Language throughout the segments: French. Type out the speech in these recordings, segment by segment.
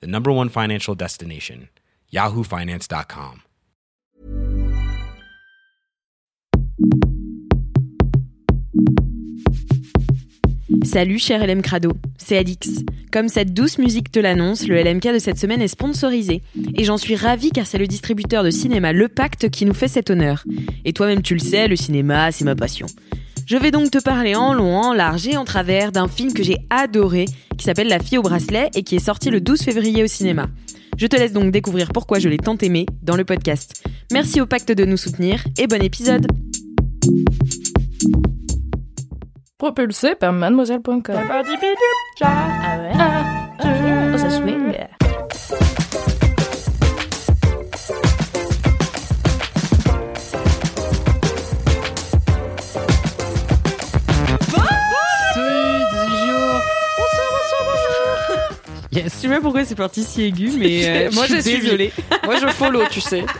the number one financial destination, yahoofinance.com. Salut cher LM Crado, c'est Alix. Comme cette douce musique te l'annonce, le LMK de cette semaine est sponsorisé. Et j'en suis ravie car c'est le distributeur de cinéma Le Pacte qui nous fait cet honneur. Et toi-même tu le sais, le cinéma, c'est ma passion. Je vais donc te parler en long, en large et en travers d'un film que j'ai adoré, qui s'appelle La fille au bracelet et qui est sorti le 12 février au cinéma. Je te laisse donc découvrir pourquoi je l'ai tant aimé dans le podcast. Merci au pacte de nous soutenir et bon épisode Propulsé par mademoiselle.com. Ah ouais ça swing. Je sais pas pourquoi c'est parti si aigu, mais euh, Moi, je suis désolée. Moi, je follow, tu sais.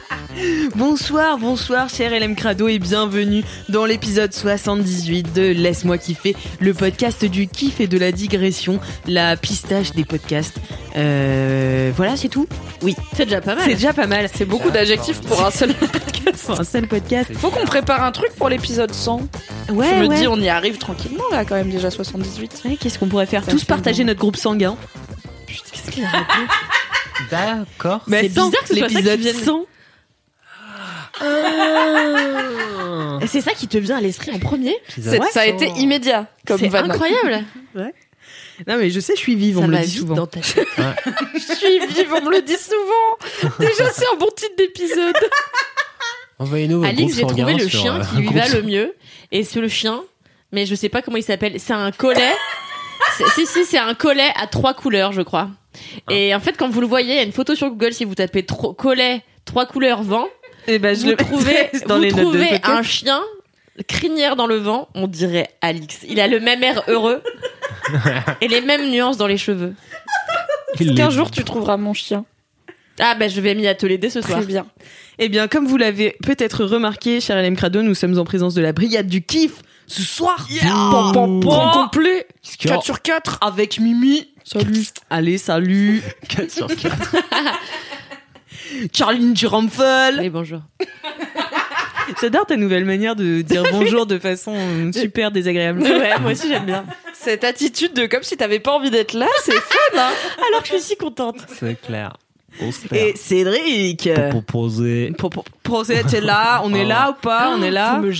Bonsoir, bonsoir, cher LM Crado et bienvenue dans l'épisode 78 de Laisse-moi kiffer, le podcast du kiff et de la digression, la pistache des podcasts. Euh, voilà, c'est tout. Oui, C'est déjà pas mal. c'est déjà pas mal. C'est beaucoup d'adjectifs pour un seul. pour un seul podcast. Faut qu'on prépare un truc pour l'épisode 100. Ouais, je me ouais. dis, on y arrive tranquillement là, quand même, déjà 78. Ouais, Qu'est-ce qu'on pourrait faire? Ça Tous partager bon. notre groupe sanguin. Qu'est-ce qu'il a raconté D'accord. Bah, C'est 100, bizarre que ce soit ça qui l'épisode vienne. 100. Et C'est ça qui te vient à l'esprit en premier C'est- ça a été immédiat comme C'est vanne. incroyable. Non mais je sais, je suis vive, on ça me va le dit vite souvent. dans ta tête. Je suis vive, on me le dit souvent. Déjà, c'est un bon titre d'épisode. Envoyez-nous vos Alix, j'ai trouvé le chien euh, qui lui va le mieux. Et c'est le chien, mais je sais pas comment il s'appelle. C'est un collet. C'est- si, si, c'est un collet à trois couleurs, je crois. Et en fait, quand vous le voyez, il y a une photo sur Google, si vous tapez tro- collet, trois couleurs, vent, Et ben je vous le trouvez, dans vous les notes de trouvez podcast. un chien crinière dans le vent, on dirait Alix. Il a le même air heureux et les mêmes nuances dans les cheveux. Qu'un jour, tu trouveras mon chien. Ah ben je vais m'y atteler dès ce soir. Très bien. Eh bien, comme vous l'avez peut-être remarqué, cher LM Crado, nous sommes en présence de la brigade du kiff ce soir. Pom, pom, pom, Oh. complet. Qu'est-ce qu'il y a 4 sur 4. Avec Mimi. Salut. Allez, salut. 4 sur 4. Charline Duramfel. Allez, bonjour. J'adore ta nouvelle manière de dire bonjour de façon euh, super désagréable. Ouais, moi aussi j'aime bien. Cette attitude de comme si t'avais pas envie d'être là, c'est fun, hein. Alors que je suis si contente. C'est clair. Et Cédric. pour poser. Pour, pour, pour être là, on est là ou pas On est là me mais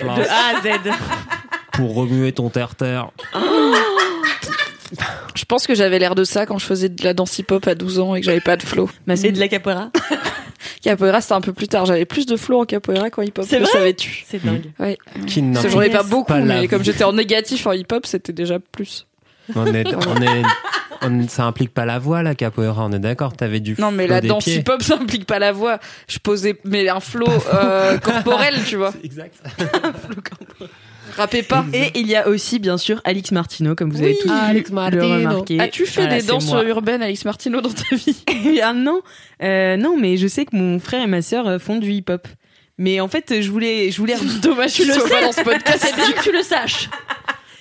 place. de A à Z. Pour remuer ton terre-terre. Je pense que j'avais l'air de ça quand je faisais de la danse hip-hop à 12 ans et que j'avais pas de flow. Et de la capoeira. Capoeira, c'était un peu plus tard. J'avais plus de flow en capoeira qu'en hip-hop. C'est vrai savais-tu C'est dingue. Ouais. Qui Parce que J'en ai pas beaucoup, mais comme j'étais en négatif en hip-hop, c'était déjà plus. On est, on est, on- ça implique pas la voix, la capoeira, on est d'accord T'avais du Non, mais flow la danse hip-hop, ça implique pas la voix. Je posais, mais un flow euh, corporel, tu vois. Exact. Rappez pas. Et il y a aussi, bien sûr, Alix Martino, comme vous avez tous Alex le remarquer. As-tu fait Voilà, des danses moi. urbaines, Alex Martino, dans ta vie? Ah non, euh, non, mais je sais que mon frère et ma sœur euh, font du hip-hop. Mais en fait, je voulais, je voulais. Dommage, tu le le sais pas dans ce podcast. C'est bien que tu le saches.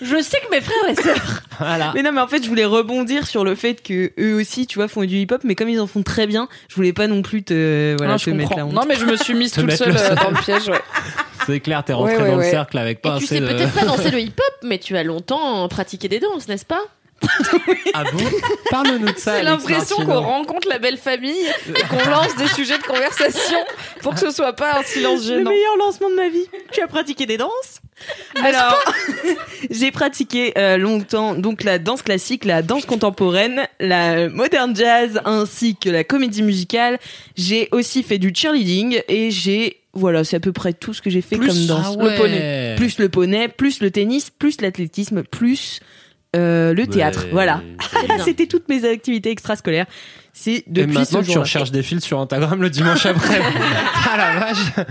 Je sais que mes frères et sœurs. Voilà. Mais non, mais en fait, je voulais rebondir sur le fait que eux aussi, tu vois, font du hip-hop, mais comme ils en font très bien, je voulais pas non plus te, voilà, non, te je mettre comprends. la honte. Non, mais je me suis mise Te toute seule le euh, dans le piège, ouais. C'est clair, t'es rentré Ouais, ouais, dans ouais. le cercle avec pas Et tu assez sais de... peut-être pas danser le hip-hop, mais tu as longtemps pratiqué des danses, n'est-ce pas? Ah bon Parle-nous de ça, J'ai l'impression qu'on rencontre la belle famille et qu'on lance des sujets de conversation pour que ce soit pas un silence Le gênant. meilleur lancement de ma vie. Tu as pratiqué des danses Alors, j'ai pratiqué euh, longtemps donc la danse classique, la danse contemporaine, la modern jazz ainsi que la comédie musicale. J'ai aussi fait du cheerleading et j'ai voilà, c'est à peu près tout ce que j'ai fait Plus- comme danse. Ah ouais. Le poney, plus le poney, plus le tennis, plus l'athlétisme, plus euh, le théâtre. Ouais, Voilà. C'était toutes mes activités extrascolaires. C'est Et depuis maintenant, ce tu recherches des fils sur Instagram le dimanche après. ah la vache.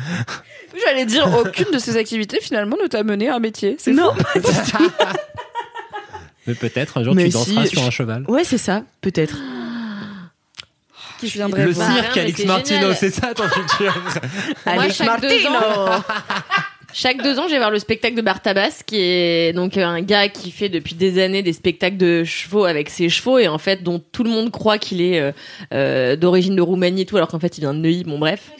J'allais dire, aucune de ces activités finalement ne t'a mené à un métier. C'est Non, Mais peut-être un jour Mais tu si, danseras sur je- un cheval. ouais, c'est ça, peut-être. qui je viendrais Le voir. Cirque, mais Alix c'est Martino, génial. c'est ça ton futur. Alex Martino. Chaque deux ans, je vais voir le spectacle de Bartabas, qui est donc un gars qui fait depuis des années des spectacles de chevaux avec ses chevaux et en fait dont tout le monde croit qu'il est euh, euh, d'origine de Roumanie et tout, alors qu'en fait il vient de Neuilly. Bon bref.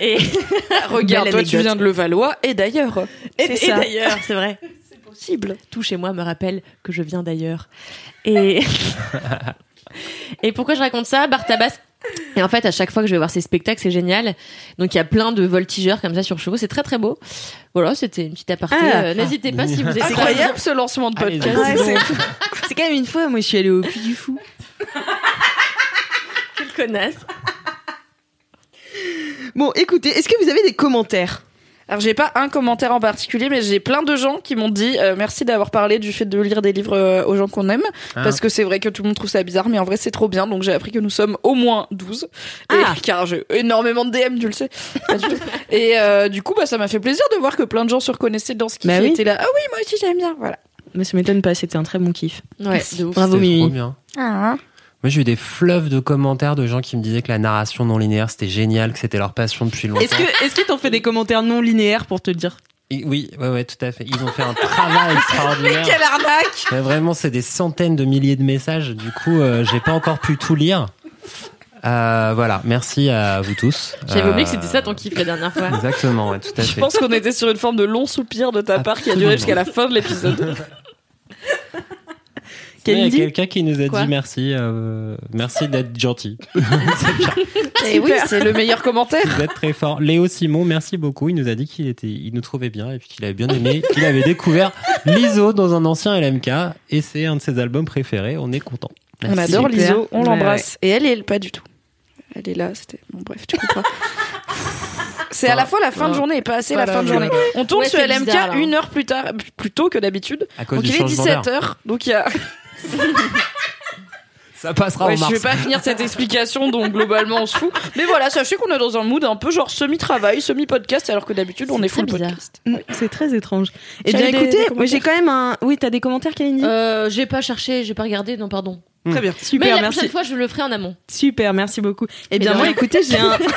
Et, Regarde, toi tu viens de Levallois et d'ailleurs. et, C'est et d'ailleurs, c'est vrai. Possible. Tout chez moi me rappelle que je viens d'ailleurs. Et et pourquoi je raconte ça? Bartabas. Et en fait, à chaque fois que je vais voir ces spectacles, c'est génial. Donc il y a plein de voltigeurs comme ça sur chevaux, c'est très très beau. Voilà, c'était une petite aparté. Ah. Euh, N'hésitez pas si vous êtes Incroyable ce lancement de podcast. C'est quand même une fois, moi, je suis allée au Puy du Fou. Quelle connasse. Bon, écoutez, est-ce que vous avez des commentaires? Alors j'ai pas un commentaire en particulier, mais j'ai plein de gens qui m'ont dit euh, merci d'avoir parlé du fait de lire des livres euh, aux gens qu'on aime, Ah. parce que c'est vrai que tout le monde trouve ça bizarre, mais en vrai c'est trop bien. Donc j'ai appris que nous sommes au moins 12. Et, Ah. car j'ai énormément de DM, tu le sais. Pas du tout. Et euh, du coup, bah, ça m'a fait plaisir de voir que plein de gens se reconnaissaient dans ce qui Bah oui. était là. Ah oui, moi aussi j'aime bien. Voilà. Mais ça m'étonne pas, c'était un très bon kiff. Ouais, de ouf. Bravo, C'était Mimi. trop bien. Ah. Moi, j'ai eu des fleuves de commentaires de gens qui me disaient que la narration non linéaire, c'était génial, que c'était leur passion depuis longtemps. Est-ce que est-ce qu'ils t'ont fait des commentaires non linéaires pour te dire? Et oui, ouais, ouais, tout à fait. Ils ont fait un travail extraordinaire. Quelle arnaque Ouais, vraiment, c'est des centaines de milliers de messages. Du coup, euh, j'ai pas encore pu tout lire. Euh, voilà, merci à vous tous. J'avais Euh, oublié que c'était ça ton kiff la dernière fois. Exactement, ouais, tout à Je fait. pense qu'on était sur une forme de long soupir de ta part qui a duré jusqu'à la fin de l'épisode. Il y a quelqu'un qui nous a Quoi dit merci, euh, merci d'être gentil. Et oui, c'est le meilleur commentaire. Vous êtes très fort. Léo Simon, merci beaucoup. Il nous a dit qu'il était, il nous trouvait bien et puis qu'il avait bien aimé. qu'il avait découvert l'ISO dans un ancien LMK et c'est un de ses albums préférés. On est content. On adore l'ISO, on Ouais, l'embrasse. Et elle, elle, pas du tout. Elle est là, c'était. Bon, bref, tu comprends. C'est à la fois la fin de journée et pas assez la Voilà, fin de journée. On tourne Ouais, sur LMK bizarre, une heure plus tard, plus tôt que d'habitude. À cause Donc du il est changement d'heure. 17h. Donc il y a. Ça passera Ouais, en je mars. vais pas finir cette explication, donc globalement on se fout. Mais voilà, sachez qu'on est dans un mood un peu genre semi-travail, semi-podcast, alors que d'habitude on est full bizarre. podcast. C'est très étrange. Eh J'avais bien, écoutez, j'ai quand même un. Oui, t'as des commentaires, Kalindi? Euh, j'ai pas cherché, j'ai pas regardé, non pardon. Très bien. Mais Super, la merci. prochaine fois, je le ferai en amont. Super, merci beaucoup. Eh bien, moi, écoutez, j'ai un.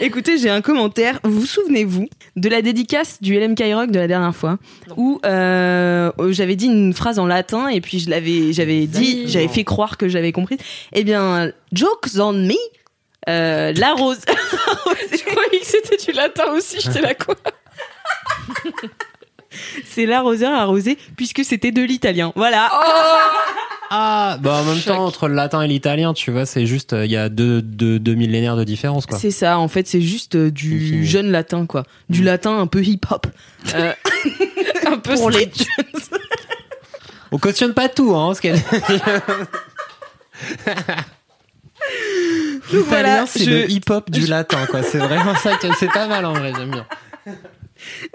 écoutez, j'ai un commentaire. Vous souvenez-vous de la dédicace du LMK Rock de la dernière fois Non. où euh, j'avais dit une phrase en latin et puis je l'avais, j'avais dit, j'avais fait croire que j'avais compris. Eh bien, jokes on me. Euh, la rose. Je croyais que c'était du latin aussi, j'étais là quoi. C'est l'arroseur arrosé puisque c'était de l'italien. Voilà. Ah, bah en même Choc. temps, entre le latin et l'italien, tu vois, c'est juste, euh, il y a deux, deux, deux millénaires de différence, quoi. C'est ça, en fait, c'est juste euh, du jeune latin, quoi. Du latin un peu hip-hop. Euh, Un peu pour les street. On cautionne pas tout, hein, ce qu'elle L'italien, voilà, c'est je- le hip-hop du latin, quoi. C'est vraiment ça, c'est pas mal en vrai, j'aime bien.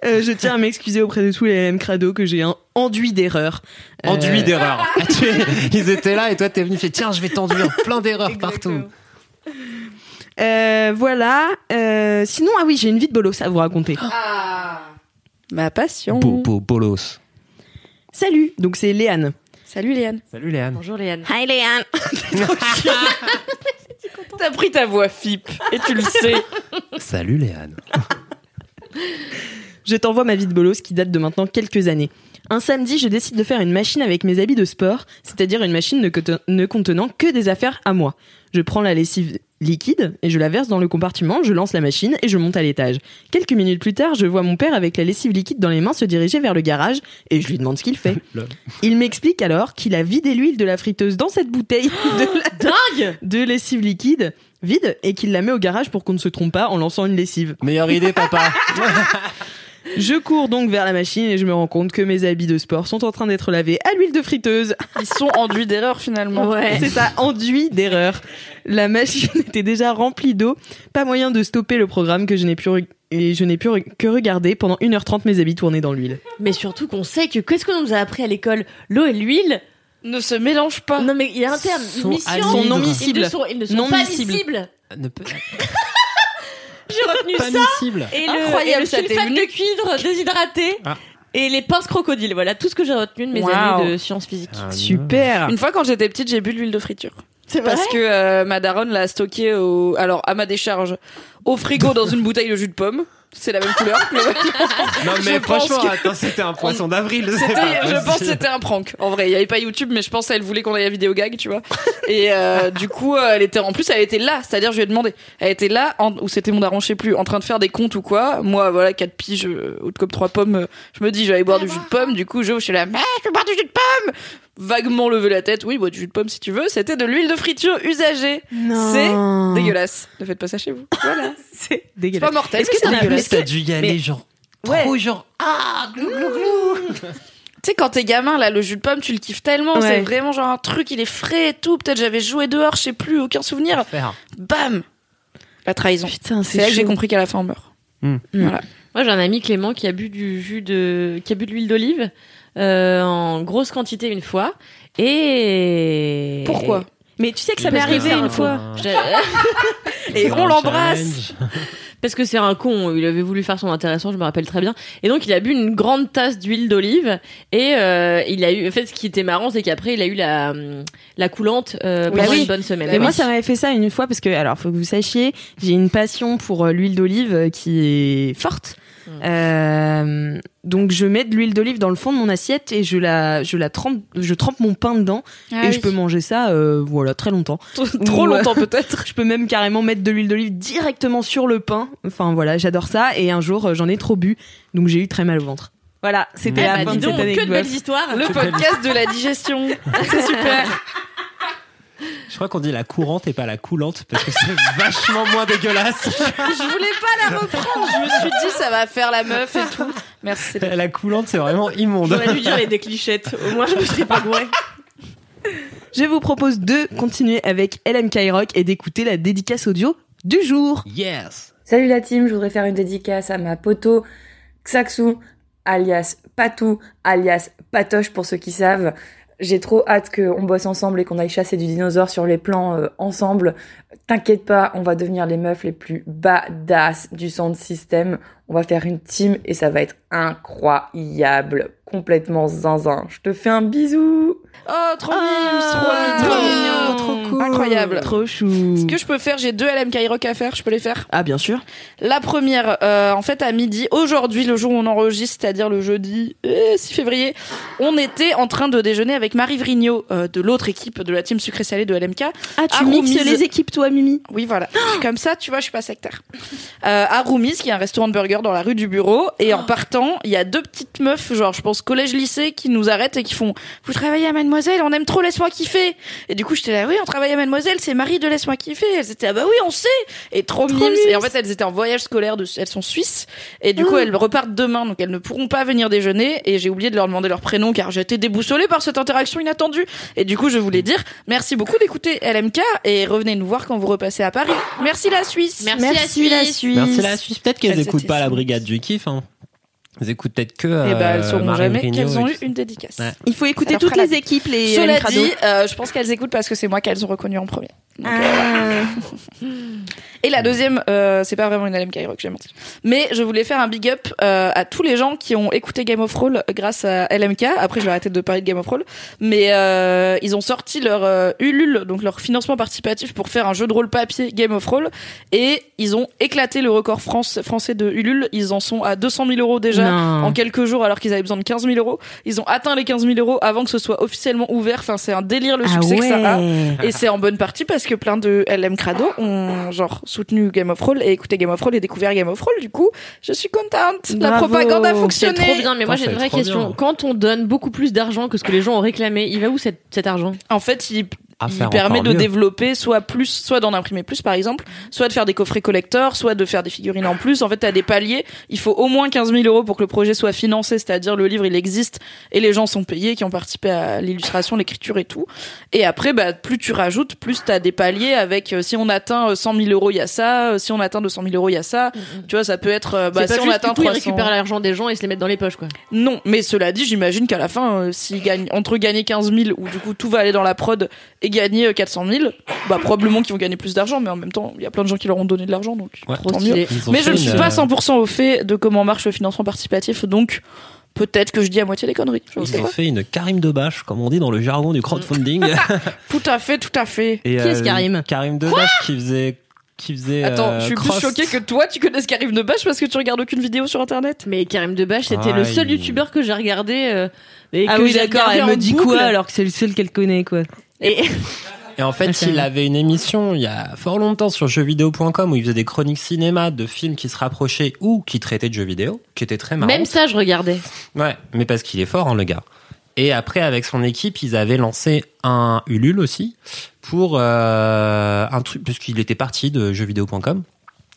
Euh, je tiens à m'excuser auprès de tous les LM Crado que j'ai un enduit d'erreur. Euh, Enduit d'erreurs. Ah, Ils étaient là et toi, t'es venu, fait tiens, je vais t'enduire plein d'erreurs partout. euh, voilà. Euh, sinon, ah oui, j'ai une vie de bolos à vous raconter. Ma passion. Bo- bo- bolos. Salut, donc c'est Léane. Salut Léane. Salut Léane. Bonjour Léane. Hi Léane. T'as pris ta voix FIP et tu le sais. Salut Léane. Je t'envoie ma vie de bolos qui date de maintenant quelques années. Un samedi, je décide de faire une machine avec mes habits de sport, c'est-à-dire une machine ne, conte- ne contenant que des affaires à moi. Je prends la lessive liquide et je la verse dans le compartiment, je lance la machine et je monte à l'étage. Quelques minutes plus tard, je vois mon père avec la lessive liquide dans les mains se diriger vers le garage et je lui demande ce qu'il fait. Il m'explique alors qu'il a vidé l'huile de la friteuse dans cette bouteille de, la- Dingue de lessive liquide vide et qu'il la met au garage pour qu'on ne se trompe pas en lançant une lessive. Meilleure idée, papa. Je cours donc vers la machine et je me rends compte que mes habits de sport sont en train d'être lavés à l'huile de friteuse. Ils sont enduits d'erreur finalement. Ouais. C'est ça, enduit d'erreur. La machine était déjà remplie d'eau. Pas moyen de stopper le programme que je n'ai pu et je n'ai pu que regarder pendant 1h30 mes habits tourner dans l'huile. Mais surtout qu'on sait que qu'est-ce qu'on nous a appris à l'école? L'eau et l'huile. Ne se mélange pas. Non mais il y a un terme. Sont mission. Sont non Ils miscibles. ne sont, ils ne sont Non pas miscibles. miscibles. Ne peut- J'ai retenu Pas ça. Et le, Incroyable, et le sulfate de cuivre déshydraté. Ah. Et les pinces crocodiles. Voilà tout ce que j'ai retenu de mes années de sciences physiques. Ah, Super Une fois quand j'étais petite, j'ai bu de l'huile de friture. C'est vrai. Parce que euh, ma daronne l'a stocké au, alors à ma décharge au frigo dans une bouteille de jus de pomme. C'est la même couleur. Non mais Je franchement, que- attends, c'était un poisson d'avril. c'est C'était, pas je pense que c'était un prank. En vrai, il y avait pas YouTube, mais je pense qu'elle voulait qu'on aille à vidéo gag, tu vois. Et euh, du coup, euh, elle était en plus, elle était là. C'est-à-dire, je lui ai demandé. Elle était là, en, ou c'était mon daron, je sais plus, en train de faire des comptes ou quoi. Moi, voilà, quatre piges, euh, ou de comme trois pommes. euh, Je me dis, je vais aller boire du jus de pomme. Du coup, je, je suis là, mais je vais boire du jus de pomme. Vaguement lever la tête. Oui, bois du jus de pomme si tu veux. C'était de l'huile de friture usagée. Non. Dégueulasse. Ne faites pas ça chez vous. Voilà. C'est C'est dégueulasse. pas mortel. Est-ce que mais c'est t'en as- dégueulasse. est-ce que- T'as dû y aller mais- genre Ouais. trop genre ah glou glou glou. Tu sais, quand t'es gamin, là, le jus de pomme, tu le kiffes tellement. Ouais. C'est vraiment genre un truc, il est frais et tout. Peut-être j'avais joué dehors, je sais plus, aucun souvenir. Faire. Bam La trahison. Putain, C'est là que j'ai compris qu'à la fin on meurt. Hmm. Voilà. Moi, j'ai un ami Clément qui a bu du jus de, qui a bu de l'huile d'olive euh, en grosse quantité une fois. Et Pourquoi? Mais tu sais que ça m'est arrivé un une con. fois. Je- Et on l'embrasse. Parce que c'est un con, il avait voulu faire son intéressant, je me rappelle très bien. Et donc il a bu une grande tasse d'huile d'olive et euh, il a eu. En fait, ce qui était marrant, c'est qu'après il a eu la la coulante euh, pendant oui. une bonne semaine. Mais moi, ça m'avait fait ça une fois parce que, alors, faut que vous sachiez, j'ai une passion pour euh, l'huile d'olive qui est forte. Mm. Euh, donc, je mets de l'huile d'olive dans le fond de mon assiette et je la, je la trempe, je trempe mon pain dedans et je peux manger ça, euh, voilà, très longtemps. trop Ou, euh, longtemps peut-être. Je peux même carrément mettre de l'huile d'olive directement sur le pain. Enfin, voilà, j'adore ça. Et un jour, j'en ai trop bu, donc j'ai eu très mal au ventre. Voilà, c'était Eh la bah, fin dis de cette donc, que de belles histoires. Le podcast de la digestion. C'est super. Je crois qu'on dit la courante et pas la coulante parce que c'est vachement moins dégueulasse. Je voulais pas la reprendre. Je me suis dit ça va faire la meuf et tout. Merci. La coulante, c'est vraiment immonde. J'aurais dû dire les déclichettes. Au moins, je me serais pas gourée. Je vous propose de continuer avec LMK Rock et d'écouter la dédicace audio du jour. Yes. Salut la team, je voudrais faire une dédicace à ma poteau Xaxou, alias Patou, alias Patoche pour ceux qui savent. J'ai trop hâte qu'on bosse ensemble et qu'on aille chasser du dinosaure sur les plans euh, ensemble. T'inquiète pas, on va devenir les meufs les plus badass du sound system. On va faire une team et ça va être incroyable, complètement zinzin. Je te fais un bisou. Oh, trop mignon, trop Ah, mignon. trop mignon, trop cool. Incroyable. Trop chou. Ce que je peux faire, j'ai deux LMK Rock à faire, je peux les faire? Ah, bien sûr. La première, euh, en fait, à midi, aujourd'hui, le jour où on enregistre, c'est-à-dire le jeudi euh, 6 février, on était en train de déjeuner avec Marie Vrigno, euh, de l'autre équipe de la team sucré salé de LMK. Ah, tu mixes les équipes, toi, Mimi? Oui, voilà. Comme ça, tu vois, je suis pas sectaire. Euh, à Roumis, qui est un restaurant de burgers dans la rue du bureau. Et en partant, il y a deux petites meufs, genre, je pense, collège-lycée, qui nous arrêtent et qui font, vous travaillez à Mademoiselle, on aime trop Laisse-moi kiffer. Et du coup, j'étais là, oui, on travaille à Mademoiselle, c'est Marie de Laisse-moi kiffer. Elles étaient, ah bah oui, on sait. Et trop, mimes. Et en fait, elles étaient en voyage scolaire, de, elles sont suisses. Et du coup, elles repartent demain, donc elles ne pourront pas venir déjeuner. Et j'ai oublié de leur demander leur prénom, car j'ai été déboussolée par cette interaction inattendue. Et du coup, je voulais dire, merci beaucoup d'écouter LMK et revenez nous voir quand vous repassez à Paris. Merci la Suisse. Merci, Merci la la Suisse. Suisse. Merci la Suisse. Peut-être qu'elles Elles écoutent étaient pas la brigade du kiff. Hein. Elles écoutent peut-être que. Et bah, elles euh, sauront jamais qu'elles ont et eu tout ça. une dédicace. Ouais. Il faut écouter toutes les équipes, les Cela Crado. dit, euh, je pense qu'elles écoutent parce que c'est moi qu'elles ont reconnu en premier. Donc, euh. Et la deuxième, euh, c'est pas vraiment une LMK Rock, j'ai menti. Mais je voulais faire un big up euh, à tous les gens qui ont écouté Game of Thrones grâce à LMK. Après, je vais arrêter de parler de Game of Thrones. Mais euh, ils ont sorti leur euh, Ulule, donc leur financement participatif pour faire un jeu de rôle papier Game of Thrones. Et ils ont éclaté le record France, français de Ulule. Ils en sont à 200 000 euros déjà Non. en quelques jours alors qu'ils avaient besoin de 15 000 euros. Ils ont atteint les 15 000 euros avant que ce soit officiellement ouvert. Enfin, c'est un délire le Ah succès que ça a. Et c'est en bonne partie parce que plein de LM Crado ont genre soutenu Game of Thrones et écouté Game of Thrones et découvert Game of Thrones. Du coup, je suis contente. La propagande a C'est fonctionné. trop bien, mais moi Putain, j'ai une c'est vraie question. bien. Quand on donne beaucoup plus d'argent que ce que les gens ont réclamé, il va où cet, cet argent? En fait, ils, à il faire permet encore de mieux. développer soit plus, soit d'en imprimer plus par exemple, soit de faire des coffrets collector, soit de faire des figurines en plus. En fait, t'as des paliers. Il faut au moins 15 000 euros pour que le projet soit financé, c'est-à-dire le livre il existe et les gens sont payés qui ont participé à l'illustration, l'écriture et tout. Et après, bah, plus tu rajoutes, plus t'as des paliers avec euh, si on atteint euh, 100 000 euros, il y a ça. euh, Si on atteint 200 000 euros, il y a ça. Tu vois, ça peut être euh, bah, si pas on atteint du coup, ils 300. récupèrent l'argent des gens et se les mettent dans les poches, quoi. Non, mais cela dit, j'imagine qu'à la fin, euh, s'ils gagnent entre gagner 15 000 ou du coup tout va aller dans la prod et gagner euh, 400 000, bah probablement qu'ils vont gagner plus d'argent, mais en même temps, il y a plein de gens qui leur ont donné de l'argent, donc Ouais. Trop mieux. Mais je ne suis pas euh, 100% au fait de comment marche le financement participatif, donc peut-être que je dis à moitié des conneries. Je Ils ont pas. fait une Karim Debache, comme on dit dans le jargon du crowdfunding. Tout à fait, tout à fait. Et, Qui est-ce Karim Karim Debache qui faisait, qui faisait. Attends, euh, je suis plus Cross. choquée que toi, tu connaisses Karim Debache parce que tu regardes aucune vidéo sur internet. Mais Karim Debache, c'était Ah, le seul il- youtubeur que j'ai regardé. euh, et Ah que oui, d'accord, elle me dit boucle. quoi alors que c'est le seul qu'elle connaît, quoi. Et Et en fait, Ah, il avait une émission il y a fort longtemps sur jeuxvideo.com où il faisait des chroniques cinéma de films qui se rapprochaient ou qui traitaient de jeux vidéo, qui était très marrant. même ça, je regardais. Ouais, mais parce qu'il est fort, hein, le gars. Et après, avec son équipe, ils avaient lancé un Ulule aussi pour euh, un truc, puisqu'il était parti de jeuxvideo.com.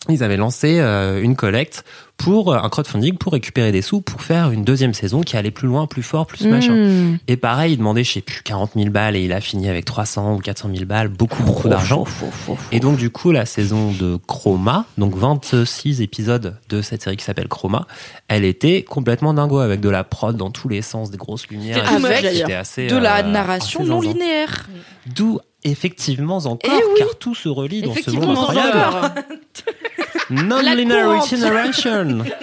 Ils avaient lancé euh, une collecte pour euh, un crowdfunding pour récupérer des sous pour faire une deuxième saison qui allait plus loin, plus fort, plus machin. Mmh. Et pareil, il demandait, je sais plus, 40 000 balles et il a fini avec 300 ou 400 000 balles, beaucoup, beaucoup d'argent. Et donc, du coup, la saison de Chroma, donc 26 épisodes de cette série qui s'appelle Chroma, elle était complètement dingo avec de la prod dans tous les sens, des grosses lumières. Avec assez, De la euh, narration non linéaire. D'où, effectivement, encore, Eh oui. car tout se relie dans ce monde incroyable. Non-linear itineration.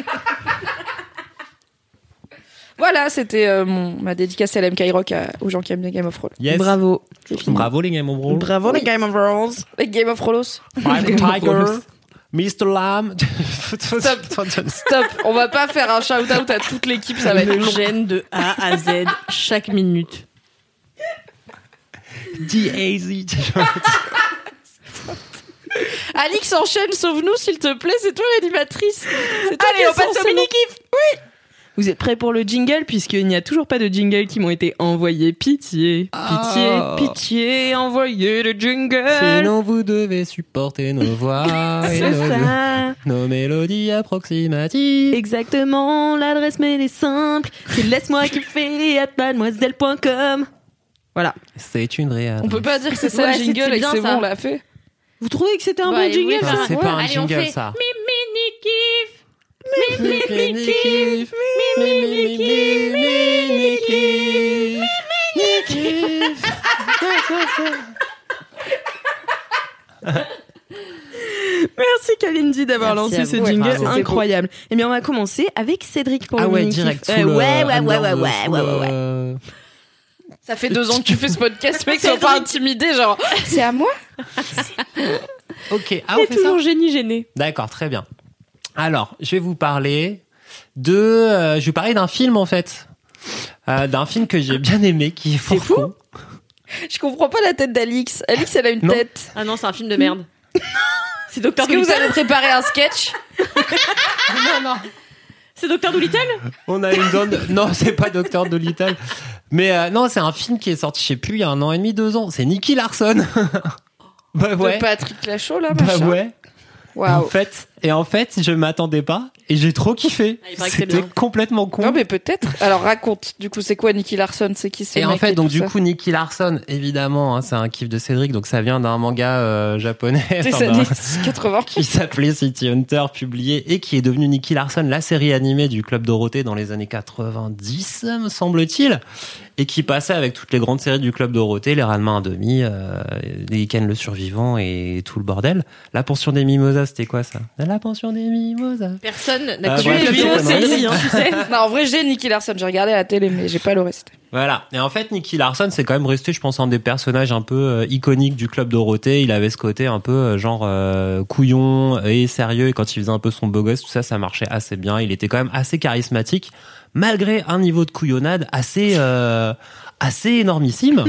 Voilà, c'était euh, mon, ma dédicace à LMK Rock à- aux gens qui aiment bien Game of Thrones. Yes. Bravo. Bravo, les Game of Thrones. Bravo les Game of Thrones. Avec Game of Thrones. Five Tiger. Mr. Lamb. Stop. Stop, on va pas faire un shout-out à toute l'équipe, ça va être long. gêne de A à Z chaque minute. D-A-Z. Alix enchaîne, sauve-nous s'il te plaît, c'est toi l'animatrice. C'est toi Allez, on passe au mini-kiff. Oui. Vous êtes prêts pour le jingle puisqu'il n'y a toujours pas de jingle qui m'ont été envoyés. Pitié, pitié, Ah. pitié, envoyez le jingle. Sinon, vous devez supporter nos voix et C'est nos, ça. nos mélodies approximatives. Exactement, l'adresse mail est simple. C'est laisse-moi kiffer at mademoiselle.com. Voilà. C'est une réelle. On peut pas dire que c'est ça Ouais, le jingle et que c'est bon, on l'a fait. Vous trouvez que c'était un Ouais, bon jingle oui, ça c'est pas un Allez, on jingle, fait ça. Mini kiff. Mini-kiff, mini-kiff, mini-kiff, mini-kiff. Merci Kalindi d'avoir lancé ce jingle incroyable. Eh bien, on va commencer avec Cédric pour Ah le ouais, direct. Euh, ouais, ouais, ouais, ouais, ouais, ouais, ouais, ouais. Ça fait deux ans que tu fais ce podcast, mec, sois pas intimidé, genre, c'est à moi Ok, ah, on est fait ça toujours génie gêné. D'accord, très bien. Alors, je vais vous parler de... euh, je vais vous parler d'un film, en fait. Euh, d'un film que j'ai bien aimé, qui est fort fou. con. Je comprends pas la tête d'Alix. Alix, elle a une Non. tête. Ah non, c'est un film de merde. c'est Docteur Est-ce que vous Dolittle. avez préparé un sketch C'est Docteur Dolittle On a une donne. Non, c'est pas Docteur Dolittle. Mais euh, non, c'est un film qui est sorti, je sais plus, il y a un an et demi, deux ans. C'est Nicky Larson. bah ouais. De Patrick Lachaud, là, Bah machin. ouais. En Waouh. fait, et en fait, je m'attendais pas et j'ai trop kiffé. Ah, c'est C'était complètement con. Non, mais peut-être. Alors, raconte. Du coup, c'est quoi Nicky Larson? C'est qui ce Et en fait, et donc du ça coup, Nicky Larson, évidemment, hein, c'est un kiff de Cédric, donc ça vient d'un manga euh, japonais Des enfin, d'un- années 80. qui s'appelait City Hunter, publié et qui est devenu Nicky Larson, la série animée du Club Dorothée dans les années 90, me semble-t-il, et qui passait avec toutes les grandes séries du Club Dorothée, Les Ranma 1,5, euh, Les Ken le Survivant et tout le bordel. La pension des Mimosas, c'était quoi ça? La pension des Mimosas. Personne n'a Ah, connu ouais, le c'est vidéo, bon, c'est ouais. ici, hein, tu sais. Non, en vrai, j'ai Nicky Larson. J'ai regardé à la télé, mais j'ai pas le reste. Voilà. Et en fait, Nicky Larson, c'est quand même resté, je pense, un des personnages un peu euh, iconiques du club Dorothée. Il avait ce côté un peu euh, genre euh, couillon et sérieux. Et quand il faisait un peu son beau gosse, tout ça, ça marchait assez bien. Il était quand même assez charismatique, malgré un niveau de couillonnade assez euh, assez énormissime.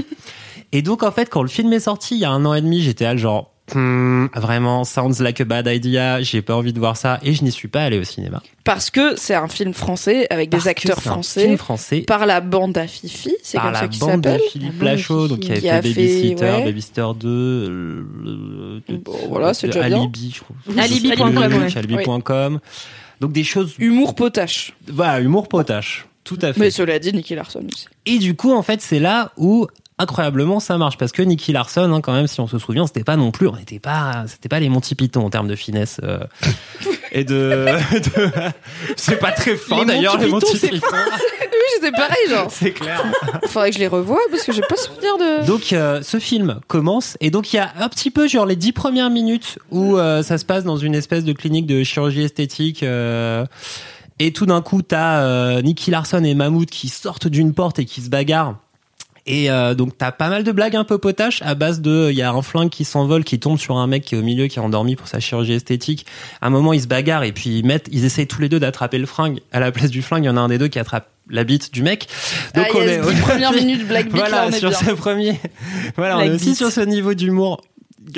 et donc, en fait, quand le film est sorti il y a un an et demi, j'étais là genre Hmm, vraiment, sounds like a bad idea. J'ai pas envie de voir ça et je n'y suis pas allé au cinéma. Parce que c'est un film français avec Parce des acteurs français. film français Par la bande à Fifi, c'est par comme la ça qu'il s'appelle. Philippe La bande de Lachaud, donc qui Qui fait a fait, Babysitter, ouais. Babysitter 2, euh, le- Bon, voilà, c'est déjà bien. Alibi, je trouve. Alibi.com, ouais. Alibi.com. Donc des choses, Humour potache. voilà, humour potache. Tout à fait. Mais cela dit, Nicky Larson aussi. Et du coup, en fait, c'est là où incroyablement ça marche parce que Nicky Larson, hein, quand même, si on se souvient, c'était pas non plus, on n'était pas, c'était pas les Monty Python en termes de finesse euh, et de, de- c'est pas très fin d'ailleurs les Monty Python. Oui, j'étais pareil, genre. C'est clair. Faudrait que je les revoie parce que j'ai pas souvenir de. Donc euh, ce film commence et donc il y a un petit peu genre les dix premières minutes où euh, ça se passe dans une espèce de clinique de chirurgie esthétique euh, et tout d'un coup t'as euh, Nicky Larson et Mahmoud qui sortent d'une porte et qui se bagarrent. Et euh, donc t'as pas mal de blagues un peu potaches à base de il y a un flingue qui s'envole qui tombe sur un mec qui est au milieu qui est endormi pour sa chirurgie esthétique. À un moment ils se bagarrent et puis ils mettent ils essayent tous les deux d'attraper le flingue. À la place du flingue, il y en a un des deux qui attrape la bite du mec. Donc ah, on yes, est dix premières minutes Black Beat, voilà, là, on est sur bien. ce premier. Voilà, on est aussi Beat. sur ce niveau d'humour.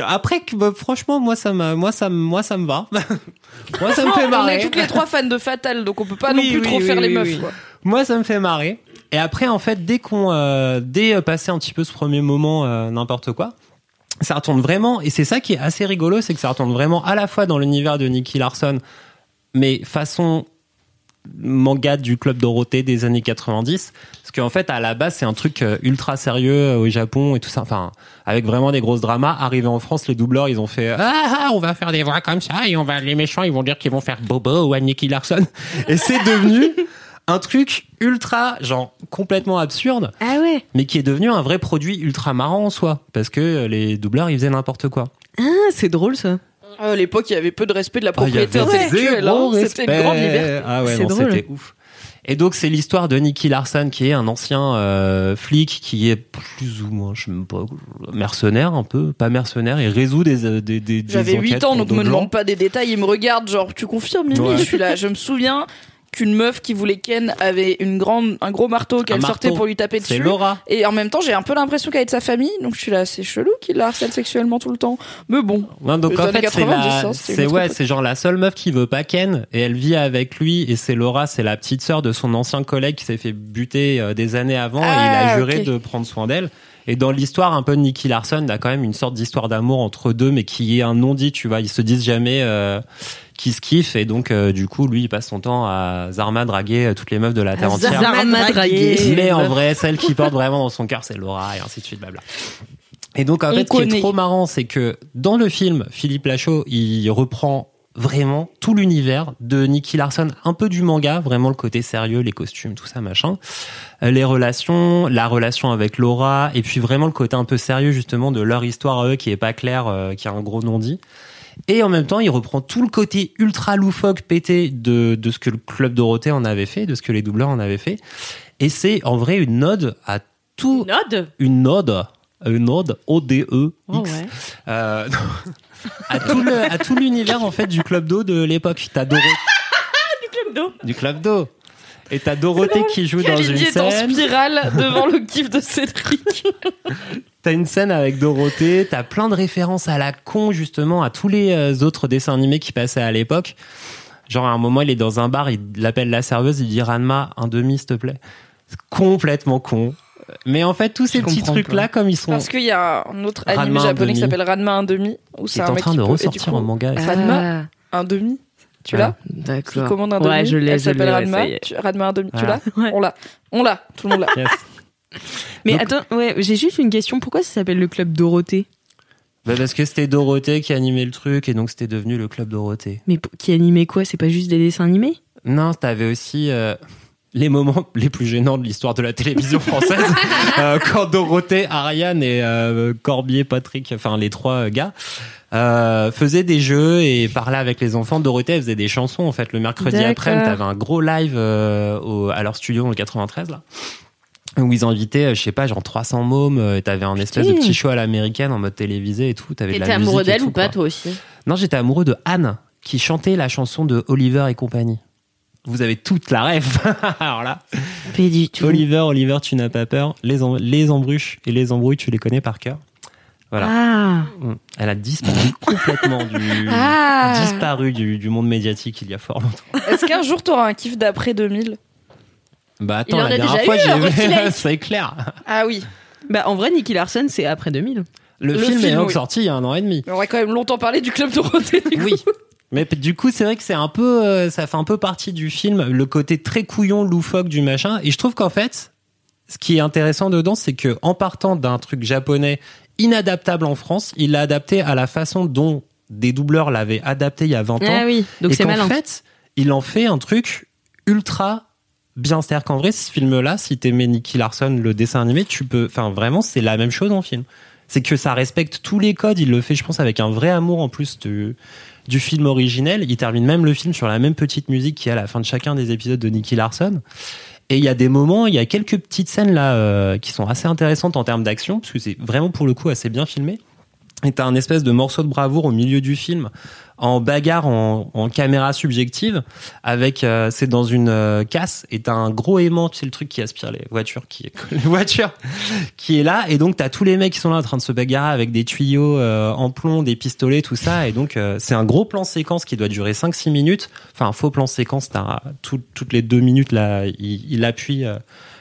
Après, bah, franchement, moi ça m'a, moi ça, me- moi ça me va. moi ça me fait on marrer. est toutes les trois fans de Fatal, donc on peut pas Oui, non plus oui, trop oui, faire les meufs. Quoi. Moi ça me fait marrer. Et après, en fait, dès qu'on, euh, dès euh, passé un petit peu ce premier moment, euh, n'importe quoi. Ça retourne vraiment, et c'est ça qui est assez rigolo, c'est que ça retourne vraiment à la fois dans l'univers de Nicky Larson, mais façon manga du club Dorothée des années 90 parce qu'en fait à la base c'est un truc euh, ultra sérieux euh, au Japon et tout ça. Enfin avec vraiment des grosses dramas. Arrivé en France les doubleurs ils ont fait ah, ah, on va faire des voix comme ça et on va les méchants ils vont dire qu'ils vont faire Bobo ou Nicky Larson. Et c'est devenu un truc ultra genre complètement absurde. Ah ouais. mais qui est devenu un vrai produit ultra marrant en soi. Parce que euh, les doubleurs ils faisaient n'importe quoi. Ah, c'est drôle ça. À l'époque, il y avait peu de respect de la Ah, il propriété intellectuelle. hein. C'était une grande liberté. Ah ouais, c'était ouf. Et donc c'est l'histoire de Nicky Larson qui est un ancien euh, flic qui est plus ou moins, je sais même pas, mercenaire un peu, pas mercenaire, et résout des euh, des, J'avais 8 enquêtes ans, donc me demande pas des détails. Il me regarde, genre, tu confirmes, Mimi? Ouais. Je suis là. Je me souviens qu'une meuf qui voulait Ken avait une grande, un gros marteau qu'elle sortait pour lui taper C'est dessus. Laura. Et en même temps, j'ai un peu l'impression qu'elle est de sa famille, donc je suis là, c'est chelou qu'il la harcèle sexuellement tout le temps. Mais bon, Non, donc en fait c'est 90, la, hein, c'est ouais, c'est genre la seule meuf qui veut pas Ken et elle vit avec lui et c'est Laura, c'est la petite sœur de son ancien collègue qui s'est fait buter euh, des années avant et il Ah, a juré ok. de prendre soin d'elle. Et dans l'histoire un peu de Nicky Larson, il y a quand même une sorte d'histoire d'amour entre deux, mais qui est un non-dit, tu vois. Ils se disent jamais euh, qu'ils se kiffent et donc euh, du coup, lui, il passe son temps à Zarma draguer euh, toutes les meufs de la terre entière. Zarma dragué. Mais en vrai, celle qui porte vraiment dans son cœur, c'est Laura et ainsi de suite, blabla. Et donc, en On fait, ce qui est trop marrant, c'est que dans le film, Philippe Lachaud, il reprend vraiment tout l'univers de Nicky Larson, un peu du manga, vraiment le côté sérieux, les costumes, tout ça, machin. Euh, Les relations, la relation avec Laura, et puis vraiment le côté un peu sérieux, justement, de leur histoire à eux, qui est pas clair, euh, qui a un gros non-dit. Et en même temps, il reprend tout le côté ultra loufoque, pété de, de ce que le Club Dorothée en avait fait, de ce que les doubleurs en avaient fait. Et c'est en vrai une ode à tout, Node une ode, une ode, O-D-E, Oh X, ouais. euh, à tout l'univers en fait du club d'eau de l'époque. T'as Doro- Club d'eau. du club d'eau. Et t'as Dorothée qui joue dans une est en scène. spirale devant le kiff de Cédric. T'as une scène avec Dorothée. T'as plein de références à la con justement à tous les euh, autres dessins animés qui passaient à l'époque. Genre à un moment il est dans un bar, il appelle la serveuse, il dit Ranma un demi s'il te plaît. C'est complètement con. Mais en fait tous ces petits comprends trucs là comme ils sont Parce qu'il y a un autre anime Ranma un japonais qui s'appelle Ranma un demi, où c'est est un en mec train de peut- et du ressortir coup, en manga. Ah, Ranma un demi. Tu l'as Qui D'accord. commande un demi. Ouais, je l'ai, Elle s'appelle est. Tu- Ranma un demi. Tu l'as Ouais. On l'a. On l'a. Tout le monde l'a. Yes. Mais Donc- attends, ouais, j'ai juste une question. Pourquoi ça s'appelle le club Dorothée? Bah, parce que c'était Dorothée qui animait le truc et donc c'était devenu le club Dorothée. Mais qui animait quoi? C'est pas juste des dessins animés? Non, t'avais aussi euh, les moments les plus gênants de l'histoire de la télévision française euh, quand Dorothée, Ariane et euh, Corbier, Patrick, enfin les trois euh, gars euh, faisaient des jeux et parlaient avec les enfants. Dorothée elle faisait des chansons en fait le mercredi après. T'avais un gros live euh, au- à leur studio dans le 93 là. Où ils invitaient, euh, je sais pas, genre 300 mômes, euh, et t'avais un espèce de petit show à l'américaine en mode télévisé et tout. T'avais t'es amoureux d'elle ou pas, toi aussi Non, j'étais amoureux de Anne, qui chantait la chanson de Oliver et compagnie. Vous avez toute la rêve. Alors là, Pas du tout. Oliver, Oliver, tu n'as pas peur. Les, les embruches et les embrouilles, tu les connais par cœur. Voilà. Ah. Mm. Elle a disparu complètement du, Ah. disparu du, du monde médiatique il y a fort longtemps. Est-ce qu'un jour t'auras un kiff d'après 2000 Bah attends, en la a dernière déjà fois j'ai c'est clair. Ah oui. Bah, en vrai, Nicky Larson, c'est après 2000. Le, Le film, est donc oui. sorti il y a un an et demi. On aurait quand même longtemps parlé du club Dorothée. du coup. Oui. Mais du coup, c'est vrai que c'est un peu, euh, ça fait un peu partie du film, le côté très couillon, loufoque du machin. Et je trouve qu'en fait, ce qui est intéressant dedans, c'est que en partant d'un truc japonais inadaptable en France, il l'a adapté à la façon dont des doubleurs l'avaient adapté il y a 20 ans. Ah oui, donc et c'est qu'en malin. fait, il en fait un truc ultra bien. C'est-à-dire qu'en vrai, ce film-là, si t'aimais Nicky Larson, le dessin animé, tu peux, enfin vraiment, c'est la même chose en film. C'est que ça respecte tous les codes. Il le fait, je pense, avec un vrai amour en plus du, du film originel. Il termine même le film sur la même petite musique qui est à la fin de chacun des épisodes de Nicky Larson. Et il y a des moments, il y a quelques petites scènes là euh, qui sont assez intéressantes en termes d'action, parce que c'est vraiment pour le coup assez bien filmé. Et t'as un espèce de morceau de bravoure au milieu du film, en bagarre en, en caméra subjective, avec euh, c'est dans une euh, casse et t'as un gros aimant, sais le truc qui aspire les voitures, qui les voitures, qui est là. Et donc t'as tous les mecs qui sont là en train de se bagarrer avec des tuyaux euh, en plomb, des pistolets, tout ça. Et donc euh, c'est un gros plan séquence qui doit durer 5-6 minutes. Enfin un faux plan séquence, t'as tout- toutes les deux minutes là, il, il appuie.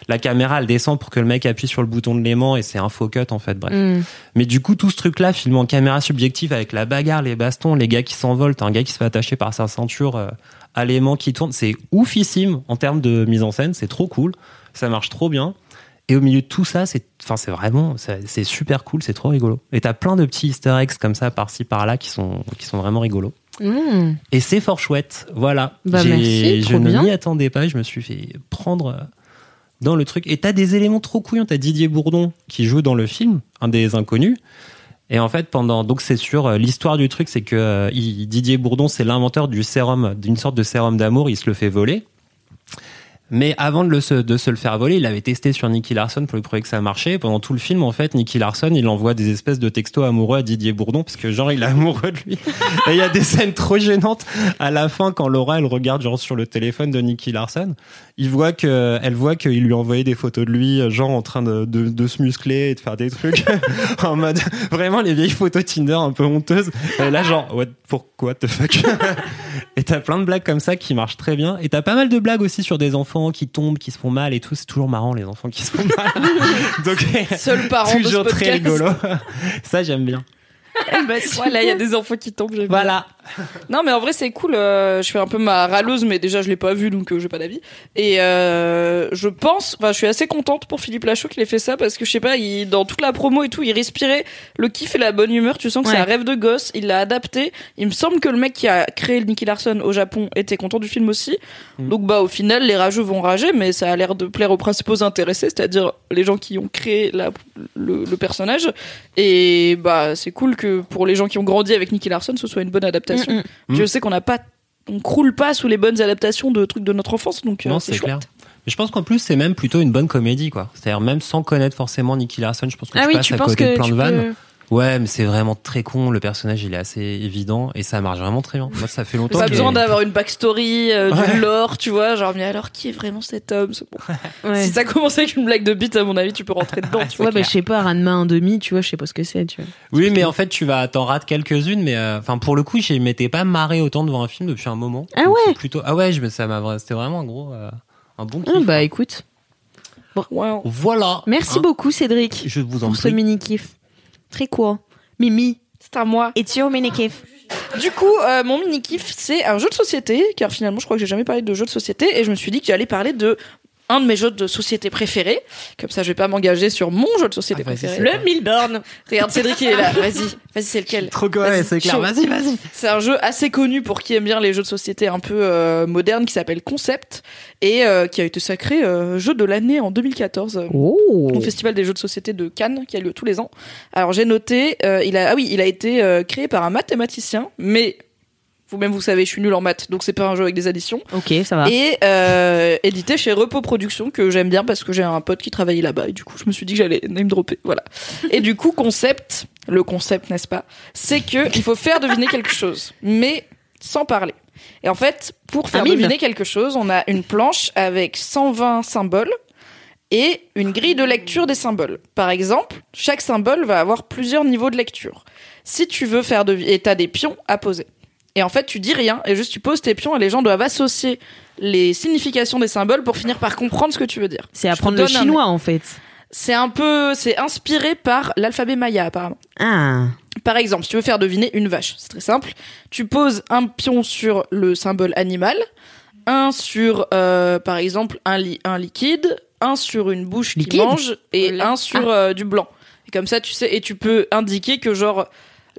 La caméra elle descend pour que le mec appuie sur le bouton de l'aimant et c'est un faux cut en fait bref Hmm. mais du coup, tout ce truc-là, filmé en caméra subjective avec la bagarre, les bastons, les gars qui s'envolent, un gars qui se fait attacher par sa ceinture euh, à l'aimant qui tourne, c'est oufissime en termes de mise en scène, c'est trop cool, ça marche trop bien. Et au milieu de tout ça, c'est, enfin, c'est vraiment, c'est super cool, c'est trop rigolo. Et t'as plein de petits Easter eggs comme ça par-ci par-là qui sont, qui sont vraiment rigolos. Hmm. Et c'est fort chouette, voilà. Bah, merci, je ne m'y attendais pas, je me suis fait prendre euh, dans le truc. Et t'as des éléments trop couillons. T'as Didier Bourdon qui joue dans le film, un des inconnus. Et en fait, pendant donc c'est sûr, euh, l'histoire du truc, c'est que euh, Didier Bourdon, c'est l'inventeur du sérum, d'une sorte de sérum d'amour. Il se le fait voler. Mais avant de, le se, de se le faire voler, il avait testé sur Nicky Larson pour lui prouver que ça marchait. Pendant tout le film, en fait, Nicky Larson, il envoie des espèces de textos amoureux à Didier Bourdon parce que genre il est amoureux de lui. Et il y a des scènes trop gênantes à la fin quand Laura elle regarde genre sur le téléphone de Nicky Larson. Il voit que, elle voit qu'il lui a envoyé des photos de lui, genre en train de, de, de se muscler et de faire des trucs en mode vraiment les vieilles photos Tinder un peu honteuses. Et là genre what, pourquoi the fuck? Et t'as plein de blagues comme ça qui marchent très bien. Et t'as pas mal de blagues aussi sur des enfants qui tombent, qui se font mal et tout. C'est toujours marrant les enfants qui se font mal. Donc Seul parent de ce toujours très podcast. rigolo. Ça j'aime bien. Voilà, il y a des enfants qui tombent. j'aime bien. Non, mais en vrai, c'est cool. euh, je fais un peu ma râleuse, mais déjà, je l'ai pas vu, donc euh, j'ai pas d'avis. Et euh, je pense, enfin, je suis assez contente pour Philippe Lachaud qu'il ait fait ça parce que je sais pas, il, dans toute la promo et tout, il respirait le kiff et la bonne humeur. Tu sens que c'est un rêve de gosse. Il l'a adapté. Il me semble que le mec qui a créé le Nicky Larson au Japon était content du film aussi. Mm. Donc, bah, au final, les rageux vont rager, mais ça a l'air de plaire aux principaux intéressés, c'est-à-dire les gens qui ont créé la, le, le personnage. Et bah, c'est cool que pour les gens qui ont grandi avec Nicky Larson, ce soit une bonne adaptation. Mm, mm. Je sais qu'on n'a pas, on croule pas sous les bonnes adaptations de trucs de notre enfance, donc euh, Non, c'est clair. Mais je pense qu'en plus, c'est même plutôt une bonne comédie, quoi. C'est-à-dire, même sans connaître forcément Nicky Larson, je pense que Ah tu oui, passes tu à côté de plein de vannes. peux... Ouais, mais c'est vraiment très con. Le personnage, il est assez évident et ça marche vraiment très bien. Moi, ça fait longtemps Pas besoin d'avoir une backstory, euh, Ouais. du lore, tu vois. Genre, mais alors qui est vraiment cet homme c'est bon. Ouais. Si ça commence avec une blague de bite, à mon avis, tu peux rentrer dedans. tu vois. Ouais, bah, je sais pas, Ranma un demi, tu vois, je sais pas ce que c'est, tu vois. Oui, mais en fait, tu vas t'en rates quelques-unes, mais euh, enfin, pour le coup, je m'étais pas marré autant devant un film depuis un moment. Ah Donc, ouais? Plutôt. Ah ouais, je me, ça m'a, c'était vraiment un gros, euh, un bon kiff. Ah, bah, écoute. Ouais. Voilà. Merci Hein, beaucoup, Cédric, Je vous en pour ce prie. mini-kiff. Très Mimi, C'est à moi. it's your mini-kiff. Du coup, euh, mon mini kiff, c'est un jeu de société, car finalement, je crois que j'ai jamais parlé de jeu de société, et je me suis dit que j'allais parler de un de mes jeux de société préférés. Comme ça, je vais pas m'engager sur mon jeu de société Ah, préféré. c'est Le Milborn. Regarde, Cédric, il est là. Vas-y, vas-y, c'est lequel Trop Vas-y, c'est clair. Vas-y, vas-y. C'est un jeu assez connu pour qui aime bien les jeux de société un peu euh, modernes qui s'appelle Concept et euh, qui a été sacré euh, jeu de l'année en 2014 euh, Oh au festival des jeux de société de Cannes qui a lieu tous les ans. Alors j'ai noté, euh, il a ah oui, il a été euh, créé par un mathématicien, mais vous-même vous savez, je suis nul en maths, donc c'est pas un jeu avec des additions. Ok, ça va. Et euh, édité chez Repos Productions que j'aime bien parce que j'ai un pote qui travaillait là-bas et du coup je me suis dit que j'allais name dropper. Voilà. Et du coup concept, le concept n'est-ce pas, c'est que il faut faire deviner quelque chose, mais sans parler. Et en fait, pour faire deviner quelque chose, on a une planche avec 120 symboles et une grille de lecture des symboles. Par exemple, chaque symbole va avoir plusieurs niveaux de lecture. Si tu veux faire de et t'as des pions à poser. Et en fait, tu dis rien et juste tu poses tes pions et les gens doivent associer les significations des symboles pour finir par comprendre ce que tu veux dire. C'est apprendre le un- chinois en fait. C'est un peu, c'est inspiré par l'alphabet maya apparemment. Ah. Par exemple, si tu veux faire deviner une vache, c'est très simple. Tu poses un pion sur le symbole animal, un sur, euh, par exemple, un, li- un liquide, un sur une bouche qui Liquide mange et un sur euh, du blanc. Et comme ça, tu sais, et tu peux indiquer que genre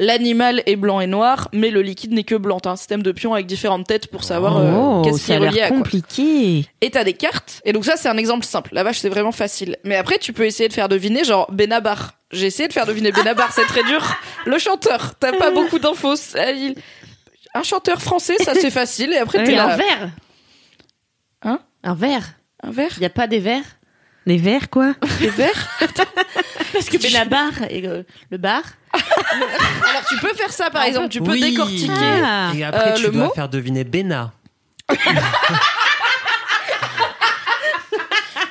l'animal est blanc et noir, mais le liquide n'est que blanc. T'as un système de pions avec différentes têtes pour savoir euh, oh, qu'est-ce qui est a relié à quoi. compliqué. Et t'as des cartes. Et donc ça, c'est un exemple simple. La vache, c'est vraiment facile. Mais après, tu peux essayer de faire deviner, genre Benabar. J'ai essayé de faire deviner Benabar, c'est très dur. Le chanteur, t'as pas beaucoup d'infos. Un chanteur français, ça c'est facile. Et après, t'es Et un là. verre. Hein? Un verre. Un verre? Il y a pas des verres? Les verres quoi? Des verres? Parce que Benabar et euh, le bar. Alors, tu peux faire ça, par Ah, exemple. Tu peux oui. décortiquer. Ah. Et après, Euh, tu le dois mot faire deviner Bena.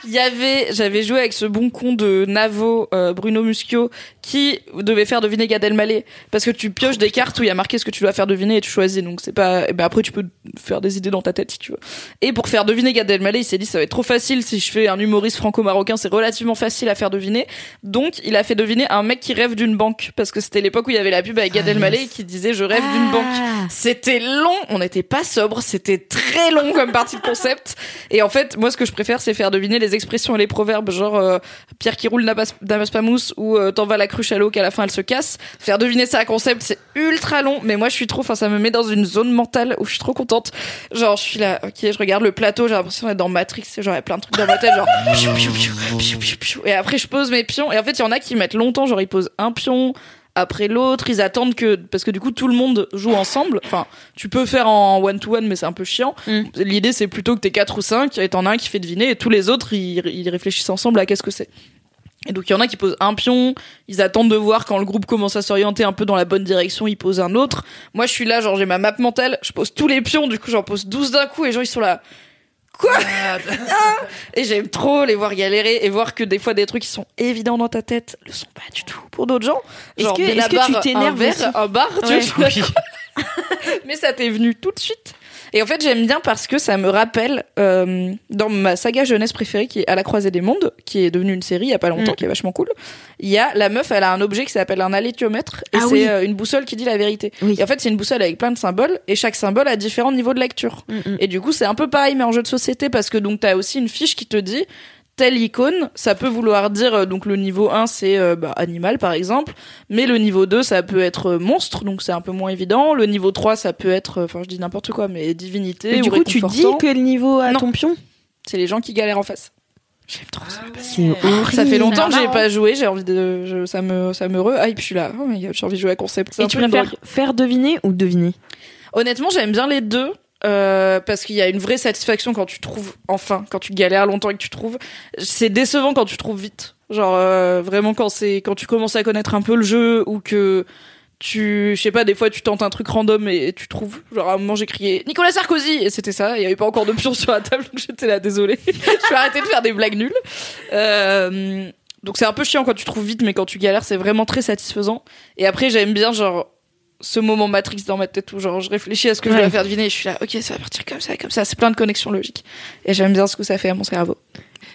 Il y avait, j'avais joué avec ce bon con de Navo, euh, Bruno Muschio, qui devait faire deviner Gad Elmaleh, parce que tu pioches des cartes où il y a marqué ce que tu dois faire deviner et tu choisis. Donc c'est pas, et ben après tu peux faire des idées dans ta tête si tu veux. Et pour faire deviner Gad Elmaleh, il s'est dit ça va être trop facile si je fais un humoriste franco-marocain, c'est relativement facile à faire deviner. Donc il a fait deviner un mec qui rêve d'une banque, parce que c'était l'époque où il y avait la pub avec Gad Ah, Elmaleh qui disait je rêve d'une banque. Ah. C'était long, on n'était pas sobre, c'était très long comme partie de concept. Et en fait, moi, ce que je préfère, c'est faire deviner les expressions et les proverbes, genre euh, Pierre qui roule n'amas n'amasse pas mousse ou euh, t'en vas la cruche à l'eau qu'à la fin elle se casse. Faire deviner ça à concept, c'est ultra long, mais moi, je suis trop, enfin, ça me met dans une zone mentale où je suis trop contente. Genre, je suis là, ok, je regarde le plateau, j'ai l'impression d'être dans Matrix, genre, il y a plein de trucs dans ma tête, genre, piou, piou, piou. et après, je pose mes pions, et en fait, il y en a qui mettent longtemps, genre, ils posent un pion, après l'autre, ils attendent que parce que du coup tout le monde joue ensemble. Enfin, tu peux faire en one to one, mais c'est un peu chiant. Mm. L'idée c'est plutôt que t'es quatre ou cinq et t'en as un qui fait deviner et tous les autres ils, ils réfléchissent ensemble à qu'est-ce que c'est. Et donc il y en a qui posent un pion, ils attendent de voir quand le groupe commence à s'orienter un peu dans la bonne direction, ils posent un autre. Moi je suis là, genre j'ai ma map mentale, je pose tous les pions, du coup j'en pose 12 d'un coup et les gens ils sont là. Quoi Ah Et j'aime trop les voir galérer et voir que des fois des trucs qui sont évidents dans ta tête le sont pas du tout pour d'autres gens. Est-ce que- tu t'énerves un verre, aussi un bar, tu Ouais. vois, je suis là, mais ça t'est venu tout de suite. Et en fait, j'aime bien parce que ça me rappelle euh, dans ma saga jeunesse préférée qui est À la croisée des mondes, qui est devenue une série il y a pas longtemps, Mm. qui est vachement cool. Il y a la meuf, elle a un objet qui s'appelle un alétiomètre et Ah c'est oui. euh, une boussole qui dit la vérité. Oui. Et en fait, c'est une boussole avec plein de symboles et chaque symbole a différents niveaux de lecture. Mm, mm. Et du coup, c'est un peu pareil mais en jeu de société parce que donc t'as aussi une fiche qui te dit telle icône, ça peut vouloir dire euh, donc le niveau 1 c'est euh, bah, animal par exemple, mais le niveau 2 ça peut être euh, monstre donc c'est un peu moins évident, le niveau 3 ça peut être enfin je dis n'importe quoi mais divinité Mais du ou coup, tu dis que le niveau à Non. ton pion? C'est les gens qui galèrent en face. J'aime trop ça. C'est horrible. Ça fait longtemps que j'ai marrant. pas joué, j'ai envie de je- ça me ça me re hype, je suis là. Oh my god, j'ai envie de jouer à concept. Et tu préfères faire deviner ou deviner? Honnêtement, j'aime bien les deux. Euh, parce qu'il y a une vraie satisfaction quand tu trouves enfin quand tu galères longtemps et que tu trouves. C'est décevant quand tu trouves vite. Genre euh, vraiment quand c'est quand tu commences à connaître un peu le jeu ou que tu je sais pas des fois tu tentes un truc random et tu trouves. Genre à un moment j'ai crié Nicolas Sarkozy! Et c'était ça. Il y avait pas encore de pion sur la table donc j'étais là désolé je vais arrêter de faire des blagues nulles. Euh, donc c'est un peu chiant quand tu trouves vite mais quand tu galères c'est vraiment très satisfaisant. Et après j'aime bien genre ce moment Matrix dans ma tête où genre je réfléchis à ce que je dois faire deviner et je suis là ok ça va partir comme ça comme ça. C'est plein de connexions logiques. Et j'aime bien ce que ça fait à mon cerveau.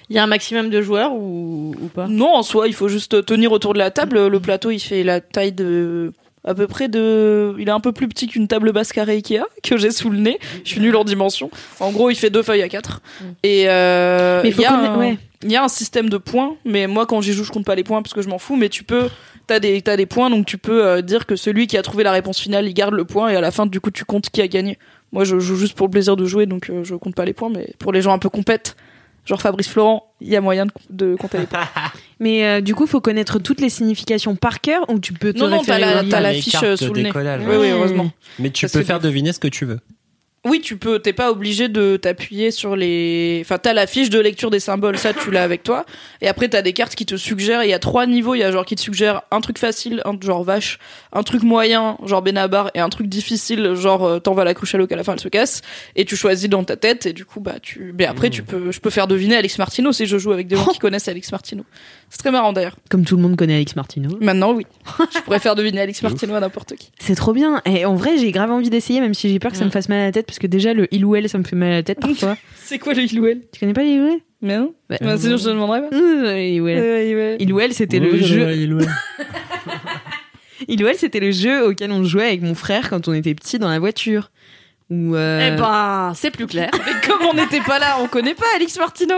Il y a un maximum de joueurs ou, ou pas? Non en soi il faut juste tenir autour de la table. Le plateau il fait la taille de à peu près de il est un peu plus petit qu'une table basse carrée Ikea que j'ai sous le nez. Je suis nulle en dimension. En gros il fait deux feuilles à quatre. Mm. et euh, il y a un- ouais. il y a un système de points, mais moi quand j'y joue, je compte pas les points parce que je m'en fous. Mais tu peux, t'as des, t'as des points, donc tu peux euh, dire que celui qui a trouvé la réponse finale, il garde le point et à la fin, du coup, tu comptes qui a gagné. Moi, je joue juste pour le plaisir de jouer, donc euh, je compte pas les points. Mais pour les gens un peu compètes, genre Fabrice Florent, il y a moyen de, de compter les points. Mais euh, du coup, faut connaître toutes les significations par cœur ou tu peux te Non, non, t'as la- t'as la les fiche, euh, de sous le nez. décollage. Oui, oui, heureusement. Mais tu Parce peux que- faire deviner ce que tu veux. Oui, tu peux. T'es pas obligé de t'appuyer sur les. Enfin, t'as la fiche de lecture des symboles, ça tu l'as avec toi. Et après, t'as des cartes qui te suggèrent. Il y a trois niveaux. Il y a genre qui te suggère un truc facile, un genre vache, un truc moyen, genre Benabar, et un truc difficile, genre euh, t'en vas la cruche à l'eau qu'à la fin elle se casse. Et tu choisis dans ta tête. Et du coup, bah tu. Mais après, tu peux. Je peux faire deviner Alex Martino si je joue avec des gens qui connaissent Alex Martino. C'est très marrant d'ailleurs. Comme tout le monde connaît Alex Martino. Maintenant, oui. je pourrais faire deviner Alex Martino à n'importe qui. C'est trop bien. Et en vrai, j'ai grave envie d'essayer, même si j'ai peur que ça me fasse mal à la tête, parce que déjà, le il ou elle, ça me fait mal à la tête parfois. C'est quoi le Ilouel tu connais pas les il ou elle? Mais non. Bah, Bah, sinon, je te demanderais pas. Euh, Il ou elle. Euh, Ilouel. Il ou elle, c'était le jeu. Il ou elle, c'était le jeu auquel on jouait avec mon frère quand on était petit dans la voiture. Ou euh, Eh ben, c'est plus clair. Mais comme on n'était pas là, on connaît pas Alex Martino.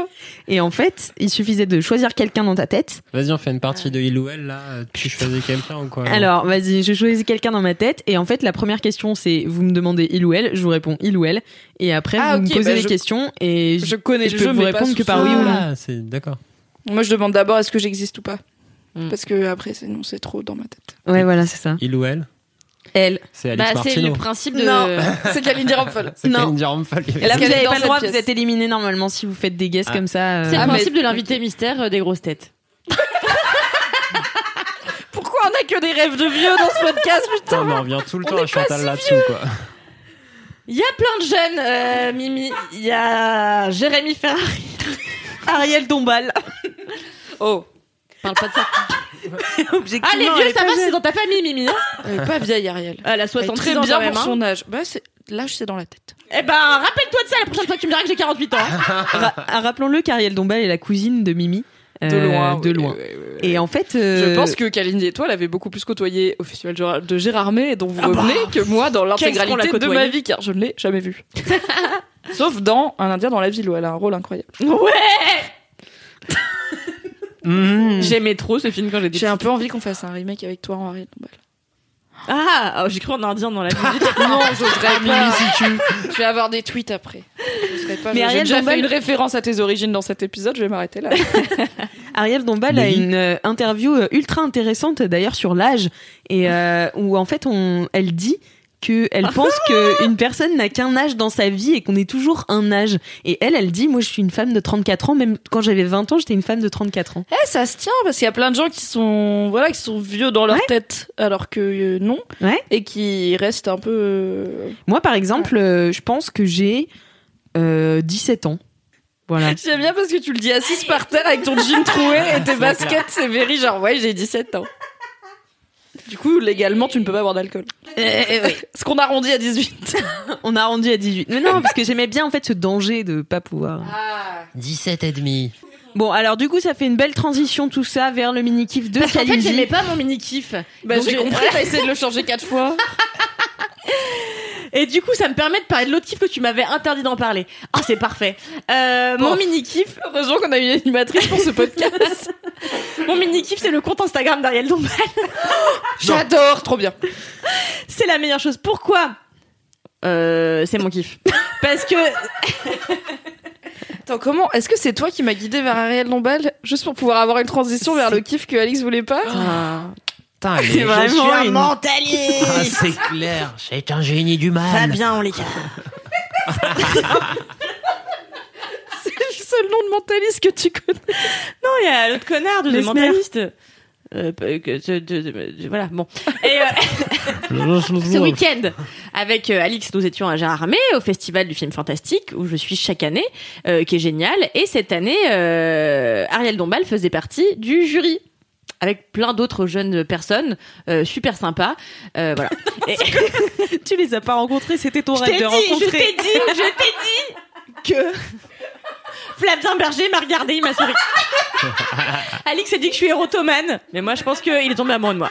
Et en fait, il suffisait de choisir quelqu'un dans ta tête. Vas-y, on fait une partie de il ou elle, là. Tu choisis quelqu'un ou quoi? Alors, vas-y, je choisis quelqu'un dans ma tête. Et en fait, la première question, c'est vous me demandez il ou elle. Je vous réponds il ou elle. Et après, Ah, vous me posez bah, des je- questions. Et je, Je connais je peux jeu, vous répondre que par oui ou non. Ah, c'est d'accord. Moi, je demande d'abord est-ce que j'existe ou pas? Hmm. Parce que après, c'est non, c'est trop dans ma tête. Ouais, voilà, c'est ça. Il ou elle Elle. C'est Alex Bah, c'est Martino. le principe de. Non, c'est Kalindi. C'est Non. Kalindi là, vous n'avez pas le droit, pièce. vous êtes éliminé normalement si vous faites des guesses Ah. comme ça. euh. C'est Ah, le mais- principe de l'invité mystère euh, des grosses têtes. Pourquoi on a que des rêves de vieux dans ce podcast, Putain, putain mais on revient tout le temps à Chantal là-dessous, quoi. Il y a plein de jeunes, euh, Mimi. Il y a Jérémy Ferrari. Ariel Dombal. Oh, Parle pas de ça. Objectivement, Ah, les vieux, ça va, c'est dans ta famille, Mimi. hein elle est pas vieille, Ariel. Elle a Elle est 66 très ans bien pour hein. son âge. Bah, c'est... L'âge, c'est dans la tête. Eh ben, rappelle-toi de ça la prochaine fois que tu me diras que j'ai 48 ans. Ra- ah, Rappelons-le qu'Ariel Dombal est la cousine de Mimi. De euh, loin. De oui, loin. Et en fait. Je euh, pense que Kalindi et toi l'avez beaucoup plus côtoyé au festival Gérard- de Gérardmer dont vous Ah bah. revenez que moi dans l'intégralité de ma vie car je ne l'ai jamais vue. Sauf dans Un Indien dans la ville où elle a un rôle incroyable. Ouais Mmh. J'aimais trop ce film quand j'étais J'ai un peu envie qu'on fasse un remake avec toi en Ariel Dombal. Ah, oh, j'ai cru en indien dans la musique. Non, j'oserais Mimi, pas. si tu. Je vais avoir des tweets après. Pas. Mais J'ai Ariel déjà Dombal- fait une référence à tes origines dans cet épisode, je vais m'arrêter là. Ariel Dombal a une euh, interview euh, ultra intéressante d'ailleurs sur l'âge et euh, où en fait on, elle dit que elle pense qu'une personne n'a qu'un âge dans sa vie et qu'on est toujours un âge. Et elle, elle dit, moi je suis une femme de 34 ans, même quand j'avais 20 ans, j'étais une femme de 34 ans. Eh, ça se tient parce qu'il y a plein de gens qui sont voilà qui sont vieux dans leur Ouais. tête alors que euh, non Ouais. et qui restent un peu euh, Moi par exemple, euh, je pense que j'ai euh, 17 ans. Voilà. J'aime bien parce que tu le dis assise par terre avec ton jean troué et tes baskets, c'est very genre ouais, j'ai 17 ans. Du coup, légalement, tu ne peux pas boire d'alcool. Ce qu'on arrondit à 18. On a rendu à 18. Mais non, parce que j'aimais bien en fait ce danger de pas pouvoir. 17 et demi. Bon, alors du coup, ça fait une belle transition tout ça vers le mini kiff de Parce qu'en fait, j'aimais pas mon mini kiff. Bah, Donc, j'ai compris, t'as essayé de le changer quatre fois. Et du coup, ça me permet de parler de l'autre kiff que tu m'avais interdit d'en parler. Ah, c'est parfait. Euh, Mon mini kiff, Heureusement qu'on a une animatrice pour ce podcast. mon mini kiff, c'est le compte Instagram d'Ariel Dombal. J'adore, trop bien. C'est la meilleure chose. Pourquoi euh, C'est mon kiff. Parce que Attends, comment Est-ce que c'est toi qui m'as guidé vers Ariel Dombal juste pour pouvoir avoir une transition vers le kiff que Alix voulait pas? Putain, C'est mais vraiment une- mentaliste. Ah, c'est clair, c'est un génie du mal. Fabien, on les calme. C'est le seul nom de mentaliste que tu connais. Non, il y a l'autre connard de, mentaliste. Euh, que- de- de- de- de- voilà, bon. Et euh, ce week-end, avec euh, Alix, nous étions à Gérardmer, au Festival du film fantastique, où je suis chaque année, euh, qui est génial. Et cette année, euh, Ariel Dombal faisait partie du jury. Avec plein d'autres jeunes personnes, euh, super sympas. Euh, voilà. Et- Tu les as pas rencontrés, c'était ton je rêve de dit, je rencontrer. t'ai dit, je t'ai dit que Flavien Berger m'a regardé, il m'a souri. Alix a dit que je suis érotomane, mais moi je pense qu'il est tombé amoureux de moi.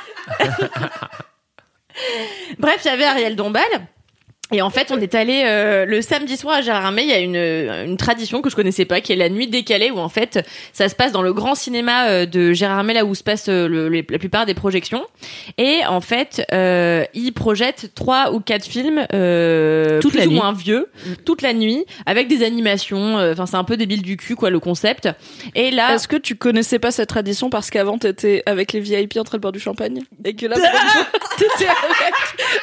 Bref, il y avait Ariel Dombal. Et en fait, on est allé euh, le samedi soir à Gérardmer. Il y a une, une tradition que je connaissais pas, qui est la nuit décalée, où en fait, ça se passe dans le grand cinéma euh, de Gérardmer, là où se passe euh, le- les- la plupart des projections. Et en fait, euh, ils projettent trois ou quatre films euh, Toute plus la ou nuit. moins vieux, toute la nuit, avec des animations. euh, Enfin, c'est un peu débile du cul, quoi, le concept. Et là, Est-ce que tu connaissais pas cette tradition parce qu'avant t'étais avec les VIP en train de boire du champagne et que là t'étais avec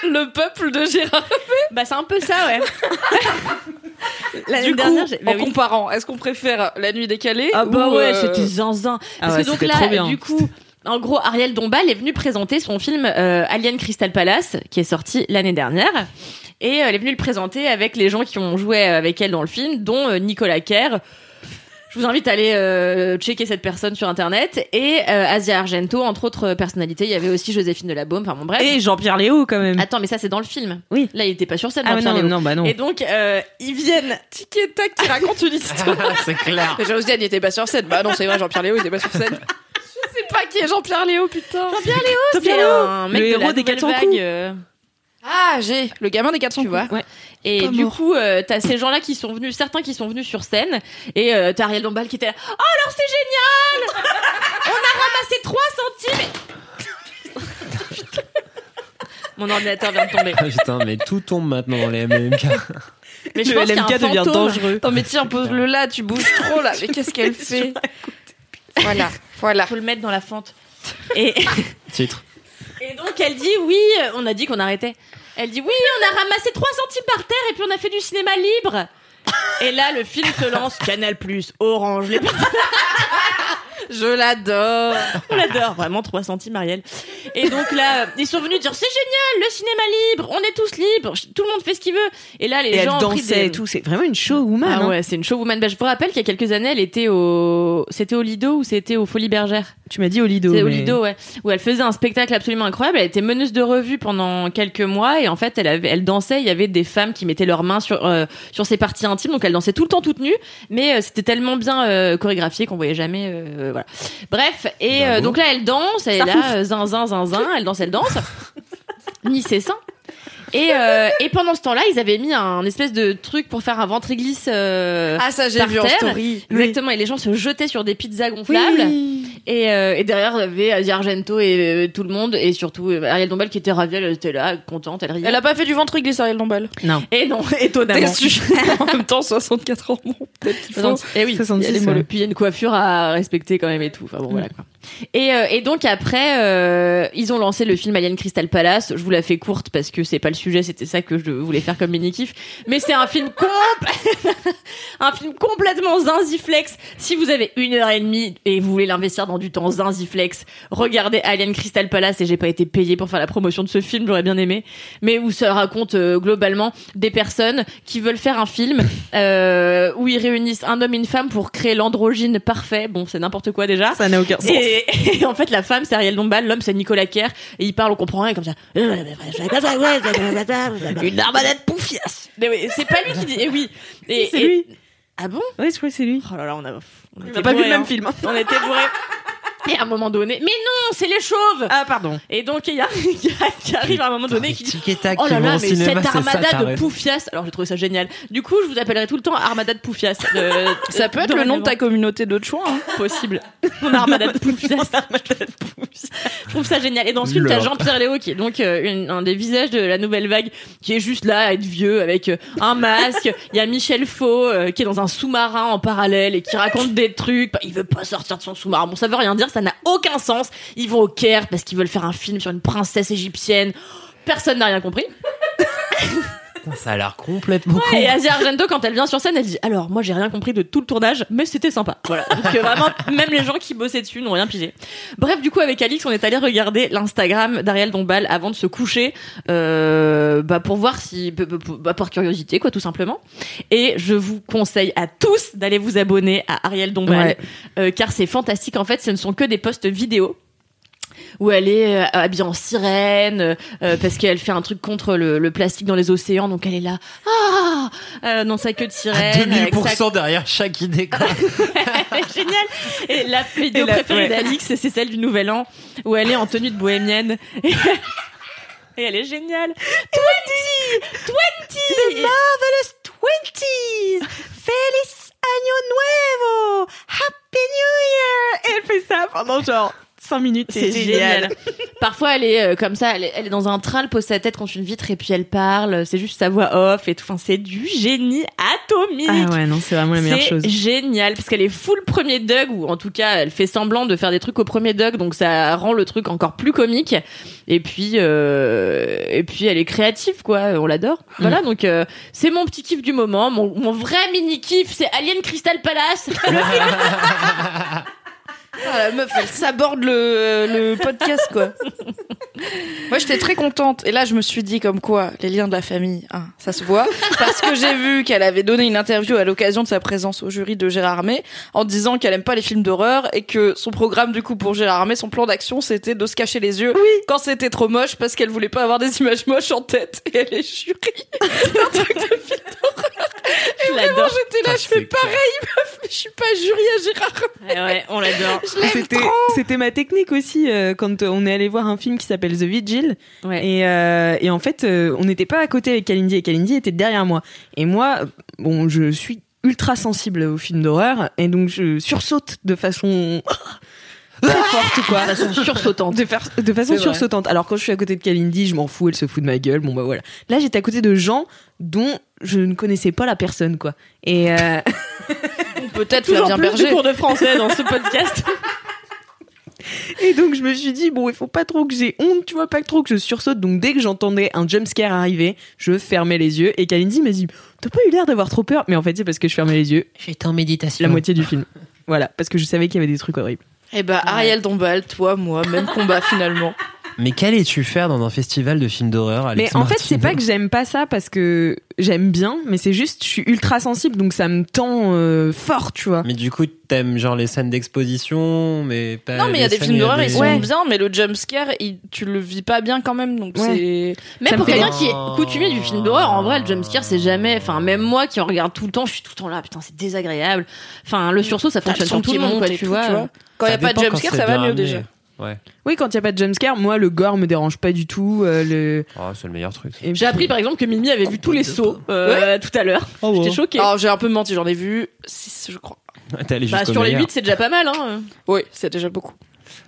le peuple de Gérard Bah c'est un peu ça, ouais. L'année Du coup, dernière, j'ai- bah en oui. comparant, est-ce qu'on préfère la nuit décalée Ah bah ou, ouais, euh, c'était zinzin. Ah Parce ouais, que donc c'était là, bien. du coup, en gros, Ariel Dombal est venue présenter son film euh, Alien Crystal Palace, qui est sorti l'année dernière. Et euh, elle est venue le présenter avec les gens qui ont joué avec elle dans le film, dont euh, Nicolas Kerr. Je vous invite à aller euh, checker cette personne sur internet et euh, Asia Argento entre autres personnalités. Il y avait aussi Joséphine de la Baume. Enfin bon bref. Et Jean-Pierre Léo quand même. Attends, mais ça c'est dans le film. Oui. Là, il était pas sur scène. Ah non, Léo. non, bah non. Et donc euh, ils viennent. Tic et tac qui raconte une histoire. c'est clair. Josiane n'était pas sur scène. Bah non, c'est vrai, Jean-Pierre Léo il était pas sur scène. Je sais pas qui est Jean-Pierre Léo, putain. Jean-Pierre Léo, c'est un mec le de héros la des nouvelle 400 vague, coups. euh, Ah, j'ai le gamin des 400 tu vois. Ouais. Et Pas du mort. coup, euh, t'as ces gens-là qui sont venus, certains qui sont venus sur scène, et euh, t'as Ariel Dombal qui était là. Oh alors c'est génial On a ramassé 3 centimes. Mon ordinateur vient de tomber. Ah, Putain, mais tout tombe maintenant dans les MMK. Mais je Le pense qu'il y a un LMK devient fantôme. dangereux. Non mais tiens, pose-le là, tu bouges trop là. Mais qu'est-ce qu'elle fait Voilà, voilà. Faut le mettre dans la fente. Et, Titre. Et donc elle dit oui, on a dit qu'on arrêtait. Elle dit oui, on a ramassé 3 centimes par terre et puis on a fait du cinéma libre. Et là, le film se lance Canal+, Orange, les Je l'adore. On l'adore, vraiment 3 centimes, Ariel. Et donc là, ils sont venus dire c'est génial, le cinéma libre, on est tous libres, tout le monde fait ce qu'il veut. Et là, les Et elle gens pris dansait des... et tout. C'est vraiment une showwoman. Ah hein. ouais, c'est une showwoman. Bah, je vous rappelle qu'il y a quelques années, elle était au, c'était au Lido ou c'était au Folie Bergère? Tu m'as dit au Lido. C'est au mais- Lido, ouais. Où elle faisait un spectacle absolument incroyable. Elle était meneuse de revue pendant quelques mois et en fait, elle avait, elle dansait. Il y avait des femmes qui mettaient leurs mains sur euh, sur ses parties intimes, donc elle dansait tout le temps toute nue. Mais euh, c'était tellement bien euh, chorégraphié qu'on voyait jamais. Voilà. Bref, et Bravo. euh, donc là, elle danse. Elle est là, euh, zin zin zin zin. Elle danse, elle danse. Ni ses seins. Et, euh, et pendant ce temps-là, ils avaient mis un espèce de truc pour faire un ventre glisse. euh, Ah ça j'ai par vu en terre. story. Exactement, et les gens se jetaient sur des pizzas gonflables. Et, euh, et derrière, il y avait Asia Argento et euh, tout le monde, et surtout euh, Ariel Dombal qui était ravie, elle était là, contente, elle riait. Elle a pas fait du ventre glisse Ariel Dombal? Non. Et non, étonnamment. En même temps, 64 ans. Bon, peut-être qu'il faut. Et oui, 66, il y a des ouais. molles. Puis il y a une coiffure à respecter quand même et tout. Enfin bon, voilà quoi. Et, euh, et donc après, euh, ils ont lancé le film Alien Crystal Palace. Je vous la fais courte parce que c'est pas le sujet, c'était ça que je voulais faire comme mini kiff. Mais c'est un film compl- un film complètement zinziflex. Si vous avez une heure et demie et vous voulez l'investir dans du temps zinziflex, regardez Alien Crystal Palace. Et j'ai pas été payé pour faire la promotion de ce film, j'aurais bien aimé. Mais où ça raconte euh, globalement des personnes qui veulent faire un film euh, où ils réunissent un homme et une femme pour créer l'androgyne parfait. Bon, c'est n'importe quoi déjà. Ça n'a aucun sens. Et, et en fait, la femme, c'est Ariel Dombal, l'homme, c'est Nicolas Kerr, et il parle, on comprend rien, comme ça. Une arbalète poufiasse. C'est pas lui qui dit, et oui. Et, C'est lui. Ah bon? Oui, je crois que c'est lui. Oh là là, on a, on n'a pas vu le même hein. film. On était bourrés. Et à un moment donné, mais non, c'est les chauves. Ah, pardon. Et donc il y a un gars qui arrive à un moment donné qui dit Oh là là, mais cinéma, cette armada de poufias. Alors j'ai trouvé ça génial. Du coup, je vous appellerai tout le temps armada de poufias. Euh, Ça peut être le nom de ta communauté de choix. Hein. possible. Mon armada de poufias. Je trouve ça génial. Et ensuite, t'as. Jean-Pierre Léo qui est donc euh, une- un des visages de la nouvelle vague, qui est juste là à être vieux avec euh, un masque. Il y a Michel Faux euh, qui est dans un sous-marin en parallèle et qui raconte des trucs. Il veut pas sortir de son sous-marin. Bon, ça veut rien dire, ça n'a aucun sens. Ils vont au Caire parce qu'ils veulent faire un film sur une princesse égyptienne. Personne n'a rien compris. Putain, Ça a l'air complètement con. Et Asia Argento, quand elle vient sur scène, elle dit Alors, moi, j'ai rien compris de tout le tournage, mais c'était sympa. Voilà. Donc, euh, vraiment, même les gens qui bossaient dessus n'ont rien pigé. Bref, du coup, avec Alix, on est allé regarder l'Instagram d'Ariel Dombal avant de se coucher, euh, bah, pour voir si, bah, par curiosité, quoi, tout simplement. Et je vous conseille à tous d'aller vous abonner à Ariel Dombal, Ouais. euh, car c'est fantastique. En fait, ce ne sont que des posts vidéo où elle est euh, habillée en sirène euh, euh, parce qu'elle fait un truc contre le, le plastique dans les océans donc elle est là ah euh, dans sa queue de À sirène sa 2000% derrière chaque idée, quoi. génial et la vidéo Et la- préférée ouais. d'Alix c'est celle du Nouvel An où elle est en tenue de bohémienne et, elle est géniale 20 20 Marvelous Twenties! Feliz Año Nuevo! Happy New Year! Et elle fait ça pendant genre 5 minutes. C'est génial. Parfois, elle est euh, comme ça, elle est, elle est dans un train, elle pose sa tête contre une vitre et puis elle parle. C'est juste sa voix off et tout. Enfin, c'est du génie atomique. Ah ouais, non, c'est vraiment la meilleure chose. C'est génial parce qu'elle est full premier Doug ou en tout cas elle fait semblant de faire des trucs au premier Doug donc ça rend le truc encore plus comique et puis euh, et puis elle est créative quoi on l'adore voilà donc euh, c'est mon petit kiff du moment mon, mon vrai mini kiff c'est Alien Crystal Palace le film Ah, la meuf, elle s'aborde le, le podcast, quoi. Moi, j'étais très contente. Et là, je me suis dit, comme quoi, les liens de la famille, hein, ça se voit. Parce que j'ai vu qu'elle avait donné une interview à l'occasion de sa présence au jury de Gérard Armé en disant qu'elle aime pas les films d'horreur et que son programme, du coup, pour Gérard Armé, son plan d'action, c'était de se cacher les yeux quand c'était trop moche parce qu'elle voulait pas avoir des images moches en tête. Et elle est jury d'un truc de film d'horreur. Et Je vraiment, l'adore. j'étais là, je fais pareil, meuf, mais je suis pas jury à Gérard Armé. ouais, ouais, on l'adore C'était, c'était ma technique aussi euh, quand on est allé voir un film qui s'appelle The Vigil. ouais. Et, euh, et en fait, euh, on n'était pas à côté avec Kalindi et Kalindi était derrière moi. Et moi, bon, je suis ultra sensible aux films d'horreur et donc je sursaute de façon très forte quoi. de façon sursautante De, faire- de façon sursautante. Alors quand je suis à côté de Kalindi, je m'en fous, elle se fout de ma gueule. Bon bah voilà. Là j'étais à côté de gens dont je ne connaissais pas la personne quoi. Et euh, Peut-être toujours Flavien plus Berger. de cours de français dans ce podcast Et donc je me suis dit bon il faut pas trop que j'ai honte tu vois pas trop que je sursaute donc dès que j'entendais un jumpscare arriver je fermais les yeux et Kalindi m'a dit t'as pas eu l'air d'avoir trop peur? Mais en fait c'est parce que je fermais les yeux J'étais en méditation. la moitié du film voilà parce que je savais qu'il y avait des trucs horribles Eh ben, Ariel Dombal, toi, moi, même combat finalement. Mais qu'allais-tu faire dans un festival de films d'horreur mais Alex en fait c'est pas que j'aime pas ça parce que j'aime bien mais c'est juste je suis ultra sensible donc ça me tend euh, fort tu vois Mais du coup, t'aimes genre les scènes d'exposition, mais pas. Non, mais il y a des films d'horreur, des- ils sont Ouais. bien, mais le jumpscare, il- tu le vis pas bien quand même, donc Ouais. c'est. Même pour quelqu'un qui est coutumier du film d'horreur, en vrai, le jumpscare, c'est jamais. Enfin, même moi qui en regarde tout le temps, je suis tout le temps là, putain, c'est désagréable. Enfin, le sursaut, ça fonctionne sur tout le monde, quoi, tu tout, vois. Quand il y a pas de jumpscare, c'est ça va mieux déjà. Ouais. oui quand il y a pas de jumpscare moi le gore me dérange pas du tout euh, le Oh, c'est le meilleur truc. J'ai appris par exemple que Mimi avait vu tous les sauts euh, tout à l'heure. Oh, J'étais choquée. Alors, j'ai un peu menti, j'en ai vu 6, je crois. T'es allé Bah, jusqu'au sur les meilleur. 8, c'est déjà pas mal, hein. Oui, c'est déjà beaucoup.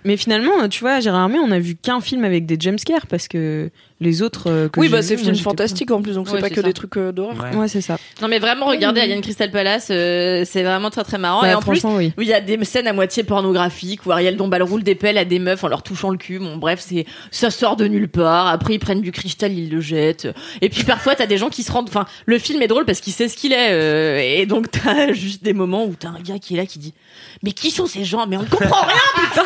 Mais finalement, tu vois, à Gérard Armé, on a vu qu'un film avec des jumpscares parce que les autres. euh, que Oui, bah, c'est film fantastique en plus, donc Ouais, c'est pas que ça. des trucs euh, d'horreur. Ouais. Ouais, c'est ça. Non, mais vraiment, regardez Alien Crystal Palace, euh, c'est vraiment très très marrant. Ouais, et en plus, oui. Il y a des scènes à moitié pornographiques où Ariel Dombal roule des pelles à des meufs en leur touchant le cul. Bon, bref, c'est ça sort de nulle part. Après, ils prennent du cristal, ils le jettent. Et puis parfois, t'as des gens qui se rendent. Enfin, le film est drôle parce qu'il sait ce qu'il est. euh, et donc, t'as juste des moments où t'as un gars qui est là qui dit Mais qui sont ces gens? Mais on ne comprend rien.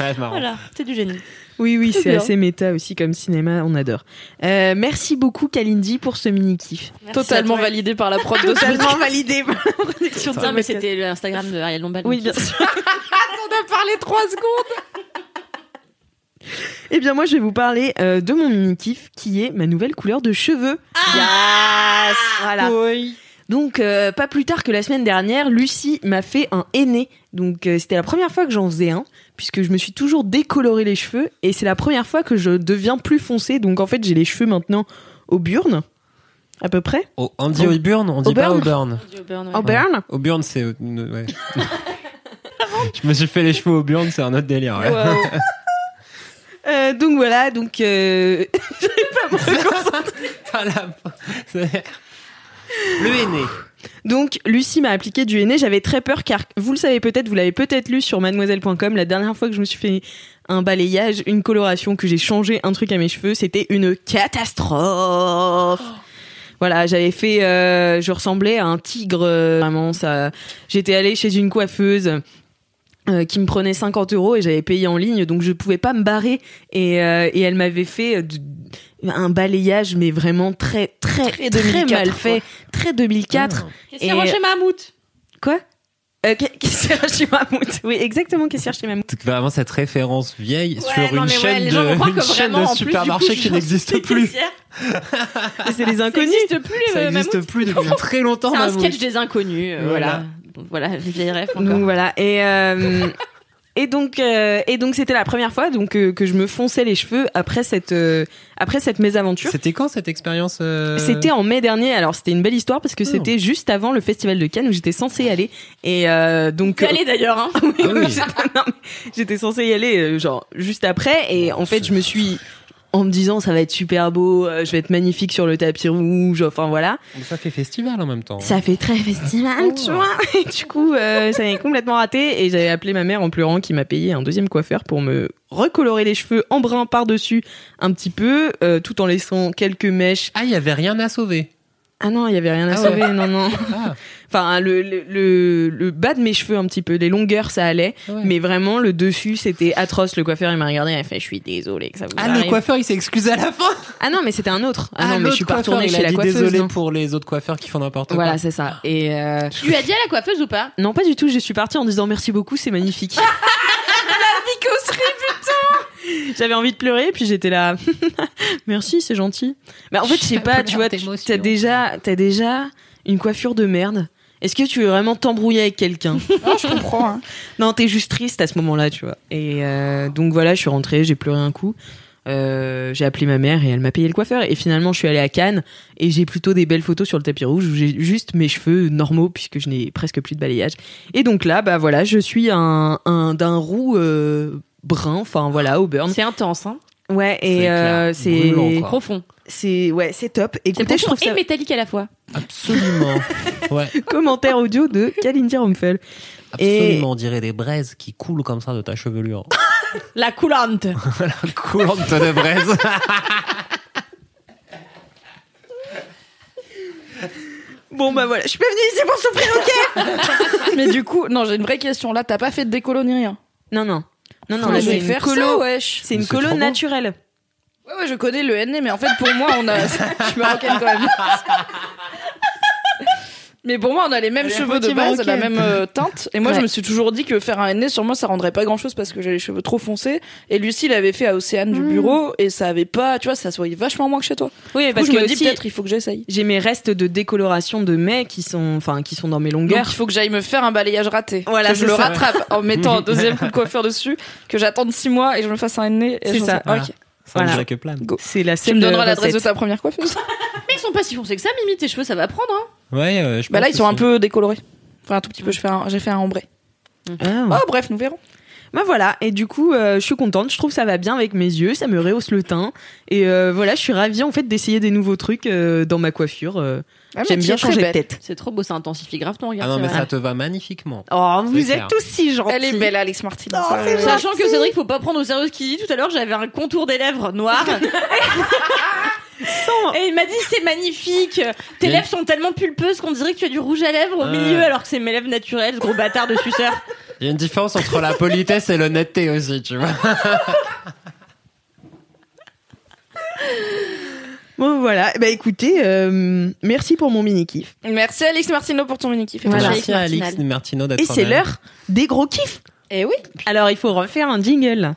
Ouais, c'est marrant. Voilà, c'est du génie. Oui, oui, c'est assez méta aussi comme cinéma, on adore. Euh, merci beaucoup, Kalindi, pour ce mini kiff. Totalement validé par la prod de Totalement validé par la production de mais c'était l'Instagram de Ariel Dombal. Oui, bien sûr. On a parlé trois secondes. Eh bien, moi, je vais vous parler euh, de mon mini kiff qui est ma nouvelle couleur de cheveux. Ah Yes Voilà. Donc, euh, pas plus tard que la semaine dernière, Lucie m'a fait un aîné. Donc, euh, c'était la première fois que j'en faisais un, puisque je me suis toujours décoloré les cheveux, et c'est la première fois que je deviens plus foncé. Donc, en fait, j'ai les cheveux maintenant au burn, à peu près. Oh, on dit Auburn, on dit pas Auburn Auburn. Au burn. Auburn, c'est. euh, ouais. Je me suis fait les cheveux Auburn, c'est un autre délire. ouais. Euh, donc voilà, donc euh, Ah, la- c'est- Le aîné. Donc Lucie m'a appliqué du henné. J'avais très peur car vous le savez peut-être, vous l'avez peut-être lu sur mademoiselle.com. La dernière fois que je me suis fait un balayage, une coloration, que j'ai changé un truc à mes cheveux, c'était une catastrophe. Voilà, j'avais fait, euh, je ressemblais à un tigre. euh, vraiment, ça. J'étais allée chez une coiffeuse. Euh, qui me prenait 50 euros et j'avais payé en ligne donc je pouvais pas me barrer. Et, euh, et elle m'avait fait euh, du- un balayage mais vraiment très très Très très, 2004, mal fait. très 2004 Qu'est-ce Et- qu'il y a chez Mammouth? Quoi? Euh, Caissière chez Mammouth? Oui exactement caissière chez Mammouth? Vraiment cette référence vieille sur non, une mais ouais, de, croire une chaîne vraiment, de du supermarché qui n'existe plus. c'est les Ça inconnus. n'existe plus Ça n'existe plus depuis très longtemps. C'est un sketch des inconnus, euh, Voilà. voilà. Donc, Voilà, les vieilles rêves encore. donc voilà et euh, Et donc, euh, et donc c'était la première fois donc euh, que je me fonçais les cheveux après cette euh, après cette mésaventure. C'était quand cette expérience euh, C'était en mai dernier. Alors c'était une belle histoire parce que Oh. c'était juste avant le festival de Cannes où j'étais censée y aller. Et euh, donc Allez d'ailleurs, hein. oui, Ah oui. j'étais- censée y aller euh, genre juste après et en fait je me suis en me disant ça va être super beau, euh, je vais être magnifique sur le tapis rouge, enfin voilà. Ça fait festival en même temps. Ça fait très festival, Oh. tu vois. Et du coup, euh, ça m'avait complètement raté et j'avais appelé ma mère en pleurant qui m'a payé un deuxième coiffeur pour me recolorer les cheveux en brun par-dessus un petit peu, euh, tout en laissant quelques mèches. Ah, il y avait rien à sauver. Ah non, il y avait rien à Ah ouais. sauver, non non. Ah, Enfin, le, le, le, le bas de mes cheveux un petit peu, les longueurs ça allait, ouais. mais vraiment le dessus c'était atroce. Le coiffeur il m'a regardé, il a fait je suis désolé que ça vous Ah, le coiffeur, il s'est excusé à la fin. Ah non, mais c'était un autre. Ah, non, mais je suis pas retournée chez la coiffeuse. Désolé non. pour les autres coiffeurs qui font n'importe quoi. Voilà, c'est ça. Et euh, Tu lui as dit à la coiffeuse ou pas? Non, pas du tout. Je suis partie en disant merci beaucoup, c'est magnifique. J'avais envie de pleurer, puis j'étais là. Merci, c'est gentil. Mais en fait, je sais pas, tu vois, tu- t'as déjà, t'as déjà une coiffure de merde. Est-ce que tu veux vraiment t'embrouiller avec quelqu'un? Je comprends. hein. Non, t'es juste triste à ce moment-là, tu vois. Et euh, donc voilà, je suis rentrée, j'ai pleuré un coup. Euh, j'ai appelé ma mère et elle m'a payé le coiffeur. Et finalement, je suis allée à Cannes et j'ai plutôt des belles photos sur le tapis rouge où j'ai juste mes cheveux normaux puisque je n'ai presque plus de balayage. Et donc là, bah voilà, je suis un, un d'un roux euh, brun, enfin voilà, au burn. C'est intense, hein. Ouais, C'est et euh, c'est quoi. Profond. c'est ouais, c'est top. C'est Écoutez, je trouve ça et métallique à la fois. Absolument. Ouais, commentaire audio de Kalindi Rumpel. absolument. On dirait des braises qui coulent comme ça de ta chevelure. La coulante. Coulante de braise. Bon bah voilà, je suis pas venue ici pour souffrir, ok Mais du coup, non, j'ai une vraie question. Là, t'as pas fait de décolo ni rien. Non non. Non non, là, c'est une colo, c'est une colo naturelle. Ouais, ouais, je connais le NE, mais en fait, pour moi, on a. je me racane quand même. Mais pour moi, on a les mêmes cheveux de base, la même euh, teinte. Et moi, je me suis toujours dit que faire un NE sur moi, ça rendrait pas grand chose parce que j'ai les cheveux trop foncés. Et Lucie l'avait fait à Océane du bureau et ça avait pas, tu vois, ça se voyait vachement moins que chez toi. Oui, Du coup, parce je que me dis peut-être il faut que j'essaye. j'ai mes restes de décoloration de mai qui sont, enfin, qui sont dans mes Donc longueurs. il faut que j'aille me faire un balayage raté. Voilà, que je le ça. rattrape en mettant un deuxième coup de coiffeur dessus, que j'attende six mois et je me fasse un nez. et C'est je ça. Ça Voilà. que plane. C'est la Tu seule me donneras l'adresse de ta première coiffeuse. Mais ils sont pas si foncés que ça, Mimi, tes cheveux, ça va prendre, hein. Ouais, euh, je Bah là, ils sont un peu décolorés. Enfin, un tout petit peu. Je fais un- J'ai fait un ombré. Ah. Oh, bref, nous verrons. Bah voilà, et du coup, euh, je suis contente, je trouve que ça va bien avec mes yeux, ça me rehausse le teint. Et euh, voilà, je suis ravie en fait d'essayer des nouveaux trucs euh, dans ma coiffure. euh. Ah, mais J'aime tu bien es très changer de tête. C'est trop beau, ça intensifie grave ton Ah regard. non, c'est mais vrai. ça te va magnifiquement. Oh, vous C'est êtes clair. tous si gentils. Elle est belle, Alex Martin. Oh, c'est euh, Sachant que Cédric, faut pas prendre au sérieux ce qu'il dit. Tout à l'heure, j'avais un contour des lèvres noir. Et il m'a dit c'est magnifique. Tes lèvres sont tellement pulpeuses qu'on dirait que tu as du rouge à lèvres au Ouais. milieu alors que c'est mes lèvres naturelles, ce gros bâtard de suceur. Il y a une différence entre la politesse et l'honnêteté aussi, tu vois. Bon voilà, bah écoutez, euh, merci pour mon mini kiff. Merci Alex Martino pour ton mini kiff. Voilà. Merci à. Alix Martino d'être Et c'est l'heure des gros kiffs. Et oui. Alors il faut refaire un jingle.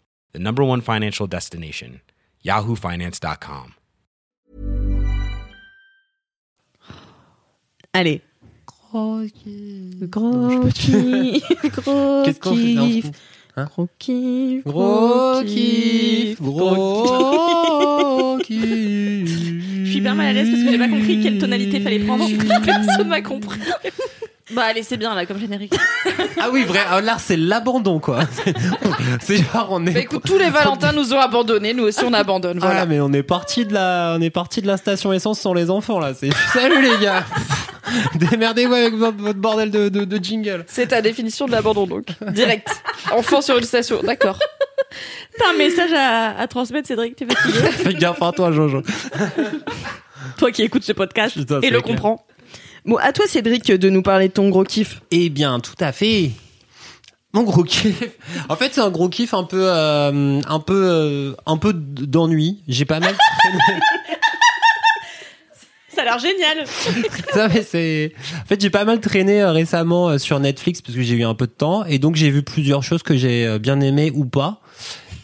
the number one financial destination, yahoofinance.com. Allez. Gros kiff. Gros kiff. Gros kiff. Gros kiff. Gros kiff, gros kiff. Je suis hyper mal à l'aise parce que j'ai pas compris quelle tonalité fallait prendre. Personne m'a compris. Bah allez, c'est bien là comme générique. Ah oui, vrai. ah, Là, c'est l'abandon, quoi. C'est genre, on est. Bah écoute, tous les Valentins nous ont abandonnés, nous aussi on abandonne. Ah, Voilà. mais on est parti de la, on est parti de la station essence sans les enfants, là. C'est, salut les gars. Démerdez-vous avec votre, bordel de, de, de jingle. C'est ta définition de l'abandon donc. Direct. Enfant sur une station. D'accord. T'as un message à, à transmettre, Cédric, t'es fatigué. Fais gaffe à toi, Jojo. Toi qui écoutes ce podcast Putain, et le clair. comprends. Bon, à toi Cédric de nous parler de ton gros kiff. Eh bien, tout à fait. Mon gros kiff. En fait, c'est un gros kiff un peu, euh, un peu, euh, un peu d'ennui. J'ai pas mal traîné. Ça a l'air génial. Ça, mais c'est. En fait, j'ai pas mal traîné euh, récemment euh, sur Netflix parce que j'ai eu un peu de temps et donc j'ai vu plusieurs choses que j'ai euh, bien aimées ou pas.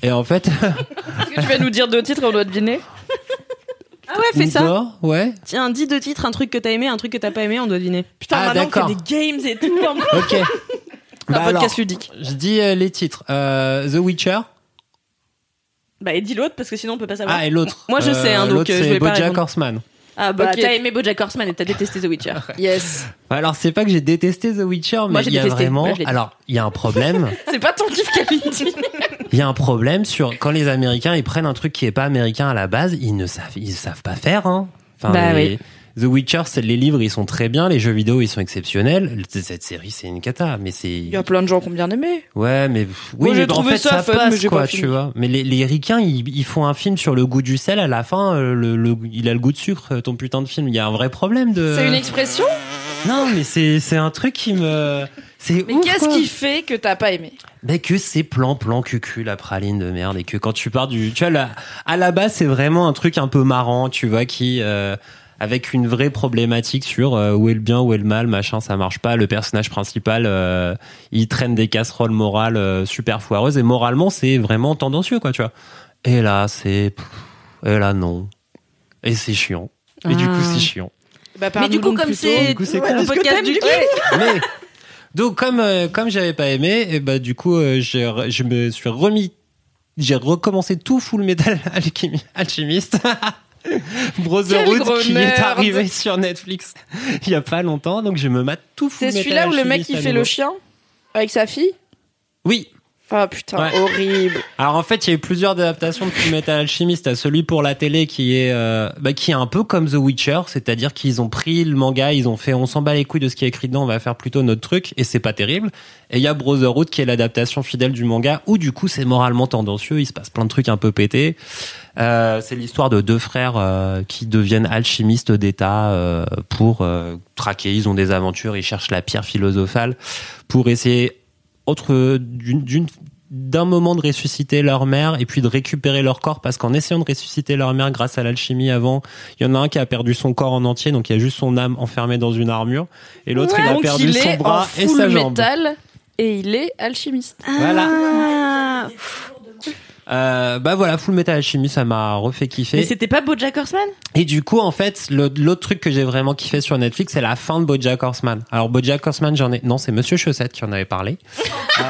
Et en fait, Est-ce que tu vas nous dire deux titres et on doit deviner? Ah ouais, fais ça. D'accord, ouais. Tiens, dis deux titres, un truc que t'as aimé, un truc que t'as pas aimé, on doit deviner. Putain, Ah, maintenant on d'accord. fait des games et tout. en plus. Ok. Un Bah podcast alors, ludique. je dis euh, les titres. Euh, The Witcher. Bah, et dis l'autre parce que sinon on peut pas savoir. Ah, et l'autre. Moi, je sais, hein, donc, l'autre, euh, je c'est vais pas BoJack répondre. Horseman. Ah, bah, Ok. t'as aimé Bojack Horseman et t'as détesté The Witcher. Yes. Alors, c'est pas que j'ai détesté The Witcher, mais Moi, j'ai il y a détesté. vraiment. Moi, je l'ai dit. Alors, il y a un problème. C'est pas ton kiff Kalindi. Il y a un problème sur quand les Américains ils prennent un truc qui est pas américain à la base, ils ne savent ils savent pas faire. Hein. Enfin, Bah les- The Witcher, c'est les livres, ils sont très bien, les jeux vidéo, ils sont exceptionnels. Cette série, c'est une cata, mais c'est Il y a plein de gens qui ont bien aimé. ouais, mais oui, Moi, j'ai mais en trouvé fait ça ça, fun, passe mais quoi, pas tu vois. Mais les, les ricains, ils, ils font un film sur le goût du sel. À la fin, euh, le, le- il a le goût de sucre. Ton putain de film, il y a un vrai problème de. C'est une expression? Non, mais c'est c'est un truc qui me. C'est Mais qu'est-ce qui fait que t'as pas aimé? Mais que c'est plan plan cucu la praline de merde et que quand tu pars du tu vois là à la base c'est vraiment un truc un peu marrant tu vois qui euh, avec une vraie problématique sur euh, où est le bien où est le mal machin ça marche pas. Le personnage principal euh, il traîne des casseroles morales euh, super foireuses et moralement c'est vraiment tendancieux quoi tu vois. Et là c'est et là non. Et c'est chiant. Et du coup Ah. c'est chiant. Bah, Mais du coup, comme c'est ouais, que podcast du du kiff, mais donc comme euh, comme j'avais pas aimé et bah du coup euh, je me suis remis j'ai recommencé tout Full Metal Alchemy- Alchemist Brotherhood gros qui est arrivé sur Netflix il y a pas longtemps. Donc je me mate tout Full C'est Metal celui-là où le mec Alchemist il à fait nouveau. le chien avec sa fille? Oui Ah putain, Ouais. horrible. alors en fait il y a eu plusieurs adaptations de Full Metal Alchemist t'as celui pour la télé qui est euh, bah, qui est un peu comme The Witcher c'est-à-dire qu'ils ont pris le manga ils ont fait on s'en bat les couilles de ce qui est écrit dedans on va faire plutôt notre truc et c'est pas terrible et il y a Brotherhood qui est l'adaptation fidèle du manga où du coup c'est moralement tendancieux il se passe plein de trucs un peu pétés Euh, c'est l'histoire de deux frères euh, qui deviennent alchimistes d'État euh, pour euh, traquer. Ils ont des aventures, ils cherchent la pierre philosophale pour essayer autre d'une d'une- d'un moment de ressusciter leur mère et puis de récupérer leur corps parce qu'en essayant de ressusciter leur mère grâce à l'alchimie avant, il y en a un qui a perdu son corps en entier donc il y a juste son âme enfermée dans une armure et l'autre il a perdu il son est bras et sa jambe. métal et il est alchimiste. Voilà. Ah. Euh, bah voilà, Full Metal Alchemy, ça m'a refait kiffer. Mais c'était pas Bojack Horseman? Et du coup, en fait, le- l'autre truc que j'ai vraiment kiffé sur Netflix, c'est la fin de BoJack Horseman. Alors BoJack Horseman, j'en ai non, c'est Monsieur Chaussette qui en avait parlé. Euh,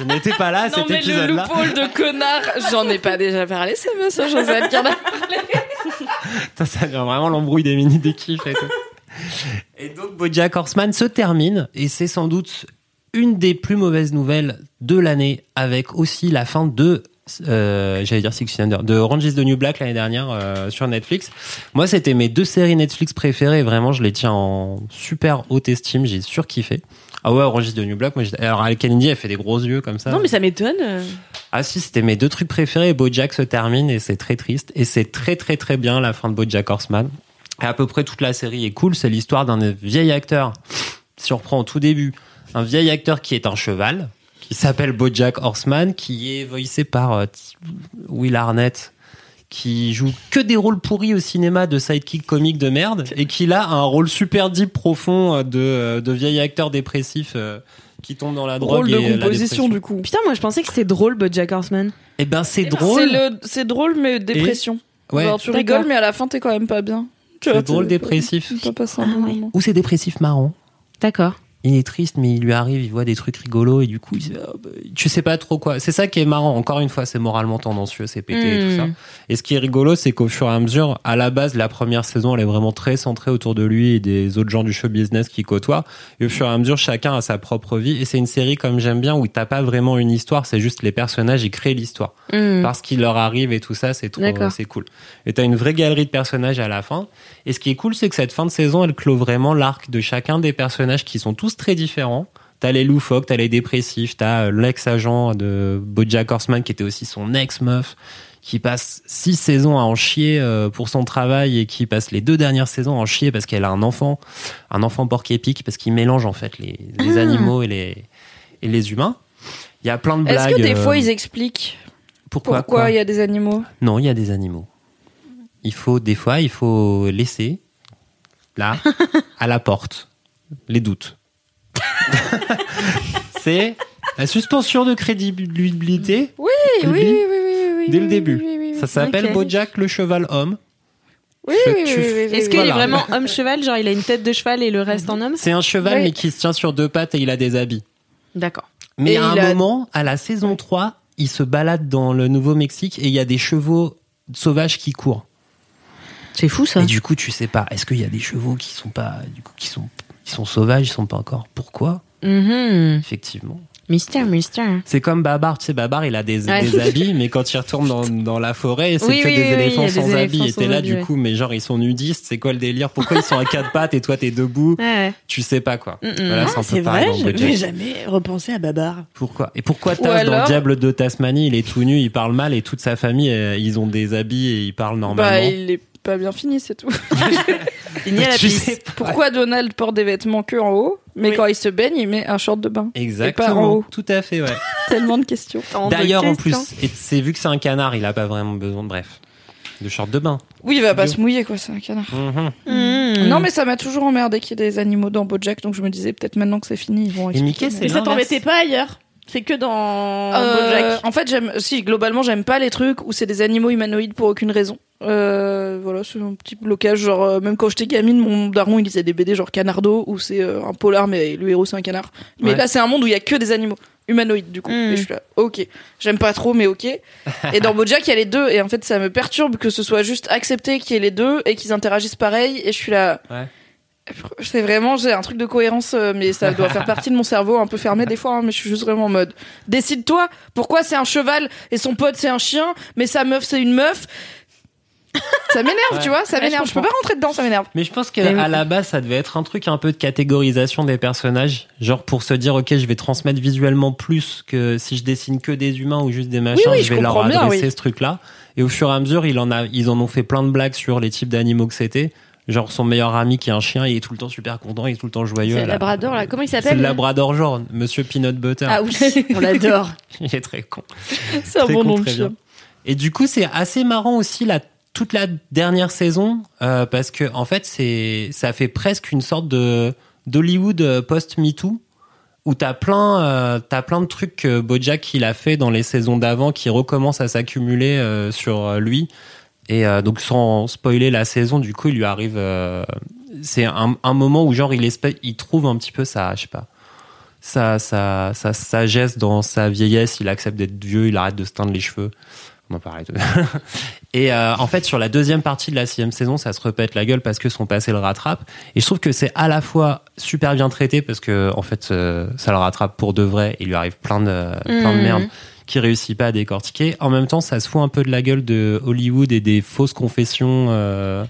je n'étais pas là à non cet mais le épisode-là. loophole de connard, j'en ai pas déjà parlé, c'est monsieur Joseph qui en a- Ça, ça devient vraiment l'embrouille des mini des kiffs et tout. Et donc BoJack Horseman se termine et c'est sans doute une des plus mauvaises nouvelles de l'année, avec aussi la fin de euh, j'allais dire Six Feet Under, de Orange is the New Black l'année dernière euh, sur Netflix. Moi, c'était mes deux séries Netflix préférées. Vraiment, je les tiens en super haute estime. J'ai surkiffé. Ah ouais, Orange is the New Black. Moi, alors Al Kennedy, elle fait des gros yeux comme ça. Non, mais ça m'étonne. Ah si, c'était mes deux trucs préférés. BoJack se termine et c'est très triste. Et c'est très très très bien la fin de BoJack Horseman. Et à peu près toute la série est cool. C'est l'histoire d'un vieil acteur. Si on reprend au tout début, un vieil acteur qui est un cheval, qui s'appelle BoJack Horseman, qui est voicé par euh, Will Arnett, qui joue que des rôles pourris au cinéma de sidekick comique de merde, et qui a un rôle super deep profond euh, de, euh, de vieil acteur dépressif euh, qui tombe dans la drogue Rôle de et composition du coup. Putain, moi je pensais que c'était drôle, BoJack Horseman. Eh ben c'est C'est drôle. le- c'est drôle mais dépression. Ouais. Tu rigoles mais à la fin t'es quand même pas bien. C'est drôle dépressif. Ah ouais. Ou c'est dépressif marrant. D'accord. Il est triste, mais il lui arrive, il voit des trucs rigolos et du coup, il Ah, bah, tu sais pas trop quoi. C'est ça qui est marrant. Encore une fois, c'est moralement tendancieux, c'est pété et tout ça. Et ce qui est rigolo, c'est qu'au fur et à mesure, à la base, la première saison, elle est vraiment très centrée autour de lui et des autres gens du show business qui côtoient. Et au fur et à mesure, chacun a sa propre vie. Et c'est une série comme j'aime bien où t'as pas vraiment une histoire, c'est juste les personnages, ils créent l'histoire. Hmm. parce qu'il leur arrive et tout ça, c'est trop, c'est cool. Et t'as une vraie galerie de personnages à la fin. Et ce qui est cool, c'est que cette fin de saison, elle clôt vraiment l'arc de chacun des personnages qui sont tous très différents. T'as les loufoques, t'as les dépressifs, t'as euh, l'ex-agent de BoJack Horseman qui était aussi son ex-meuf, qui passe six saisons à en chier euh, pour son travail et qui passe les deux dernières saisons à en chier parce qu'elle a un enfant, un enfant porc-épic parce qu'il mélange en fait les, les Ah. animaux et les et les humains. Il y a plein de Est-ce blagues. que des euh, fois ils expliquent pourquoi, pourquoi quoi il y a des animaux? Non, il y a des animaux. Il faut des fois, il faut laisser là à la porte les doutes. C'est la suspension de crédibilité Oui, oui, oui, oui, oui, oui, dès le début. oui, oui, oui, Ça s'appelle. Bojack le cheval homme. Oui, oui, oui, tu- oui, oui, Est-ce qu'il est vraiment homme-cheval Genre, il a une tête de cheval et le reste en homme? C'est un cheval Oui. mais qui se tient sur deux pattes et il a des habits. D'accord. Mais Et à un moment, à la saison 3, il se balade dans le Nouveau-Mexique et il y a des chevaux sauvages qui courent. C'est fou ça. Et du coup, tu sais pas, est-ce qu'il y a des chevaux qui sont pas, du coup, qui sont, qui sont sauvages, ils sont pas encore. Pourquoi Mhm. Effectivement. Mystère, mystère. C'est comme Babar, tu sais, Babar, il a des, Ouais. des habits, mais quand il retourne dans, dans la forêt, c'est Oui, que oui, des oui, éléphants des sans habits. Et t'es là, du ouais. coup, mais genre, ils sont nudistes, c'est quoi le délire Pourquoi ils sont à quatre pattes et toi, t'es debout Ouais. Tu sais pas, quoi. Mm, mm. Voilà, c'est vrai, dans je n'avais jamais repensé à Babar. Pourquoi Et pourquoi Ou Taz dans alors- le Diable de Tasmanie, il est tout nu, il parle mal et toute sa famille, euh, ils ont des habits et ils parlent normalement. Bah, il est pas bien fini, c'est tout. Fini à la Tu pisse. sais pas. Pourquoi Donald porte des vêtements que en haut, mais Oui. quand il se baigne, il met un short de bain pas en Exactement. haut. Tout à fait, ouais. Tellement de questions. Tant de D'ailleurs, en questions. plus, et c'est vu que c'est un canard, il a pas vraiment besoin de bref. De short de bain. Oui, il va pas Bio. se mouiller, quoi, c'est un canard. Mhm. Mhm. Non, mais ça m'a toujours emmerdé qu'il y ait des animaux dans Bojack, donc je me disais peut-être maintenant que c'est fini, ils vont Et expliquer, Mickey, mais- c'est Mais ça l'inverse. t'embêtait pas ailleurs C'est que dans Euh, Bojack. en fait, j'aime, si globalement, j'aime pas les trucs où c'est des animaux humanoïdes pour aucune raison. Euh, voilà, c'est un petit blocage. Genre, euh, même quand j'étais gamine, mon daron il lisait des BD genre Canardo où c'est euh, un polar, mais le héros c'est un canard. Mais Ouais. là, c'est un monde où il y a que des animaux humanoïdes du coup. Mm. Et je suis là, ok. J'aime pas trop, mais ok. et dans BoJack, il y a les deux, et en fait, ça me perturbe que ce soit juste accepté qu'il y ait les deux et qu'ils interagissent pareil. Et je suis là. Ouais. C'est vraiment, j'ai un truc de cohérence, euh, mais ça doit faire partie de mon cerveau un peu fermé des fois, hein, mais je suis juste vraiment en mode. Décide-toi, pourquoi c'est un cheval et son pote c'est un chien, mais sa meuf c'est une meuf? Ça m'énerve, Ouais. tu vois, ça Ouais, je m'énerve. Je, peux pas rentrer dedans, ça m'énerve. Mais je pense oui. qu'à la base, ça devait être un truc un peu de catégorisation des personnages. Genre pour se dire, ok, je vais transmettre visuellement plus que si je dessine que des humains ou juste des machins, oui, je je vais leur bien, adresser oui. ce truc-là. Et au fur et à mesure, il en a, ils en ont fait plein de blagues sur les types d'animaux que c'était. Genre son meilleur ami qui est un chien, il est tout le temps super content, il est tout le temps joyeux. C'est le la- Labrador là. Comment il C'est le s'appelle Labrador genre, Monsieur Peanut Butter. Ah oui, on l'adore. Il est très con. C'est un bon nom de chien. Et du coup, c'est assez marrant aussi la toute la dernière saison euh, parce que en fait, c'est ça fait presque une sorte de d'Hollywood post MeToo où t'as plein euh, plein de trucs que BoJack il a fait dans les saisons d'avant qui recommencent à s'accumuler euh, sur euh, lui. Et euh, donc sans spoiler la saison, du coup, il lui arrive euh, c'est un, un moment où genre il espère, il trouve un petit peu sa je sais pas sa, sa, sa sagesse dans sa vieillesse, il accepte d'être vieux, il arrête de se teindre les cheveux. On en parlait. Et euh, en fait, sur la deuxième partie de la sixième saison, ça se repète la gueule parce que son passé le rattrape. Et je trouve que c'est à la fois super bien traité parce que en fait, ça le rattrape pour de vrai. Il lui arrive plein de plein de Mhm. merde qui réussit pas à décortiquer. En même temps, ça se fout un peu de la gueule de Hollywood et des fausses confessions, euh,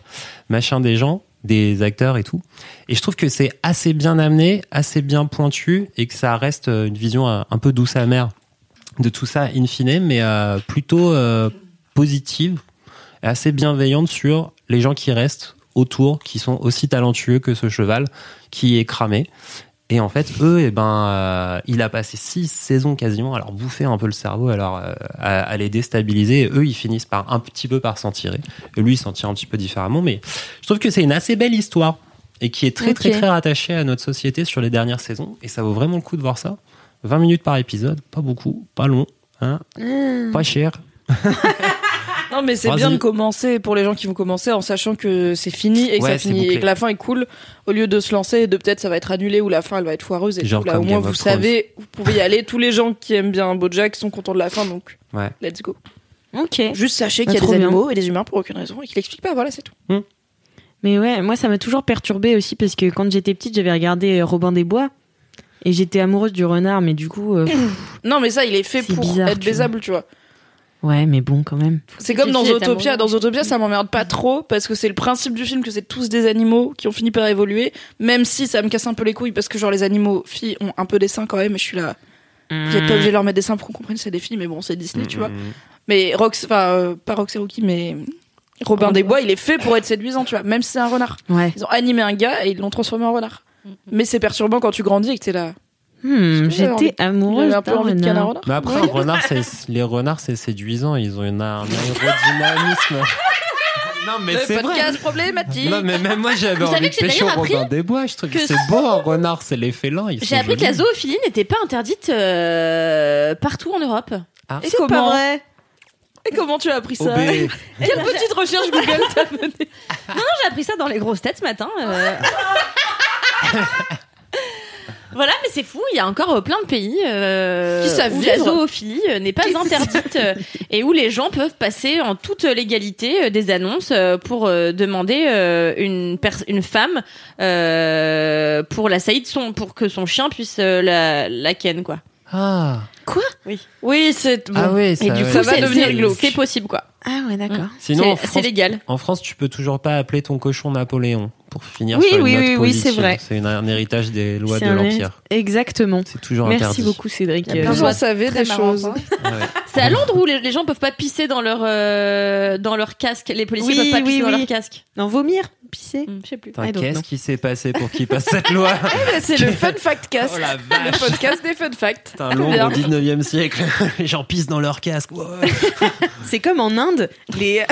machin des gens, des acteurs et tout. Et je trouve que c'est assez bien amené, assez bien pointu et que ça reste euh, une vision un, un peu douce amère de tout ça in fine, mais euh, plutôt euh, positive assez bienveillante sur les gens qui restent autour, qui sont aussi talentueux que ce cheval qui est cramé. Et en fait, eux, eh ben, euh, il a passé six saisons quasiment à leur bouffer un peu le cerveau, à, leur, euh, à, à les déstabiliser. Et eux, ils finissent par un petit peu par s'en tirer. Et lui, il s'en tire un petit peu différemment. Mais je trouve que c'est une assez belle histoire et qui est très, très, très rattachée à notre société sur les dernières saisons. Et ça vaut vraiment le coup de voir ça. 20 minutes par épisode, pas beaucoup, pas long, hein, pas cher. Non, mais c'est bien de commencer pour les gens qui vont commencer en sachant que c'est fini et que Ouais, ça finit et que la fin est cool au lieu de se lancer et de peut-être ça va être annulé ou la fin elle va être foireuse et Genre tout. Là, au moins Game vous savez, vous pouvez y aller. Tous les gens qui aiment bien BoJack sont contents de la fin donc Ouais. let's go. Ok. Juste sachez Bah, qu'il y a trop des bien. animaux et des humains pour aucune raison et qu'il explique pas. Voilà, c'est tout. Mais ouais, moi ça m'a toujours perturbée aussi parce que quand j'étais petite, j'avais regardé euh, Robin des Bois et j'étais amoureuse du renard, mais du coup, euh, Non, mais ça, il est fait pour bizarre, être tu vois. baisable, tu vois. Ouais, mais bon quand même. C'est comme dans Zootopia. Dans. Zootopia, ça m'emmerde pas trop parce que c'est le principe du film que c'est tous des animaux qui ont fini par évoluer. Même si ça me casse un peu les couilles parce que genre les animaux filles ont un peu des seins quand même. Et je suis là. Vous êtes pas obligé de leur mettre des seins pour qu'on comprenne que c'est des filles, mais bon, c'est Disney, tu vois. Mm, mm. Mais Rox, enfin euh, pas Rox et Rookie, mais Robin des Bois, il est fait pour être séduisant, tu vois. Même si c'est un renard. Ouais. Ils ont animé un gars et ils l'ont transformé en renard. Mais c'est perturbant quand tu grandis et que t'es là. Hmm, envie- J'étais amoureuse d'un envie de renard. Mais après, un renard, c'est- les renards, c'est séduisant. Ils ont une, un aérodynamisme. non, mais c'est vrai. podcast problématique. Non, mais même moi, j'avais envie que de pêcher au d'ailleurs appris Robin des Bois. Je trouve que que- c'est beau, un renard. C'est les félins. J'ai appris que la zoophilie n'était pas interdite euh, partout en Europe. Et C'est pas vrai. Et comment tu as appris ça Obé. Quelle petite recherche Google t'as menée J'ai appris ça dans les grosses têtes ce matin. euh. Voilà, mais c'est fou, il y a encore euh, plein de pays euh, Qui savent où la vivre. zoophilie euh, n'est pas interdite euh, et où les gens peuvent passer en toute légalité euh, des annonces euh, pour euh, demander euh, une, femme euh, pour la saillie de son pour que son chien puisse euh, la, la ken quoi. Ah. Oui, c'est bon. Ah oui, ça, Et du ouais. coup, ça va c'est- devenir c'est- glauque. C'est possible quoi. Ah ouais, d'accord. Sinon, en C'est- légal. en France, tu peux toujours pas appeler ton cochon Napoléon pour finir Oui, sur une oui, note oui, oui, c'est vrai. C'est une- un héritage des lois de l'Empire. Exactement. C'est toujours Merci interdit. beaucoup, Cédric. Euh, gens savaient Très des choses. Ouais. C'est à Londres où les, les gens peuvent pas pisser dans leur euh, dans leur casque. Les policiers Oui, peuvent pas pisser oui, dans oui. leur casque. Non, vomir, pisser. Hmm, je sais plus. Qu'est-ce qui s'est passé pour qu'il passe cette loi C'est le fun fact cast. Oh la Le vache podcast des fun facts. Putain, Londres au 19e siècle, les gens pissent dans leur casque. C'est comme en Inde, les.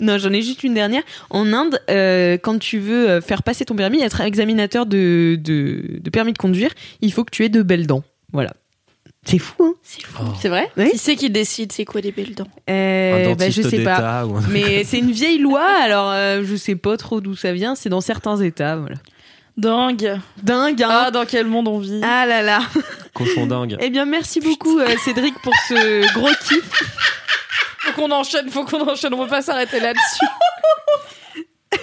Non, j'en ai juste une dernière. En Inde, euh, quand tu veux euh, faire passer ton permis, être examinateur de, de, de permis de conduire, il faut que tu aies de belles dents. Voilà. C'est fou, hein Oh. C'est vrai Oui. Qui c'est qui décide c'est quoi les belles dents Euh, Un bah, Je dentiste sais pas. ou Mais c'est une vieille loi, alors euh, je sais pas trop d'où ça vient. C'est dans certains États, voilà. Dingue. Dingue, hein Ah, dans quel monde on vit Ah là là cochon dingue. Eh bien, merci beaucoup, euh, Cédric, pour ce gros kiff. Faut qu'on enchaîne, faut qu'on enchaîne. On peut pas s'arrêter là-dessus.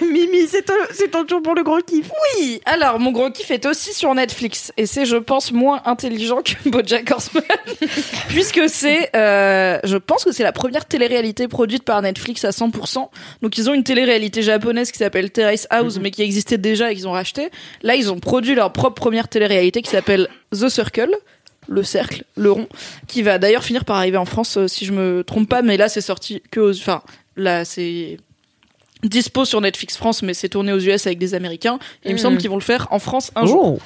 Mimi, c'est ton, ton tour pour le gros kiff. Oui. Alors, mon gros kiff est aussi sur Netflix et c'est, je pense, moins intelligent que BoJack Horseman, puisque c'est, euh, je pense que c'est la première télé-réalité produite par Netflix à 100%. Donc, ils ont une télé-réalité japonaise qui s'appelle Terrace House, mais qui existait déjà et qu'ils ont racheté. Là, ils ont produit leur propre première télé-réalité qui s'appelle The Circle. Le cercle, le rond, qui va d'ailleurs finir par arriver en France, euh, si je me trompe pas, mais là c'est sorti que aux, enfin, là c'est dispo sur Netflix France, mais c'est tourné aux US avec des Américains. Et il me Mm. semble qu'ils vont le faire en France un jour.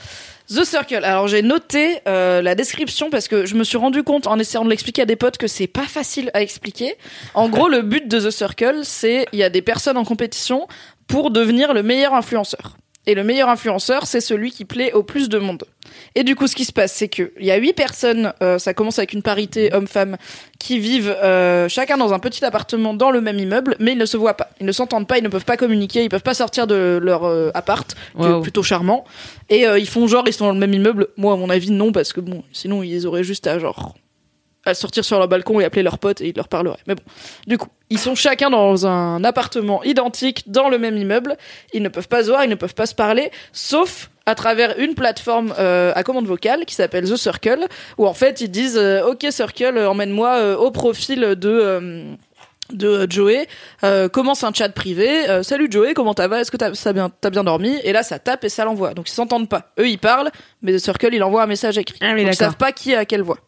The Circle. Alors j'ai noté euh, la description parce que je me suis rendu compte en essayant de l'expliquer à des potes que c'est pas facile à expliquer. En gros, le but de The Circle, c'est il y a des personnes en compétition pour devenir le meilleur influenceur. Et le meilleur influenceur, c'est celui qui plaît au plus de monde. Et du coup, ce qui se passe, c'est que il y a huit personnes. euh, ça commence avec une parité homme-femme qui vivent euh, chacun dans un petit appartement dans le même immeuble, mais ils ne se voient pas, ils ne s'entendent pas, ils ne peuvent pas communiquer, ils peuvent pas sortir de leur euh, appart, qui est plutôt charmant. Et euh, ils font genre ils sont dans le même immeuble. Moi, à mon avis, non, parce que bon, sinon ils auraient juste à genre à sortir sur leur balcon et appeler leurs potes et ils leur parleraient. Mais bon, du coup, ils sont chacun dans un appartement identique, dans le même immeuble. Ils ne peuvent pas se voir, ils ne peuvent pas se parler, sauf à travers une plateforme euh, à commande vocale qui s'appelle The Circle, où en fait ils disent euh, OK Circle, euh, emmène-moi euh, au profil de de Joey, euh, commence un chat privé. euh, Salut Joey, comment t'as va Est-ce que t'as ça bien, t'as bien dormi? Et là, ça tape et ça l'envoie. Donc ils s'entendent pas. Eux, ils parlent, mais The Circle, il envoie un message écrit. Ah oui, donc ils savent pas qui est à quelle voix.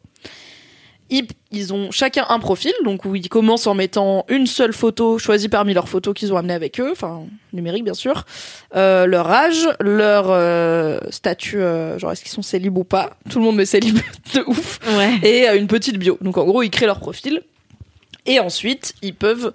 Ils, ils ont chacun un profil, donc où ils commencent en mettant une seule photo choisie parmi leurs photos qu'ils ont amenées avec eux, enfin numérique bien sûr, euh, leur âge, leur euh, statut, euh, genre est-ce qu'ils sont célib ou pas? Tout le monde met célib de ouf Ouais. et une petite bio. Donc en gros, ils créent leur profil et ensuite ils peuvent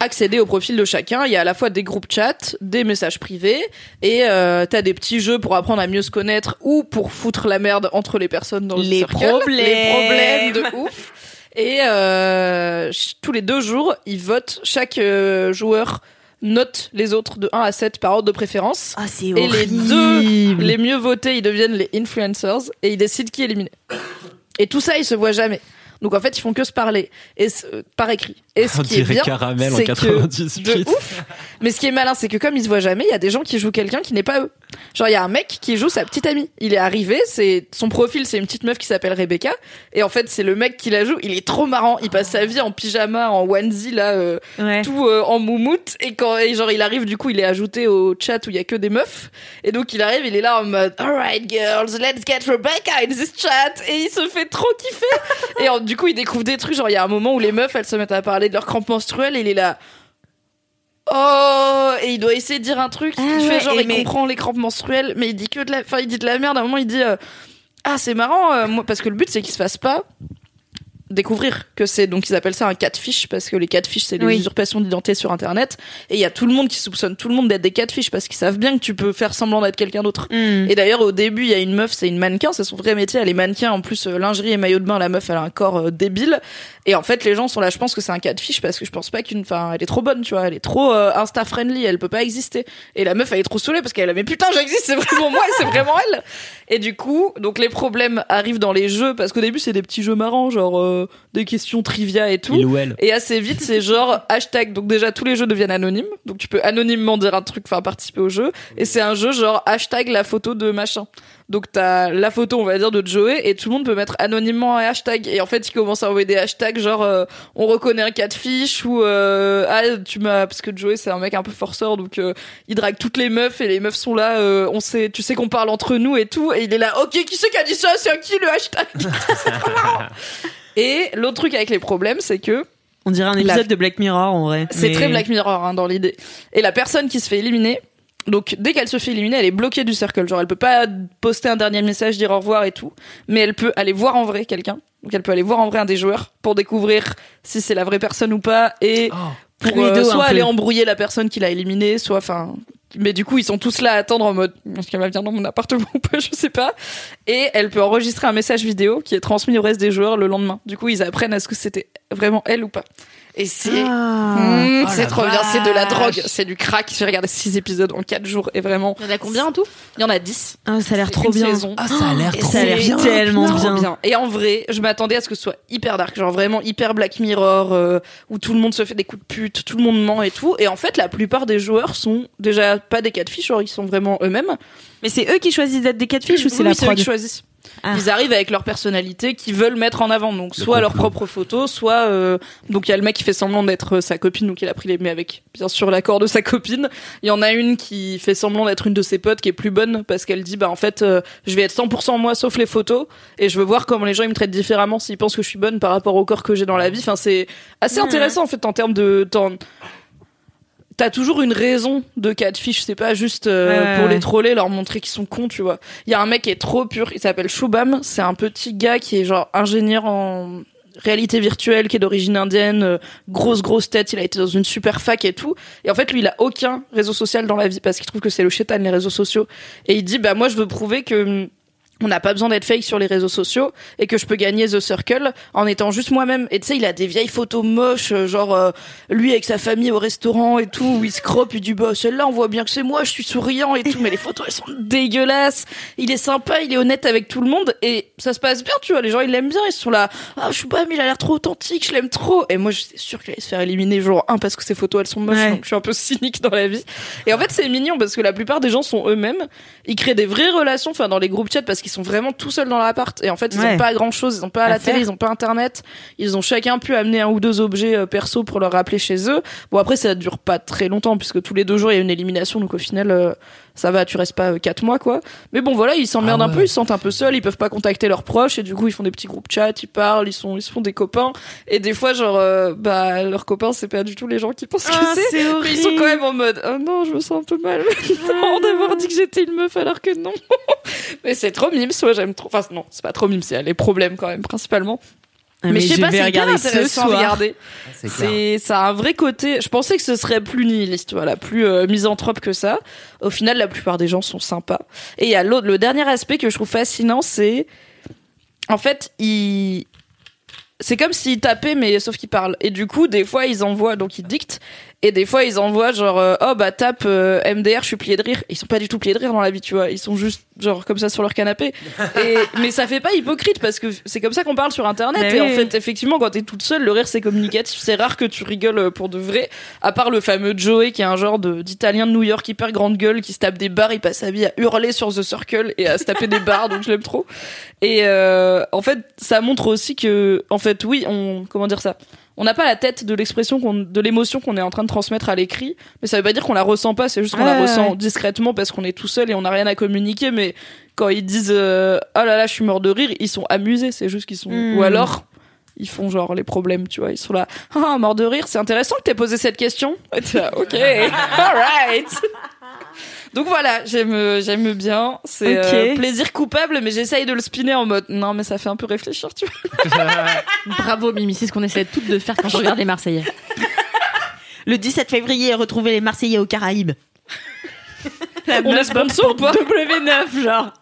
accéder au profil de chacun. Il y a à la fois des groupes chat, des messages privés et euh, t'as des petits jeux pour apprendre à mieux se connaître ou pour foutre la merde entre les personnes dans le Les circle. problèmes. les problèmes de ouf. Et euh, tous les deux jours, ils votent. Chaque euh, joueur note les autres de 1 à 7 par ordre de préférence. Ah, c'est Et les horrible. deux, les mieux votés, ils deviennent les influencers et ils décident qui est éliminé. Et tout ça, ils se voient jamais. Donc en fait, ils font que se parler et euh, par écrit. Et ce On qui est bien, caramel en c'est que 98. de ouf. Mais ce qui est malin, c'est que comme ils se voient jamais, il y a des gens qui jouent quelqu'un qui n'est pas eux. Genre il y a un mec qui joue sa petite amie. Il est arrivé, c'est son profil, c'est une petite meuf qui s'appelle Rebecca. Et en fait, c'est le mec qui la joue. Il est trop marrant. Il passe sa vie en pyjama, en onesie là, euh, Ouais. tout euh, en moumoute. Et quand et genre il arrive, du coup, il est ajouté au chat où il y a que des meufs. Et donc il arrive, il est là en mode Alright girls, let's get Rebecca in this chat. Et il se fait trop kiffer. et en- du coup, il découvre des trucs. Genre il y a un moment où les meufs, elles se mettent à parler de leur crampe menstruelle et il est là. Oh et il doit essayer de dire un truc Ah il ouais, fait genre il mais- comprend les crampes menstruelles mais il dit que de la enfin il dit de la merde à un moment il dit euh, ah c'est marrant euh, moi parce que le but c'est qu'il se fasse pas découvrir que c'est donc ils appellent ça un catfish parce que les catfish c'est les Oui. usurpations d'identité sur internet et il y a tout le monde qui soupçonne tout le monde d'être des catfish parce qu'ils savent bien que tu peux faire semblant d'être quelqu'un d'autre Hmm. et d'ailleurs, au début, il y a une meuf, c'est une mannequin, c'est son vrai métier. Elle est mannequin, en plus, euh, lingerie et maillot de bain. La meuf, elle a un corps euh, débile. Et en fait, les gens sont là, je pense que c'est un fiche parce que je pense pas qu'une, enfin, elle est trop bonne, tu vois. Elle est trop euh, insta-friendly, elle peut pas exister. Et la meuf, elle est trop saoulée parce qu'elle a, mais putain, j'existe, c'est vraiment moi, c'est vraiment elle. Et du coup, donc les problèmes arrivent dans les jeux parce qu'au début, c'est des petits jeux marrants, genre euh, des questions trivia et tout. Il. Et assez vite, c'est genre hashtag. Donc déjà, tous les jeux deviennent anonymes. Donc tu peux anonymement dire un truc, enfin participer au jeu. Et c'est un jeu genre hashtag la photo de machin. Donc t'as la photo, on va dire, de Joey et tout le monde peut mettre anonymement un hashtag. Et en fait, il commence à envoyer des hashtags genre euh, on reconnaît un cas de fiche ou euh, ah tu m'as parce que Joey c'est un mec un peu forceur donc euh, il drague toutes les meufs et les meufs sont là. euh, on sait, tu sais qu'on parle entre nous et tout. Et il est là, ok, qui c'est qui a dit ça? C'est à qui le hashtag. Et l'autre truc avec les problèmes, c'est que On dirait un La- épisode de Black Mirror en vrai. c'est Mais- très Black Mirror hein, dans l'idée. Et la personne qui se fait éliminer, donc dès qu'elle se fait éliminer, elle est bloquée du cercle. Genre elle peut pas poster un dernier message, dire au revoir et tout, mais elle peut aller voir en vrai quelqu'un. Donc elle peut aller voir en vrai un des joueurs pour découvrir si c'est la vraie personne ou pas et pour Cluedo euh, soit aller embrouiller la personne qui l'a éliminé, soit enfin. Mais du coup, ils sont tous là à attendre en mode est-ce qu'elle va venir dans mon appartement ou pas, je sais pas. Et elle peut enregistrer un message vidéo qui est transmis au reste des joueurs le lendemain. Du coup, ils apprennent à ce que c'était vraiment elle ou pas. Et c'est Ah. Mmh, Oh c'est trop bien, c'est de la drogue, c'est du crack. J'ai regardé 6 épisodes en 4 jours et vraiment, Il y en a combien en tout? Il y en a 10. Ah, ça a l'air trop une bien. saison. Ah, ça a l'air Et trop ça a l'air bien. tellement trop bien. Et en vrai, je m'attendais à ce que ce soit hyper dark, genre vraiment hyper Black Mirror, euh, où tout le monde se fait des coups de pute, tout le monde ment et tout. Et en fait, la plupart des joueurs sont déjà pas des cas de fiches, genre ils sont vraiment eux-mêmes. Mais c'est eux qui choisissent d'être des catfish ou c'est Oui, la c'est eux prod? qui choisissent. Ah. Ils arrivent avec leur personnalité qu'ils veulent mettre en avant. Donc, soit leurs propres photos, soit, euh, donc il y a le mec qui fait semblant d'être euh, sa copine, donc il a pris les, mais avec, bien sûr, l'accord de sa copine. Il y en a une qui fait semblant d'être une de ses potes qui est plus bonne parce qu'elle dit, bah, en fait, euh, je vais être 100% moi sauf les photos et je veux voir comment les gens ils me traitent différemment s'ils pensent que je suis bonne par rapport au corps que j'ai dans la vie. Enfin, c'est assez intéressant, en fait, en termes de temps. T'as toujours une raison de cas de fiche, c'est pas juste euh, Ouais, pour les troller, leur montrer qu'ils sont cons, tu vois. Il y a un mec qui est trop pur, il s'appelle Shubham, c'est un petit gars qui est genre ingénieur en réalité virtuelle, qui est d'origine indienne, euh, grosse grosse tête, il a été dans une super fac et tout. Et en fait, lui, il a aucun réseau social dans la vie parce qu'il trouve que c'est le chétan les réseaux sociaux. Et il dit, bah moi, je veux prouver que on n'a pas besoin d'être fake sur les réseaux sociaux et que je peux gagner The Circle en étant juste moi-même. Et tu sais, il a des vieilles photos moches, euh, genre euh, lui avec sa famille au restaurant et tout, où il se croppe, il dit bah celle-là on voit bien que c'est moi, je suis souriant et tout, mais les photos elles sont dégueulasses. Il est sympa, il est honnête avec tout le monde et ça se passe bien, tu vois. Les gens ils l'aiment bien, ils sont là, ah je sais pas, mais il a l'air trop authentique, je l'aime trop. Et moi j'étais sûre qu'il allait se faire éliminer jour 1 parce que ses photos elles sont moches, Ouais. donc je suis un peu cynique dans la vie. Et en fait c'est mignon parce que la plupart des gens sont eux-mêmes, ils créent des vraies relations, enfin dans les groupes chat parce qu'ils sont vraiment tout seuls dans l'appart et en fait ils Ouais. ont pas grand chose, ils ont pas À la faire. télé, ils ont pas internet, ils ont chacun pu amener un ou deux objets euh, perso pour leur rappeler chez eux. Bon après ça dure pas très longtemps puisque tous les deux jours il y a une élimination donc au final euh, ça va, tu restes pas euh, quatre mois quoi. Mais bon voilà ils s'emmerdent Ah un peu, ils se sentent un peu seuls, ils peuvent pas contacter leurs proches et du coup ils font des petits groupes chat, ils parlent, ils sont ils se font des copains. Et des fois genre euh, bah leurs copains c'est pas du tout les gens qui pensent que Ah, c'est. c'est Mais ils sont quand même en mode oh non je me sens un peu mal. Maintenant d'avoir dit que j'étais une meuf alors que non. Mais c'est trop mimes moi j'aime trop. Enfin non c'est pas trop mimes c'est les problèmes quand même principalement Ah, mais, je sais pas vais c'est hyper intéressant à regarder. C'est clair. c'est ça a un vrai côté je pensais que ce serait plus nihiliste voilà plus euh, misanthrope que ça. Au final la plupart des gens sont sympas. Et il y a l'autre le dernier aspect que je trouve fascinant c'est en fait ils c'est comme s'ils tapaient mais sauf qu'ils parlent et du coup des fois ils envoient donc ils dictent et des fois ils envoient genre euh, oh bah tape euh, MDR je suis plié de rire. Ils sont pas du tout pliés de rire dans la vie tu vois. Ils sont juste genre comme ça sur leur canapé. Et mais ça fait pas hypocrite parce que c'est comme ça qu'on parle sur internet. Et en fait effectivement quand t'es toute seule le rire c'est communicatif. C'est rare que tu rigoles euh, pour de vrai. À part le fameux Joey qui est un genre de d'italien de New York hyper grande gueule qui se tape des barres il passe sa vie à hurler sur The Circle et à se taper des barres donc je l'aime trop. Et euh, en fait ça montre aussi que en fait oui on comment dire ça? On n'a pas la tête de l'expression qu'on, de l'émotion qu'on est en train de transmettre à l'écrit, mais ça veut pas dire qu'on la ressent pas, c'est juste qu'on la Ouais, ressent ouais. discrètement parce qu'on est tout seul et on n'a rien à communiquer, mais quand ils disent euh, oh là là je suis mort de rire, ils sont amusés, c'est juste qu'ils sont ou alors ils font genre les problèmes, tu vois. Ils sont là, ah, mort de rire. C'est intéressant que t'aies posé cette question. Et là, ok, alright. Donc voilà, j'aime j'aime bien. C'est Ok. euh, plaisir coupable, mais j'essaye de le spinner en mode non, mais ça fait un peu réfléchir, tu vois. Bravo Mimi, c'est ce qu'on essaie toutes de faire quand je regarde les Marseillais. Le 17 février, retrouvez les Marseillais aux Caraïbes. On est sponsor ou pas? W9, genre.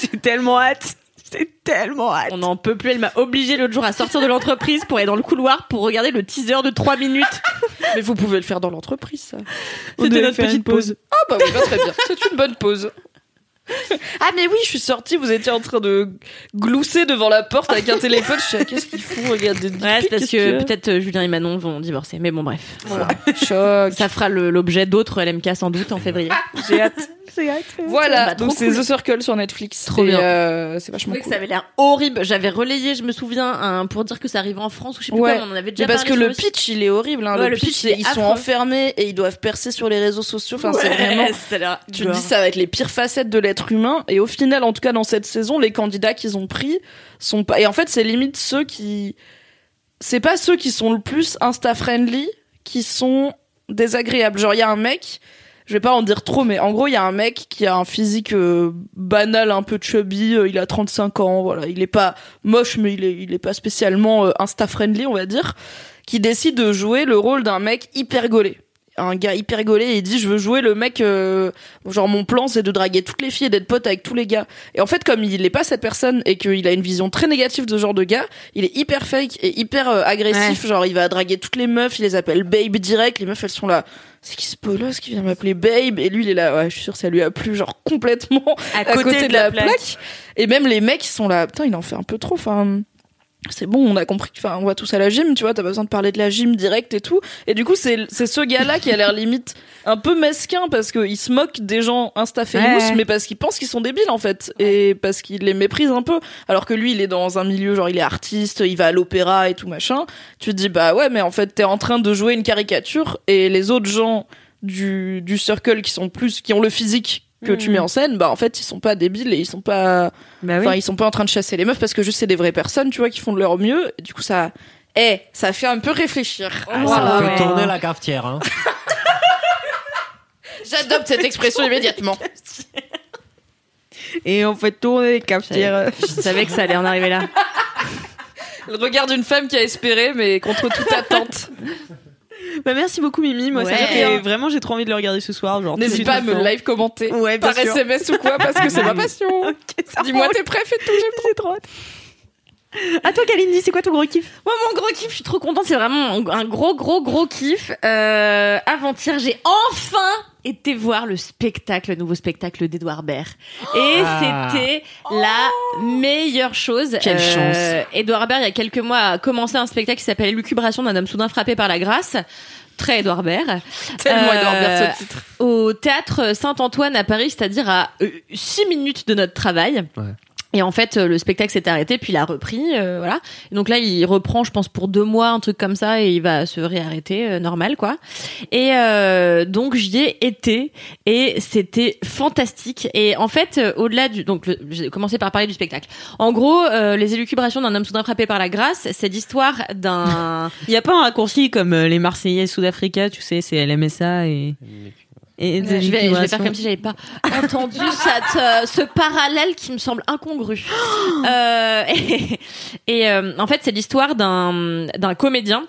J'ai tellement hâte. J'ai tellement hâte. On n'en peut plus, elle m'a obligée l'autre jour à sortir de l'entreprise pour aller dans le couloir pour regarder le teaser de 3 minutes. Mais vous pouvez le faire dans l'entreprise, ça. C'était notre petite pause. Ah bah oui, bah, très bien. C'est une bonne pause. Ah mais oui, je suis sortie, vous étiez en train de glousser devant la porte avec un téléphone. Je suis là, qu'est-ce qu'ils font Regardez. des Ouais, c'est parce qu'il que peut-être euh, Julien et Manon vont divorcer. Mais bon, bref. Voilà. Choc. Ça fera le- l'objet d'autres LMK sans doute en février. J'ai hâte. Voilà, Bah, donc c'est cool. The Circle sur Netflix. Trop bien. euh, c'est vachement que cool. ça avait l'air horrible. J'avais relayé, je me souviens, pour dire que ça arrive en France ou je sais plus Ouais. quoi, on en avait déjà Mais parce que parlé le pitch, il est horrible. Hein. Ouais, le, le pitch, c'est- il est ils sont enfermés et ils doivent percer sur les réseaux sociaux. Enfin, c'est vraiment. Tu dis ça va être les pires facettes de l'être humain et au final en tout cas dans cette saison les candidats qu'ils ont pris sont pas et en fait c'est limite ceux qui c'est pas ceux qui sont le plus insta friendly qui sont désagréables. Genre il y a un mec je vais pas en dire trop mais en gros il y a un mec qui a un physique euh, banal un peu chubby euh, il a 35 ans voilà. Il est pas moche mais il est il est pas spécialement euh, insta friendly on va dire qui décide de jouer le rôle d'un mec hyper gaulé un gars hyper gaulé et il dit je veux jouer le mec euh, genre mon plan c'est de draguer toutes les filles et d'être pote avec tous les gars. Et en fait comme il est pas cette personne et qu'il a une vision très négative de ce genre de gars il est hyper fake et hyper euh, agressif. Genre il va draguer toutes les meufs il les appelle babe direct les meufs elles sont là. C'est qui ce bolos qui vient m'appeler babe? Et lui il est là ouais je suis sûr que ça lui a plu genre complètement à côté, de, la, plaque. et même les mecs ils sont là putain il en fait un peu trop enfin c'est bon, on a compris, enfin, on va tous à la gym, tu vois, t'as pas besoin de parler de la gym direct et tout. Et du coup, c'est, c'est ce gars-là qui a l'air limite un peu mesquin parce qu'il se moque des gens insta famous, Ouais. mais parce qu'il pense qu'ils sont débiles, en fait. Et parce qu'il les méprise un peu. Alors que lui, il est dans un milieu, genre, il est artiste, il va à l'opéra et tout machin. Tu te dis, bah ouais, mais en fait, t'es en train de jouer une caricature et les autres gens du, du circle qui sont plus, qui ont le physique que tu mets en scène, bah en fait ils sont pas débiles et ils sont pas Bah oui. Enfin, ils sont pas en train de chasser les meufs parce que juste c'est des vraies personnes, tu vois, qui font de leur mieux. Et du coup, ça, eh, ça fait un peu réfléchir. Ah, Voilà. ça fait tourner la cafetière. Hein. J'adopte cette expression immédiatement. Et on fait tourner les cafetières. Je savais que ça allait en arriver là. Le regard d'une femme qui a espéré, mais contre toute attente. Bah merci beaucoup Mimi. Moi, ça Ouais. fait vraiment j'ai trop envie de le regarder ce soir. Genre, N'hésite pas à me live commenter. Ouais, par sûr. SMS ou quoi, parce que c'est ma passion. Ok, ça Dis-moi tes préf et tout. J'ai trop hâte. À toi Kalindi, c'est quoi ton gros kiff? Moi, mon gros kiff, je suis trop contente. C'est vraiment un gros, gros, gros kiff. Euh, avant-hier, j'ai enfin été voir le spectacle, le nouveau spectacle d'Edouard Baird. Et Ah. c'était la meilleure chose. Quelle chance. Edouard Baird, il y a quelques mois, a commencé un spectacle qui s'appelle Lucubration d'un homme soudain frappé par la grâce. Très Edouard Baird. Tellement Euh, Edouard Baird, ce titre. Au théâtre Saint-Antoine à Paris, c'est-à-dire à 6 minutes de notre travail. Ouais. Et en fait, euh, le spectacle s'est arrêté, puis il a repris, euh, voilà. Et donc là, il reprend, je pense, pour deux mois, un truc comme ça, et il va se réarrêter, euh, normal, quoi. Et euh, donc j'y ai été, et c'était fantastique. Et en fait, euh, au-delà du, donc j'ai commencé par parler du spectacle. En gros, euh, les élucubrations d'un homme soudain frappé par la grâce, c'est l'histoire d'un Il y a pas un raccourci comme les Marseillais Sud-Africa, tu sais, c'est LMSA et et Ouais, je, vais, je vais faire comme si j'avais pas entendu cette, euh, ce parallèle qui me semble incongru. Euh, et et, euh, en fait, c'est l'histoire d'un d'un comédien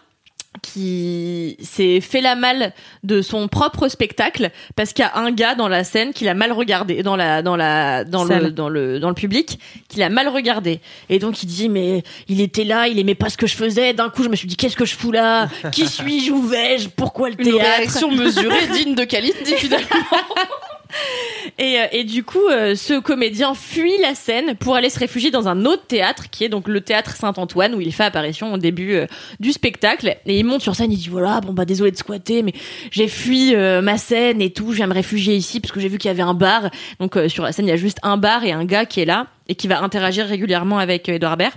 qui s'est fait la malle de son propre spectacle parce qu'il y a un gars dans la scène qui l'a mal regardé dans la dans la dans le dans le dans le public qui l'a mal regardé. Et donc il dit mais il était là il aimait pas ce que je faisais. D'un coup je me suis dit qu'est-ce que je fous là? Qui suis-je? Où vais-je? Pourquoi le Une théâtre? réaction mesurée, digne de Kalindi, finalement. Et, euh, et du coup, euh, ce comédien fuit la scène pour aller se réfugier dans un autre théâtre, qui est donc le théâtre Saint-Antoine, où il fait apparition au début euh, du spectacle. Et il monte sur scène, il dit voilà, bon bah désolé de squatter, mais j'ai fui ma scène et tout, je viens me réfugier ici parce que j'ai vu qu'il y avait un bar. Donc euh, sur la scène, il y a juste un bar et un gars qui est là et qui va interagir régulièrement avec Edouard Baird.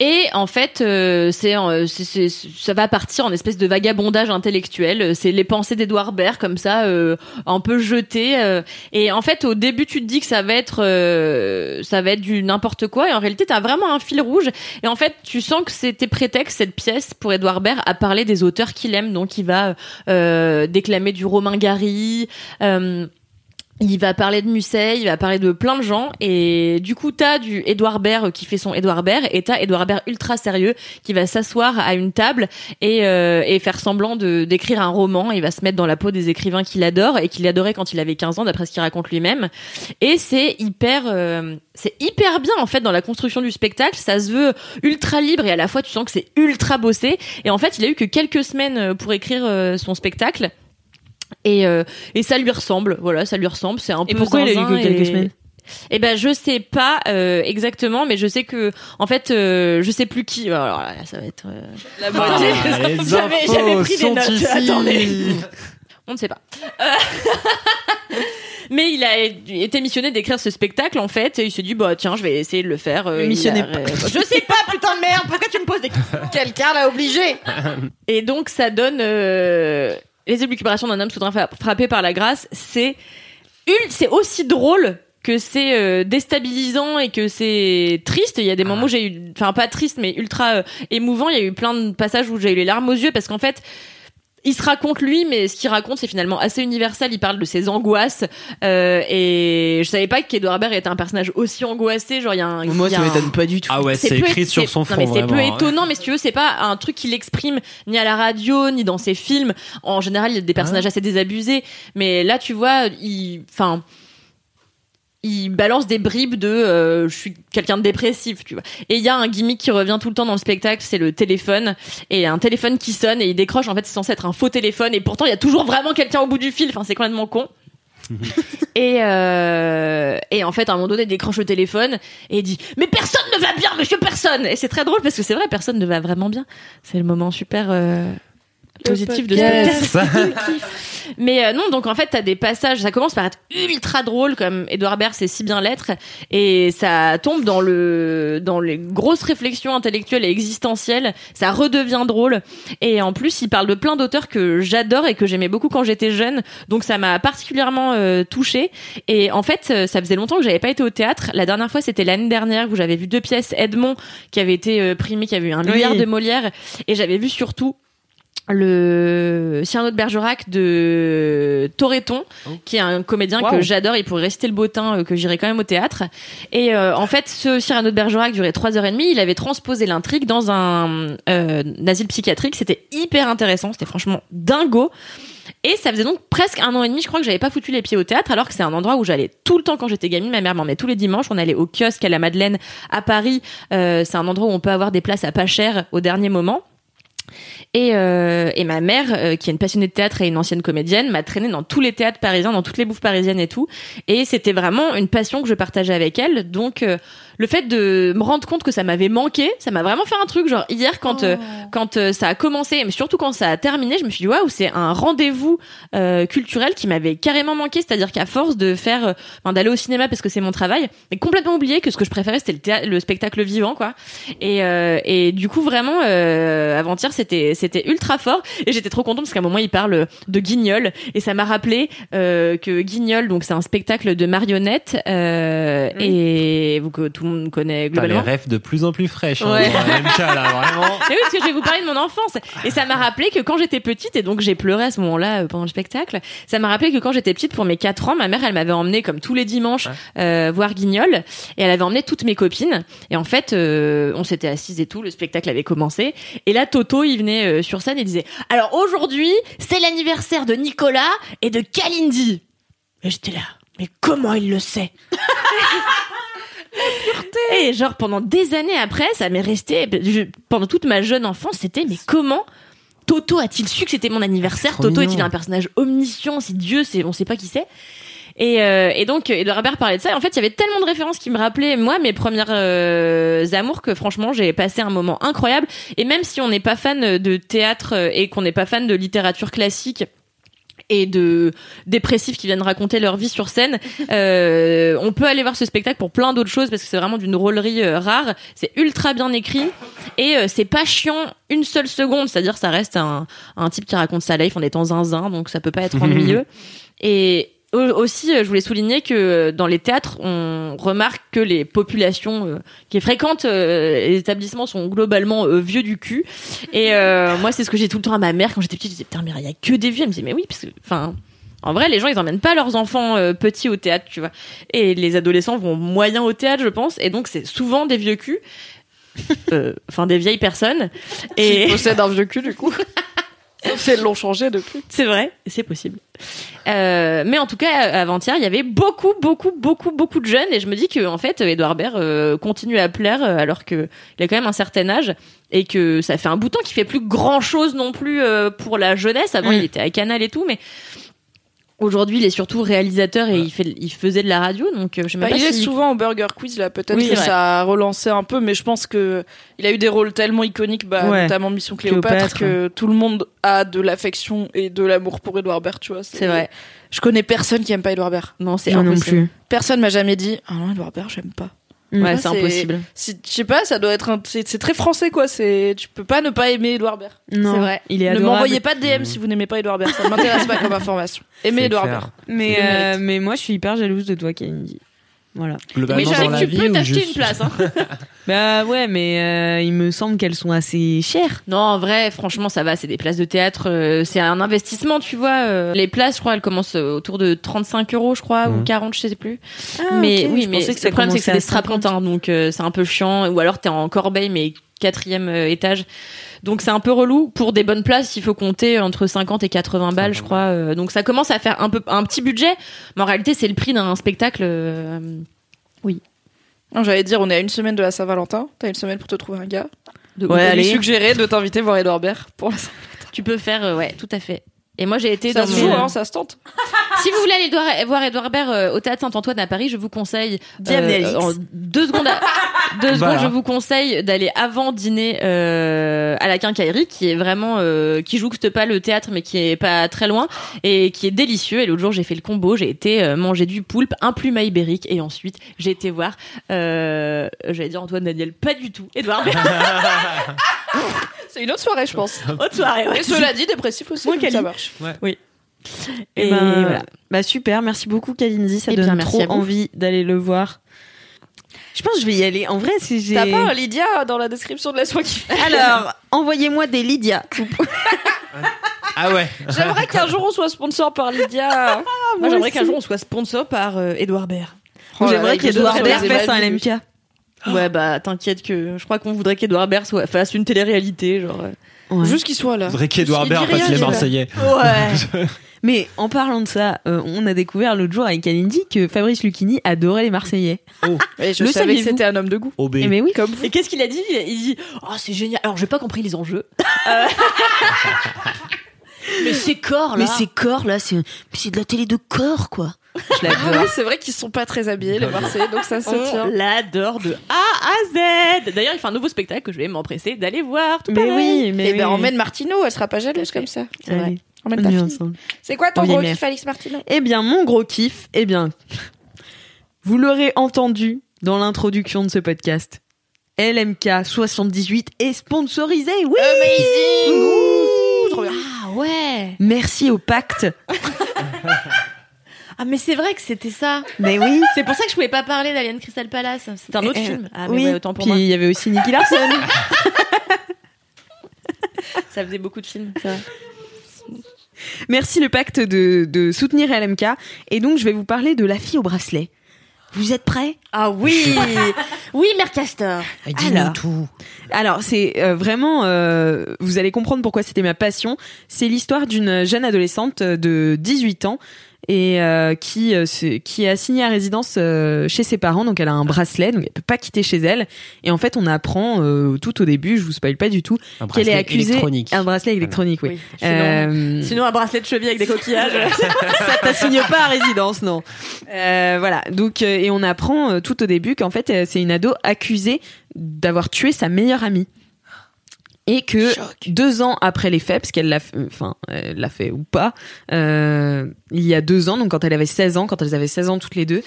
Et en fait, euh, c'est, euh, ça va partir en espèce de vagabondage intellectuel. C'est les pensées d'Edouard Baird comme ça, euh, un peu jetées. euh. et en fait, au début, tu te dis que ça va être, euh, ça va être du n'importe quoi. Et en réalité, t'as vraiment un fil rouge. Et en fait, tu sens que c'était prétexte cette pièce pour Edouard Baird à parler des auteurs qu'il aime. Donc, il va euh, déclamer du Romain Gary. Il va parler de Musset, il va parler de plein de gens et du coup t'as du Edouard Baird qui fait son Edouard Baird et t'as Edouard Baird ultra sérieux qui va s'asseoir à une table et, euh, et faire semblant de d'écrire un roman. Il va se mettre dans la peau des écrivains qu'il adore et qu'il adorait quand il avait 15 ans d'après ce qu'il raconte lui-même. Et c'est hyper euh, c'est hyper bien en fait dans la construction du spectacle. Ça se veut ultra libre et à la fois tu sens que c'est ultra bossé. Et en fait il a eu que quelques semaines pour écrire euh, son spectacle. Et, euh, et ça lui ressemble, voilà, ça lui ressemble. C'est un Et peu pourquoi il a eu que quelques et- semaines? Eh ben je sais pas euh, exactement, mais je sais que en fait euh, je sais plus qui. Alors là, ça va être. euh, La Ah, les J'avais- infos j'avais pris des notes, ici. attendez. On ne sait pas. Euh, Mais il a été missionné d'écrire ce spectacle en fait et il s'est dit bah tiens je vais essayer de le faire. euh, Missionné a- Je sais pas putain de merde pourquoi tu me poses des questions Quelqu'un l'a obligé. Et donc ça donne euh, les élucubrations d'un homme soudain fra- frappé par la grâce. C'est c'est aussi drôle que c'est euh, déstabilisant et que c'est triste. Il y a des moments où j'ai eu, enfin pas triste mais ultra euh, émouvant. Il y a eu plein de passages où j'ai eu les larmes aux yeux parce qu'en fait. Il se raconte lui, mais ce qu'il raconte c'est finalement assez universel. Il parle de ses angoisses euh, et je savais pas qu'Edouard Baird était un personnage aussi angoissé. Genre il y a un, Moi, il y ça a un- m'étonne pas du tout. Ah ouais, c'est écrit sur son non, front. mais c'est peu hein. étonnant, mais si tu veux, c'est pas un truc qu'il exprime ni à la radio, ni dans ses films. En général, il y a des personnages assez désabusés. Mais là, tu vois, il, enfin, il balance des bribes de euh, je suis quelqu'un de dépressif, tu vois. Et il y a un gimmick qui revient tout le temps dans le spectacle, c'est le téléphone. Et un téléphone qui sonne et il décroche, en fait, c'est censé être un faux téléphone. Et pourtant, il y a toujours vraiment quelqu'un au bout du fil. Enfin, c'est complètement con. et, euh, et en fait, à un moment donné, il décroche le téléphone et il dit Mais personne ne va bien, monsieur personne Et c'est très drôle parce que c'est vrai, personne ne va vraiment bien. C'est le moment super euh, positif de spectacle. Mais euh, non, donc en fait, t'as des passages, ça commence par être ultra drôle, comme Edouard Baird sait si bien l'être, et ça tombe dans le dans les grosses réflexions intellectuelles et existentielles. Ça redevient drôle, et en plus, il parle de plein d'auteurs que j'adore et que j'aimais beaucoup quand j'étais jeune. Donc ça m'a particulièrement euh, touchée. Et en fait, euh, ça faisait longtemps que j'avais pas été au théâtre. La dernière fois, c'était l'année dernière où j'avais vu deux pièces Edmond qui avait été euh, primé, qui avait eu un milliard Oui. de Molière, et j'avais vu surtout le Cyrano de Bergerac de Toreton, qui est un comédien Wow. que j'adore. Il pourrait rester le bottin euh, que j'irai quand même au théâtre. Et euh, en fait, ce Cyrano de Bergerac durait trois heures et demie. Il avait transposé l'intrigue dans un euh, asile psychiatrique. C'était hyper intéressant. C'était franchement dingo. Et ça faisait donc presque un an et demi, je crois que j'avais pas foutu les pieds au théâtre, alors que c'est un endroit où j'allais tout le temps quand j'étais gamine. Ma mère m'emmenait tous les dimanches. On allait au kiosque à la Madeleine à Paris. Euh, c'est un endroit où on peut avoir des places à pas cher au dernier moment. Et, euh, et ma mère, euh, qui est une passionnée de théâtre et une ancienne comédienne, m'a traîné dans tous les théâtres parisiens, dans toutes les bouffes parisiennes et tout. Et c'était vraiment une passion que je partageais avec elle. Donc euh, le fait de me rendre compte que ça m'avait manqué, ça m'a vraiment fait un truc. Genre hier, quand euh, quand euh, ça a commencé, mais surtout quand ça a terminé, je me suis dit waouh, c'est un rendez-vous euh, culturel qui m'avait carrément manqué. C'est-à-dire qu'à force de faire, euh, enfin, d'aller au cinéma parce que c'est mon travail, mais complètement oublié que ce que je préférais c'était le, le spectacle vivant, quoi. Et euh, et du coup vraiment, euh, avant-hier c'était c'était ultra fort et j'étais trop contente parce qu'à un moment il parle de Guignol et ça m'a rappelé euh, que Guignol, donc c'est un spectacle de marionnettes euh, et vous tout le monde connaît T'as les globalement. rêves de plus en plus fraîches. Hein, Ouais. dans la même cas, là, vraiment. Mais oui, parce que je vais vous parler de mon enfance. Et ça m'a rappelé que quand j'étais petite, et donc j'ai pleuré à ce moment-là euh, pendant le spectacle, ça m'a rappelé que quand j'étais petite, pour mes 4 ans, ma mère, elle m'avait emmené comme tous les dimanches euh, voir Guignol. Et elle avait emmené toutes mes copines. Et en fait, euh, on s'était assises et tout, le spectacle avait commencé. Et là, Toto, il venait euh, sur scène et disait « Alors aujourd'hui, c'est l'anniversaire de Nicolas et de Kalindi. » Et j'étais là « Mais comment il le sait ?» Et genre pendant des années après, ça m'est resté je- pendant toute ma jeune enfance, c'était mais comment Toto a-t-il su que c'était mon anniversaire Toto est-il un personnage omniscient Si Dieu, c'est on sait pas qui c'est. Et, euh, et donc Edouard Baird parlait de ça. Et en fait, il y avait tellement de références qui me rappelaient moi mes premières euh, amours que franchement j'ai passé un moment incroyable. Et même si on n'est pas fan de théâtre euh, et qu'on n'est pas fan de littérature classique et de dépressifs qui viennent raconter leur vie sur scène. Euh, on peut aller voir ce spectacle pour plein d'autres choses parce que c'est vraiment d'une rôlerie euh, rare. C'est ultra bien écrit et euh, c'est pas chiant une seule seconde. C'est-à-dire ça reste un, un type qui raconte sa life en étant zinzin, donc ça peut pas être ennuyeux. Et aussi, euh, je voulais souligner que euh, dans les théâtres, on remarque que les populations euh, qui fréquentent les établissements sont globalement vieux du cul. Et euh, moi, c'est ce que j'ai tout le temps à ma mère quand j'étais petite. Je disais, putain, mais il y a que des vieux. Elle me disait, mais oui, parce que, enfin, en vrai, les gens, ils emmènent pas leurs enfants euh, petits au théâtre, tu vois. Et les adolescents vont moyen au théâtre, je pense. Et donc, c'est souvent des vieux culs. Euh, Enfin, des vieilles personnes. Et Et possède un vieux cul du coup. Si elles l'ont changé depuis. c'est vrai, c'est possible. Euh, mais en tout cas, avant-hier, il y avait beaucoup, beaucoup, beaucoup, beaucoup de jeunes, et je me dis que en fait, Edouard Baird euh, continue à plaire euh, alors que il a quand même un certain âge et que ça fait un bout de temps qu'il fait plus grand chose non plus euh, pour la jeunesse. Avant, Mm. il était à Canal et tout, mais aujourd'hui, il est surtout réalisateur et il fait, il faisait de la radio, donc euh, je sais Bah, pas il est souvent au Burger Quiz là, peut-être Oui, que vrai. ça a relancé un peu, mais je pense que il a eu des rôles tellement iconiques, bah, Ouais. notamment Mission Cléopâtre, Cléopâtre. que tout le monde a de l'affection et de l'amour pour Edouard Baird, tu vois. C'est vrai. Je connais personne qui aime pas Edouard Baird. Non, c'est Moi non impossible. plus. Personne m'a jamais dit ah non Edouard Baird j'aime pas. Ouais, c'est impossible. Si- Je sais pas, ça doit être un... c'est très français quoi. C'est tu peux pas ne pas aimer Edouard Baird. Non, C'est vrai. Il est Ne m'envoyez pas de DM si vous n'aimez pas Edouard Baird, ça m'intéresse pas comme information. Aimez Edouard. Baird. Mais, euh, mais moi, je suis hyper jalouse de toi, Kalindi. Voilà. Mais la que tu vie peux ou t'acheter juste- une place. Hein. Bah ouais, mais euh, il me semble qu'elles sont assez chères. Non, en vrai, franchement, ça va. C'est des places de théâtre. euh, c'est un investissement, tu vois. euh, les places, je crois, elles commencent euh, autour de 35 euros, je crois, ou Mhm. 40, je sais plus. Ah, mais oui, je mais que le problème, c'est que c'est des commençait à 50. strapontins, donc euh, c'est un peu chiant. Ou alors, t'es en corbeille, mais quatrième euh, étage. Donc c'est un peu relou. Pour des bonnes places, il faut compter entre 50 et 80 balles, je crois. euh, donc ça commence à faire un peu un petit budget, mais en réalité, c'est le prix d'un spectacle. euh, Non, J'allais dire, on est à une semaine de la Saint-Valentin. T'as une semaine pour te trouver un gars. de Ouais, On allez. lui suggérer de t'inviter voir Edouard Baird pour la Tu peux faire, euh, ouais, tout à fait. Et moi, j'ai été Ça dans se joue, hein, ça se tente. Si vous voulez aller voir- Edouard Baird euh, au théâtre Saint-Antoine à Paris, je vous conseille. En deux secondes, à- deux Voilà. secondes, je vous conseille d'aller avant dîner euh, à la Quincaillerie, qui est vraiment euh, qui jouxte pas le théâtre, mais qui est pas très loin et qui est délicieux. Et l'autre jour, j'ai fait le combo, j'ai été euh, manger du poulpe, un plume à ibérique, et ensuite j'ai été voir. Euh, J'allais dire Antoine Daniel, pas du tout. Edouard Baird. C'est une autre soirée, je pense. Haute soirée. ouais. Et cela dit, dépressif aussi, Moi, donc Cali. ça marche. Et Et ben, voilà. Bah super, merci beaucoup Kalindi, ça Eh donne bien, merci trop à vous. envie d'aller le voir. Je pense que je vais y aller. En vrai, si j'ai. T'as pas un Lydia dans la description de Laisse-moi kiffer Alors, envoyez-moi des Lydia. Ah ouais. J'aimerais qu'un jour on soit sponsor par Lydia. Moi, j'aimerais qu'un jour on soit sponsor par euh, Edouard Baird. Oh là là, J'aimerais a qu'Edouard Baird fasse un. LMK. Ouais, bah t'inquiète que je crois qu'on voudrait qu'Edouard Baird soit, fasse une télé-réalité, genre. euh. Ouais. Juste qu'il soit là. Faudrait qu'Edouard Baird fasse les. Marseillais. Ouais. Mais en parlant de ça, euh, on a découvert l'autre jour avec Kalindi que Fabrice Lucchini adorait les Marseillais. Et je Le savais que c'était un homme de goût. Eh mais oui. Comme vous. Et qu'est-ce qu'il a dit? Il, dit Oh, c'est génial. Alors, j'ai pas compris les enjeux. Euh. Mais c'est corps, là. corps là, c'est c'est de la télé de corps quoi. Je Ah l'adore. oui, c'est vrai qu'ils sont pas très habillés, les Marseillais, donc ça se On tient. l'adore de A à Z. D'ailleurs, il fait un nouveau spectacle que je vais m'empresser d'aller voir. Tout mais pareil. oui, mais Et oui. ben emmène Martino, elle sera pas jalouse comme ça. C'est vrai. Emmène ta fille. C'est quoi ton On gros kiff, Alix Martino? Eh bien, mon gros kiff, eh bien, vous l'aurez entendu dans l'introduction de ce podcast. LMK 78 est sponsorisé, oui Amazing Ouh, Trop bien. Ah ouais. Merci au pacte. Ah, mais c'est vrai que c'était ça. Mais oui. C'est pour ça que je pouvais pas parler d'Alien Crystal Palace. C'est un autre Eh, film. Ah, mais oui, ouais, autant pour puis il y avait aussi Nicky Larson. Ça faisait beaucoup de films. vrai. Merci le pacte de, de soutenir LMK. Et donc, je vais vous parler de La fille au bracelet. Vous êtes prêts? Ah oui. oui, Mère Castor. Alors, Alors, c'est euh, vraiment, euh, vous allez comprendre pourquoi c'était ma passion. C'est l'histoire d'une jeune adolescente de 18 ans et euh, qui euh, se- qui est assignée à résidence euh, chez ses parents. Donc, elle a un bracelet, donc elle peut pas quitter chez elle. Et en fait, on apprend euh, tout au début, je vous spoil pas du tout, qu'elle est bracelet accusée. électronique. Un bracelet électronique, oui. Oui. Sinon, Euh, sinon, un bracelet de cheville avec des coquillages. ça t'assigne pas à résidence, non. Euh, voilà. Donc, euh, et on apprend euh, tout au début qu'en fait, euh, c'est une ado accusée d'avoir tué sa meilleure amie. Et que deux ans après les faits, parce qu'elle l'a, fait- enfin, elle l'a fait ou pas, euh, il y a deux ans, donc quand elle avait 16 ans, quand elles avaient 16 ans toutes les deux,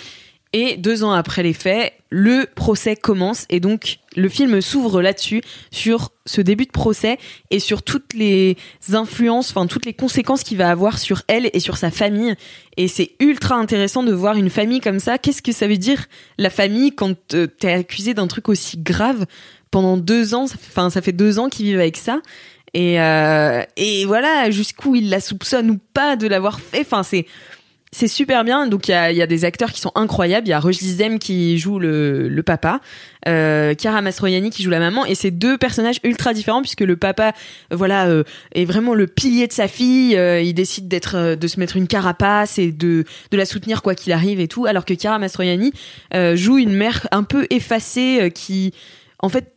et deux ans après les faits, le procès commence et donc le film s'ouvre là-dessus, sur ce début de procès et sur toutes les influences, enfin toutes les conséquences qu'il va avoir sur elle et sur sa famille. Et c'est ultra intéressant de voir une famille comme ça. Qu'est-ce que ça veut dire la famille quand euh, t'es accusé d'un truc aussi grave pendant deux ans Enfin, ça fait deux ans qu'ils vivent avec ça. Et, euh, et voilà, jusqu'où ils la soupçonnent ou pas de l'avoir fait. Enfin, c'est c'est super bien. Donc il y a, y a des acteurs qui sont incroyables. Il y a Roche Dizem qui joue le, le papa, euh, Chiara Mastroianni qui joue la maman, et c'est deux personnages ultra différents puisque le papa, voilà, euh, est vraiment le pilier de sa fille. Euh, il décide d'être, euh, de se mettre une carapace et de de la soutenir quoi qu'il arrive et tout. Alors que Chiara Mastroianni euh, joue une mère un peu effacée euh, qui, en fait,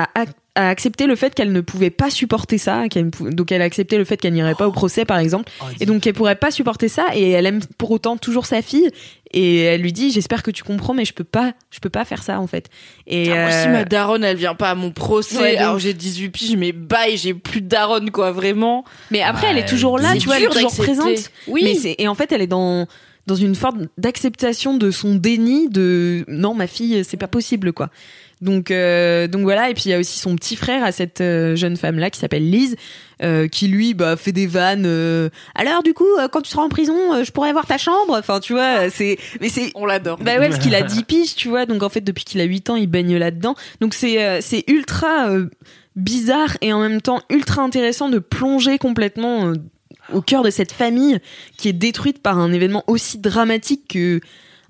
a, a- a accepté le fait qu'elle ne pouvait pas supporter ça, qu'elle donc elle a accepté le fait qu'elle n'irait pas au procès par exemple, et donc elle pourrait pas supporter ça et elle aime pour autant toujours sa fille et elle lui dit j'espère que tu comprends mais je peux pas je peux pas faire ça en fait. Et Ah, moi, si euh, ma daronne, elle vient pas à mon procès, Ouais, alors j'ai 18 piges, mais bye, j'ai plus de daronne, quoi, vraiment. mais après elle est toujours là, tu vois, elle est toujours présente. Oui. Mais c'est et en fait elle est dans dans une forme d'acceptation de son déni de non ma fille c'est pas possible quoi. Donc euh, donc voilà et puis il y a aussi son petit frère à cette euh, jeune femme là qui s'appelle Lise euh, qui lui bah fait des vannes euh, alors du coup quand tu seras en prison je pourrais avoir ta chambre enfin tu vois c'est mais c'est On l'adore. bah ouais, parce qu'il a 10 piges, tu vois. Donc en fait, depuis qu'il a 8 ans, il baigne là-dedans. Donc c'est c'est ultra bizarre et en même temps ultra intéressant de plonger complètement au cœur de cette famille qui est détruite par un événement aussi dramatique que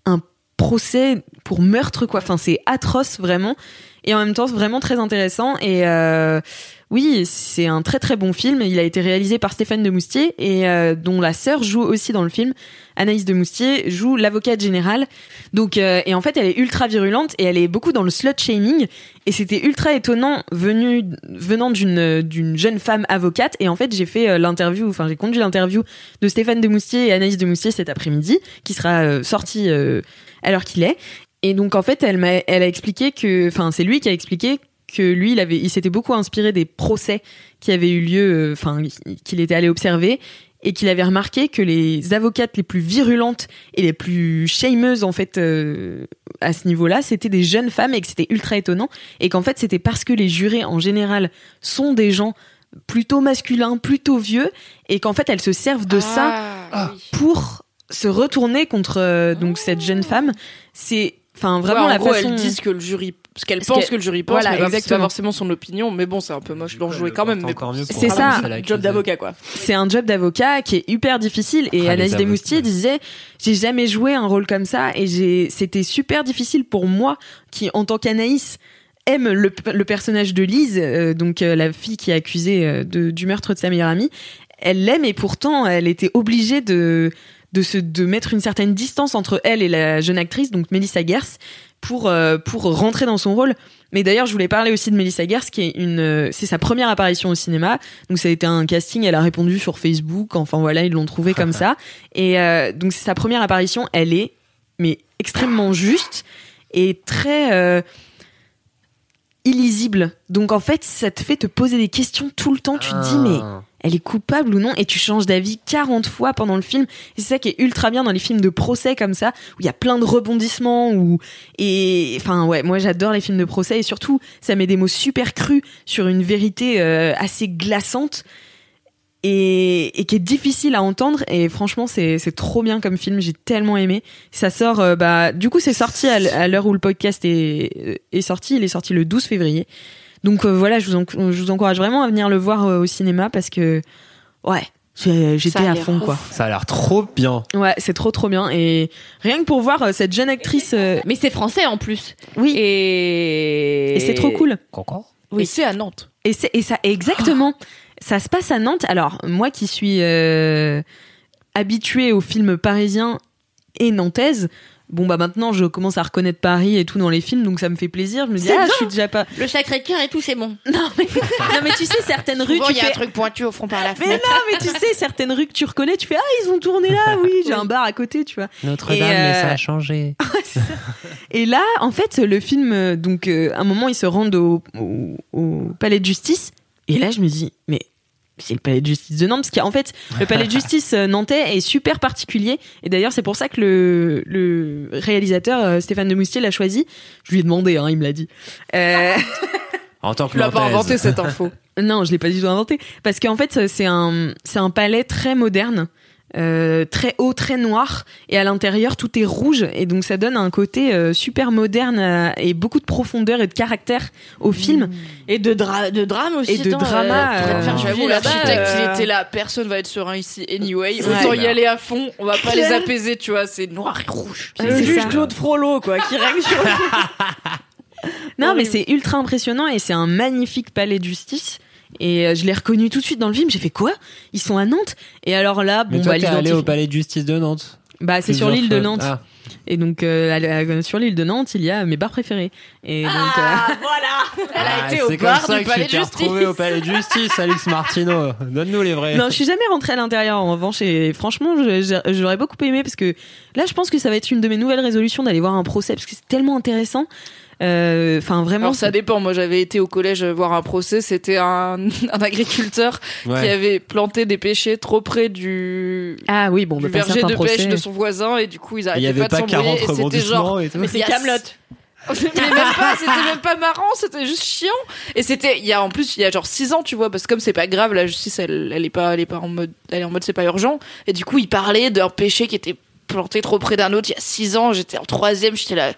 un procès pour meurtre, quoi. Enfin, c'est atroce vraiment. Et en même temps, c'est vraiment très intéressant. Et euh, oui, c'est un très très bon film. Il a été réalisé par Stéphane de Moustier et euh, dont la sœur joue aussi dans le film. Anaïs de Moustier joue l'avocate générale. Donc euh, et en fait, elle est ultra virulente et elle est beaucoup dans le slut shaming. Et c'était ultra étonnant venu venant d'une d'une jeune femme avocate. Et en fait, j'ai fait l'interview, enfin j'ai conduit l'interview de Stéphane de Moustier et Anaïs de Moustier cet après-midi, qui sera sorti euh, à l'heure qu'il est. Et donc en fait, elle m'a, elle a expliqué que, enfin c'est lui qui a expliqué que lui, il avait, il s'était beaucoup inspiré des procès qui avaient eu lieu, euh, enfin qu'il était allé observer et qu'il avait remarqué que les avocates les plus virulentes et les plus shameuses en fait euh, à ce niveau-là, c'était des jeunes femmes et que c'était ultra étonnant et qu'en fait c'était parce que les jurés en général sont des gens plutôt masculins, plutôt vieux et qu'en fait elles se servent de ça Ah, oui. pour se retourner contre euh, donc cette jeune femme. C'est enfin vraiment Ouais, en la gros, façon. elles disent que le jury, ce qu'elles pensent qu'elle- que le jury pense, Voilà, mais pas- c'est pas exactement. forcément son opinion. Mais bon, c'est un peu moche d'en Ouais, jouer quand même. c'est ça. même c'est un l'accusé. job d'avocat, quoi. c'est un job d'avocat qui est hyper difficile et Ah, Anaïs. Desmoustiers disait j'ai jamais joué un rôle comme ça et j'ai c'était super difficile pour moi qui en tant qu'Anaïs aime le, le personnage de Lise euh, donc euh, la fille qui est accusée euh, de, du meurtre de sa meilleure amie elle l'aime et pourtant elle était obligée de de se de mettre une certaine distance entre elle et la jeune actrice donc Melissa Gers pour euh, pour rentrer dans son rôle mais d'ailleurs je voulais parler aussi de Melissa Gers qui est une euh, c'est sa première apparition au cinéma donc ça a été un casting, elle a répondu sur Facebook, enfin voilà, ils l'ont trouvé comme ça. Et euh, donc c'est sa première apparition, elle est mais extrêmement juste et très euh, illisible. Donc en fait, ça te fait te poser des questions tout le temps. Tu te dis mais Ah. Elle est coupable ou non et tu changes d'avis 40 fois pendant le film. C'est ça qui est ultra bien dans les films de procès comme ça où il y a plein de rebondissements ou et enfin ouais, moi j'adore les films de procès et surtout ça met des mots super crus sur une vérité euh, assez glaçante et, qui est difficile à entendre et franchement c'est trop bien comme film, j'ai tellement aimé. Ça sort euh, bah du coup c'est sorti à l'heure où le podcast est est sorti, il est sorti le 12 février. Donc euh, voilà, je vous, en- je vous encourage vraiment à venir le voir euh, au cinéma parce que ouais, j'étais à fond quoi. Ça a l'air trop bien. Ouais, c'est trop trop bien et rien que pour voir euh, cette jeune actrice euh, Mais c'est français en plus. oui Et, et c'est trop cool. Oui, c'est à Nantes. Et, c'est- et ça, exactement. Ça se passe à Nantes. Alors, moi qui suis euh, habituée aux films parisiens et nantaises, bon bah maintenant je commence à reconnaître Paris et tout dans les films, donc ça me fait plaisir. Je me dis ah, je suis déjà pas. Le Sacré-Cœur et tout, c'est bon. Non mais non mais tu sais certaines rues, Souvent, tu il y a un fais. truc pointu au front par la Mais fenêtre. non, mais tu sais, certaines rues que tu reconnais, tu fais Ah, ils ont tourné là, oui, j'ai un bar à côté, tu vois. Notre-Dame, mais ça euh, a changé. Et là, en fait, le film, euh, donc, euh, à un moment, ils se rendent au, au- au palais de justice. Et là, je me dis, mais c'est le palais de justice de Nantes, parce qu'en fait, le palais de justice euh, nantais est super particulier. Et d'ailleurs, c'est pour ça que le, le réalisateur, euh, Stéphane de Moustier, l'a choisi. Je lui ai demandé, hein, il me l'a dit. Euh, En tant que Tu l'as pas inventé cette info. Non, je l'ai pas du tout inventé. Parce qu'en fait, c'est un, c'est un palais très moderne, euh, très haut, très noir, et à l'intérieur tout est rouge, et donc ça donne un côté euh, super moderne euh, et beaucoup de profondeur et de caractère au film. Et de, dra- de drame aussi. Et de drama, faire J'avoue, l'architecte, il était là. Personne va être serein ici anyway. Ouais. Autant y aller à fond. On va pas les apaiser, tu vois. C'est noir et rouge. Le C'est juge. Claude Frollo, quoi, qui règne sur. Non, mais c'est ultra impressionnant et c'est un magnifique palais de justice. Et euh, je l'ai reconnu tout de suite dans le film. J'ai fait quoi? Ils sont à Nantes? Et alors là, bon, Mais toi, bah, t'es allé au palais de justice de Nantes. Bah, c'est sur l'île de. Nantes. Ah. Et donc, euh, à- sur l'île de Nantes, il y a mes bars préférés. Et donc, euh, voilà Elle a Ah, été au c'est bar comme ça du que palais tu de justice. retrouvé au palais de justice, Alix Martino. Donne-nous les vrais. Non, je suis jamais rentrée à l'intérieur en revanche et franchement, j'aurais beaucoup aimé parce que là, je pense que ça va être une de mes nouvelles résolutions d'aller voir un procès parce que c'est tellement intéressant. Euh, Enfin, vraiment. Alors ça dépend. Moi, j'avais été au collège voir un procès. C'était un, un agriculteur qui avait planté des pêchers trop près du, Ah oui, bon, du bah, pas verger de procès. pêche de son voisin et du coup ils Il y arrêtaient avait pas de pas s'embrouiller 40 et c'était genre et tout. Mais c'est. Camelot. mais même pas c'était même pas marrant c'était juste chiant et c'était il y a en plus il y a genre 6 ans tu vois parce que comme c'est pas grave la justice elle, elle est pas elle est pas en mode elle est en mode c'est pas urgent et du coup il parlait d'un péché qui était planté trop près d'un autre il y a 6 ans j'étais en troisième j'étais là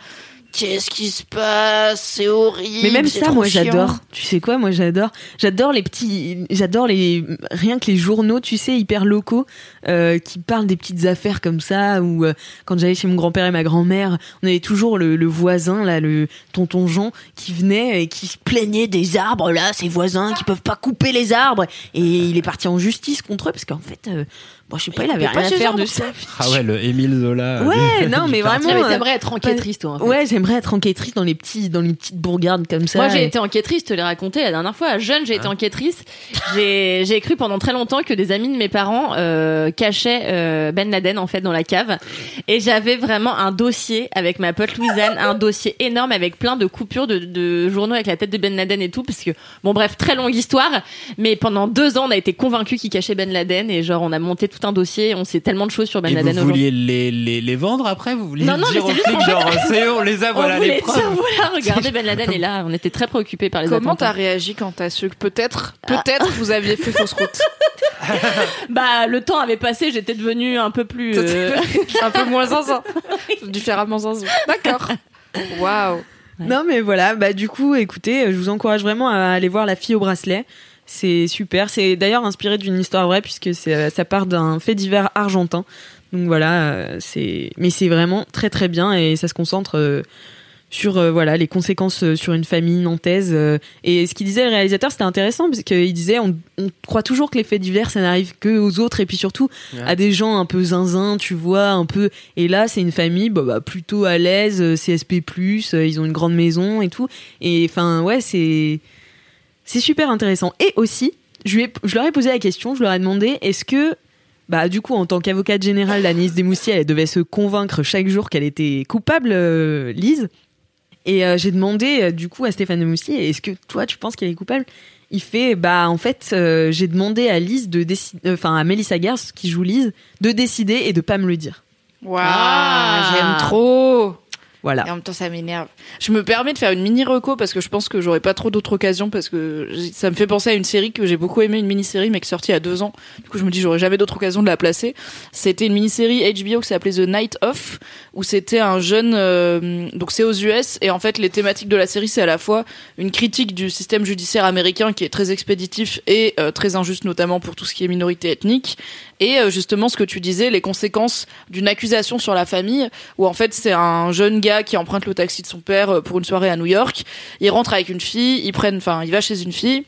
qu'est-ce qui se passe? C'est horrible Mais même ça, moi, j'adore. Tu sais quoi, moi, j'adore. J'adore les petits. J'adore les. Rien que les journaux, tu sais, hyper locaux, euh, qui parlent des petites affaires comme ça. Ou euh, quand j'allais chez mon grand-père et ma grand-mère, on avait toujours le, le voisin, là, le tonton Jean, qui venait et qui se plaignait des arbres, là, ses voisins qui peuvent pas couper les arbres. Et il est parti en justice contre eux parce qu'en fait, euh, bon, je sais pas, il avait rien à faire de ça. Ah ouais, le Émile Zola. euh, Ouais, non, mais vraiment, Ah, mais euh, t'aimerais être enquêtrice, toi. en fait. Ouais, j'aimerais être enquêtrice dans les petits, dans les petites bourgades comme ça. Moi, j'ai Et- été enquêtrice, je te l'ai raconté la dernière fois. Jeune, j'ai été enquêtrice. J'ai j'ai cru pendant très longtemps que des amis de mes parents euh, cachaient euh, Ben Laden en fait dans la cave. Et j'avais vraiment un dossier avec ma pote Louisanne, un dossier énorme avec plein de coupures de, de journaux avec la tête de Ben Laden et tout. Parce que bon, bref, très longue histoire. Mais pendant deux ans, on a été convaincus qu'il cachait Ben Laden et genre on a monté tout un dossier. On sait tellement de choses sur Ben Et Laden vous vouliez les, les, les vendre après Vous vouliez Non, non, dire aux flics, genre, c'est eux, on les a, voilà on les preuves. voilà, regardez Ben Laden est là. On était très préoccupés par les comment attentats. t'as réagi quand t'as su que peut-être peut-être vous aviez fait fausse route Bah, le temps avait passé, j'étais devenue un peu plus. euh, un peu moins zinzin différemment zinzin d'accord waouh Non, mais voilà, bah du coup, écoutez, je vous encourage vraiment à aller voir La fille au bracelet. C'est super. C'est d'ailleurs inspiré d'une histoire vraie puisque euh, ça part d'un fait divers argentin. Donc voilà, euh, c'est mais c'est vraiment très très bien et ça se concentre euh, sur euh, voilà les conséquences sur une famille nantaise. euh, et ce qu'il disait le réalisateur, c'était intéressant parce qu'il disait on, on croit toujours que les faits divers ça n'arrive que aux autres et puis surtout Ouais. à des gens un peu zinzin, tu vois, un peu. Et là, c'est une famille bah, bah, plutôt à l'aise, CSP+, ils ont une grande maison et tout. Et enfin, ouais, c'est c'est super intéressant. Et aussi, je, lui ai- je leur ai posé la question, je leur ai demandé, est-ce que, bah, du coup, en tant qu'avocate générale, Agnès Desmoustiers, elle devait se convaincre chaque jour qu'elle était coupable, euh, Lise? Et euh, j'ai demandé, euh, du coup, à Stéphane Desmoustiers, est-ce que toi, tu penses qu'elle est coupable? Il fait, bah en fait, euh, j'ai demandé à Lise de décider, enfin à Mélissa Gers qui joue Lise, de décider et de pas me le dire. waouh Ah. j'aime trop Voilà. Et en même temps, ça m'énerve. Je me permets de faire une mini reco parce que je pense que j'aurai pas trop d'autres occasions parce que ça me fait penser à une série que j'ai beaucoup aimé, une mini-série mais qui est sortie a deux ans. Du coup, je me dis j'aurai jamais d'autres occasions de la placer. C'était une mini-série HBO qui s'appelait The Night Of où c'était un jeune, euh, donc c'est aux US et en fait les thématiques de la série c'est à la fois une critique du système judiciaire américain qui est très expéditif et euh, très injuste notamment pour tout ce qui est minorité ethnique et euh, justement ce que tu disais les conséquences d'une accusation sur la famille où en fait c'est un jeune gars qui emprunte le taxi de son père euh, pour une soirée à New York. Il rentre avec une fille, ils prennent, enfin, il va chez une fille.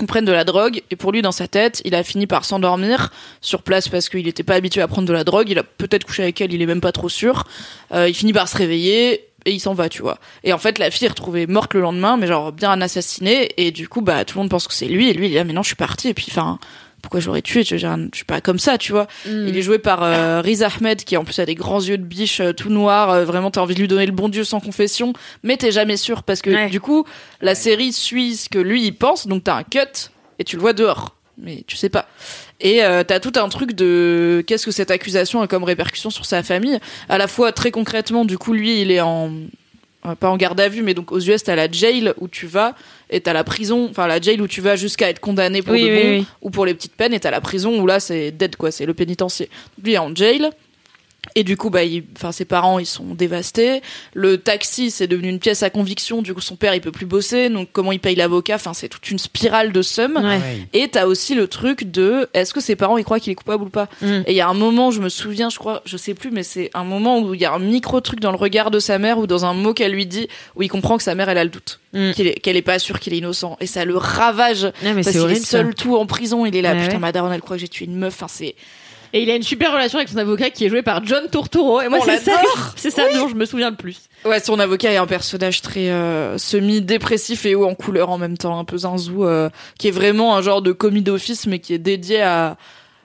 Ils prennent de la drogue et pour lui dans sa tête, il a fini par s'endormir sur place parce qu'il n'était pas habitué à prendre de la drogue. Il a peut-être couché avec elle, il est même pas trop sûr. Euh, il finit par se réveiller et il s'en va, tu vois. Et en fait, la fille est retrouvée morte le lendemain, mais genre bien assassinée. Et du coup, bah tout le monde pense que c'est lui. Et lui, il est là, mais non, je suis parti. Et puis, enfin, pourquoi j'aurais tué je, je, suis pas comme ça, tu vois. Mm. Il est joué par euh, Riz Ahmed, qui en plus a des grands yeux de biche euh, tout noirs. Euh, vraiment, t'as envie de lui donner le bon Dieu sans confession, mais t'es jamais sûr parce que Ouais. du coup, la série suit ce que lui il pense. Donc t'as un cut et tu le vois dehors, mais tu sais pas. Et euh, t'as tout un truc de qu'est-ce que cette accusation a comme répercussion sur sa famille. À la fois très concrètement, du coup, lui, il est en pas en garde à vue, mais donc aux US, t'as la jail où tu vas et t'as la prison, enfin la jail où tu vas jusqu'à être condamné pour Oui, de oui, bon oui. ou pour les petites peines, et t'as la prison où là c'est dead quoi, c'est le pénitencier. Lui est en jail. Et du coup, bah, il- enfin, ses parents, ils sont dévastés. Le taxi, c'est devenu une pièce à conviction. Du coup, son père, il peut plus bosser. Donc, comment il paye l'avocat? Enfin, c'est toute une spirale de somme. Ouais. Et t'as aussi le truc de est-ce que ses parents ils croient qu'il est coupable ou pas? Mm. Et il y a un moment, je me souviens, je crois, je sais plus, mais c'est un moment où il y a un micro truc dans le regard de sa mère ou dans un mot qu'elle lui dit où il comprend que sa mère elle a le doute, Mm. est- qu'elle est pas sûre qu'il est innocent et ça le ravage. Ouais, mais parce c'est qu'il est ça. seul tout en prison, il est là Ouais, putain ouais. ma daronne elle croit que j'ai tué une meuf. Enfin c'est Et il a une super relation avec son avocat qui est joué par John Turturro. Et moi, c'est ça, c'est ça dont je me souviens le plus. ouais son avocat est un personnage très euh, semi dépressif et haut en couleur en même temps, un peu zinzou, euh, qui est vraiment un genre de commis d'office mais qui est dédié à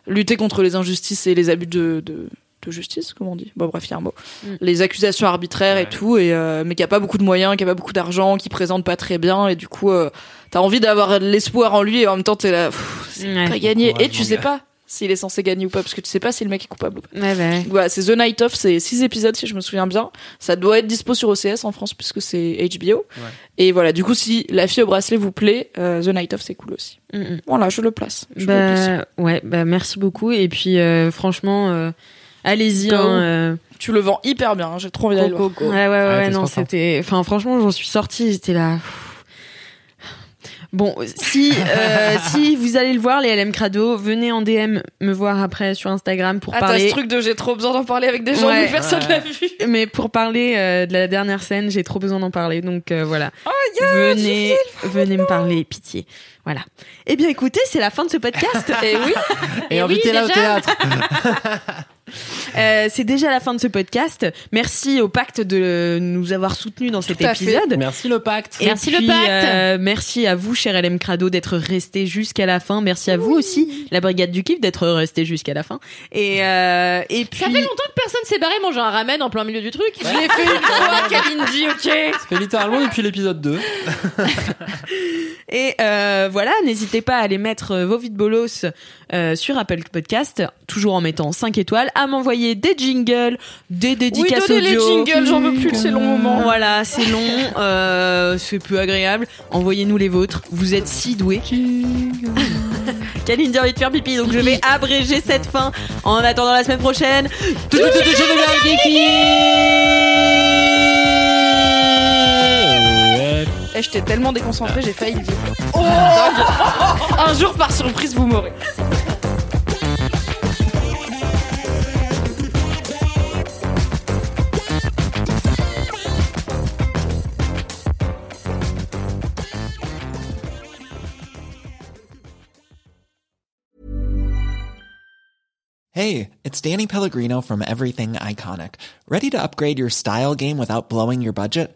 lutter contre les injustices et les abus de, de, de justice, comment on dit Bon, bref, il y a un mot. Mm. Les accusations arbitraires et tout, et, euh, mais qui a pas beaucoup de moyens, qui a pas beaucoup d'argent, qui présente pas très bien, et du coup, euh, t'as envie d'avoir de l'espoir en lui, et en même temps, t'es là, pff, c'est Ouais. pas gagné. Et tu sais gars. pas s'il est censé gagner ou pas, parce que tu sais pas si le mec est coupable ou pas. Ouais, bah ouais. Voilà, c'est The Night Of, c'est six épisodes si je me souviens bien. Ça doit être dispo sur OCS en France puisque c'est HBO. Et voilà, du coup, si La fille au bracelet vous plaît, euh, The Night Of c'est cool aussi. Mm, mm. Voilà, je le place. Je le place. Bah, ouais, bah, merci beaucoup. Et puis, euh, franchement, euh, allez-y. Go. hein, euh, Tu le vends hyper bien, hein, j'ai trop envie d'aller le voir. Ouais, ouais, ouais, non, c'était. Enfin, franchement, j'en suis sortie, j'étais là. Bon, si euh, si vous allez le voir, les LM Crado, venez en DM me voir après sur Instagram pour Ah, t'as parler. ce truc de j'ai trop besoin d'en parler avec des gens Ouais. où personne l'a vu. Mais pour parler euh, de la dernière scène, j'ai trop besoin d'en parler. Donc euh, voilà. venez, venez me parler, pitié. Voilà. Eh bien, écoutez, c'est la fin de ce podcast. Et oui, Et, Et oui, invitez-la au déjà. théâtre. Euh, c'est déjà la fin de ce podcast. Merci au pacte de nous avoir soutenus dans cet à fait. épisode. Merci le pacte. Et Merci le pacte. euh, merci à vous, cher LM Crado, d'être resté jusqu'à la fin. Merci à vous aussi, la brigade du kiff, d'être resté jusqu'à la fin. Et, euh, et puis, Ça fait longtemps que personne s'est barré manger un ramen en plein milieu du truc. je l'ai fait une fois, Kalindi, ok Ça fait littéralement depuis l'épisode 2. et euh, voilà, n'hésitez pas à aller mettre euh, vos vides bolos euh, sur Apple Podcast, toujours en mettant 5 étoiles, à m'envoyer des jingles, des Oui, dédicaces donnez les jingles, j'en veux plus de ces longs moments. Voilà, c'est long, euh, c'est peu agréable. Envoyez-nous les vôtres. Vous êtes si doués. Kalindi a envie de faire pipi, donc je vais abréger cette fin en attendant la semaine prochaine. Je. Eh, j'étais tellement déconcentrée, j'ai failli le dire. Oh Un jour, par surprise, vous m'aurez. Hey, it's Danny Pellegrino from Everything Iconic. Ready to upgrade your style game without blowing your budget?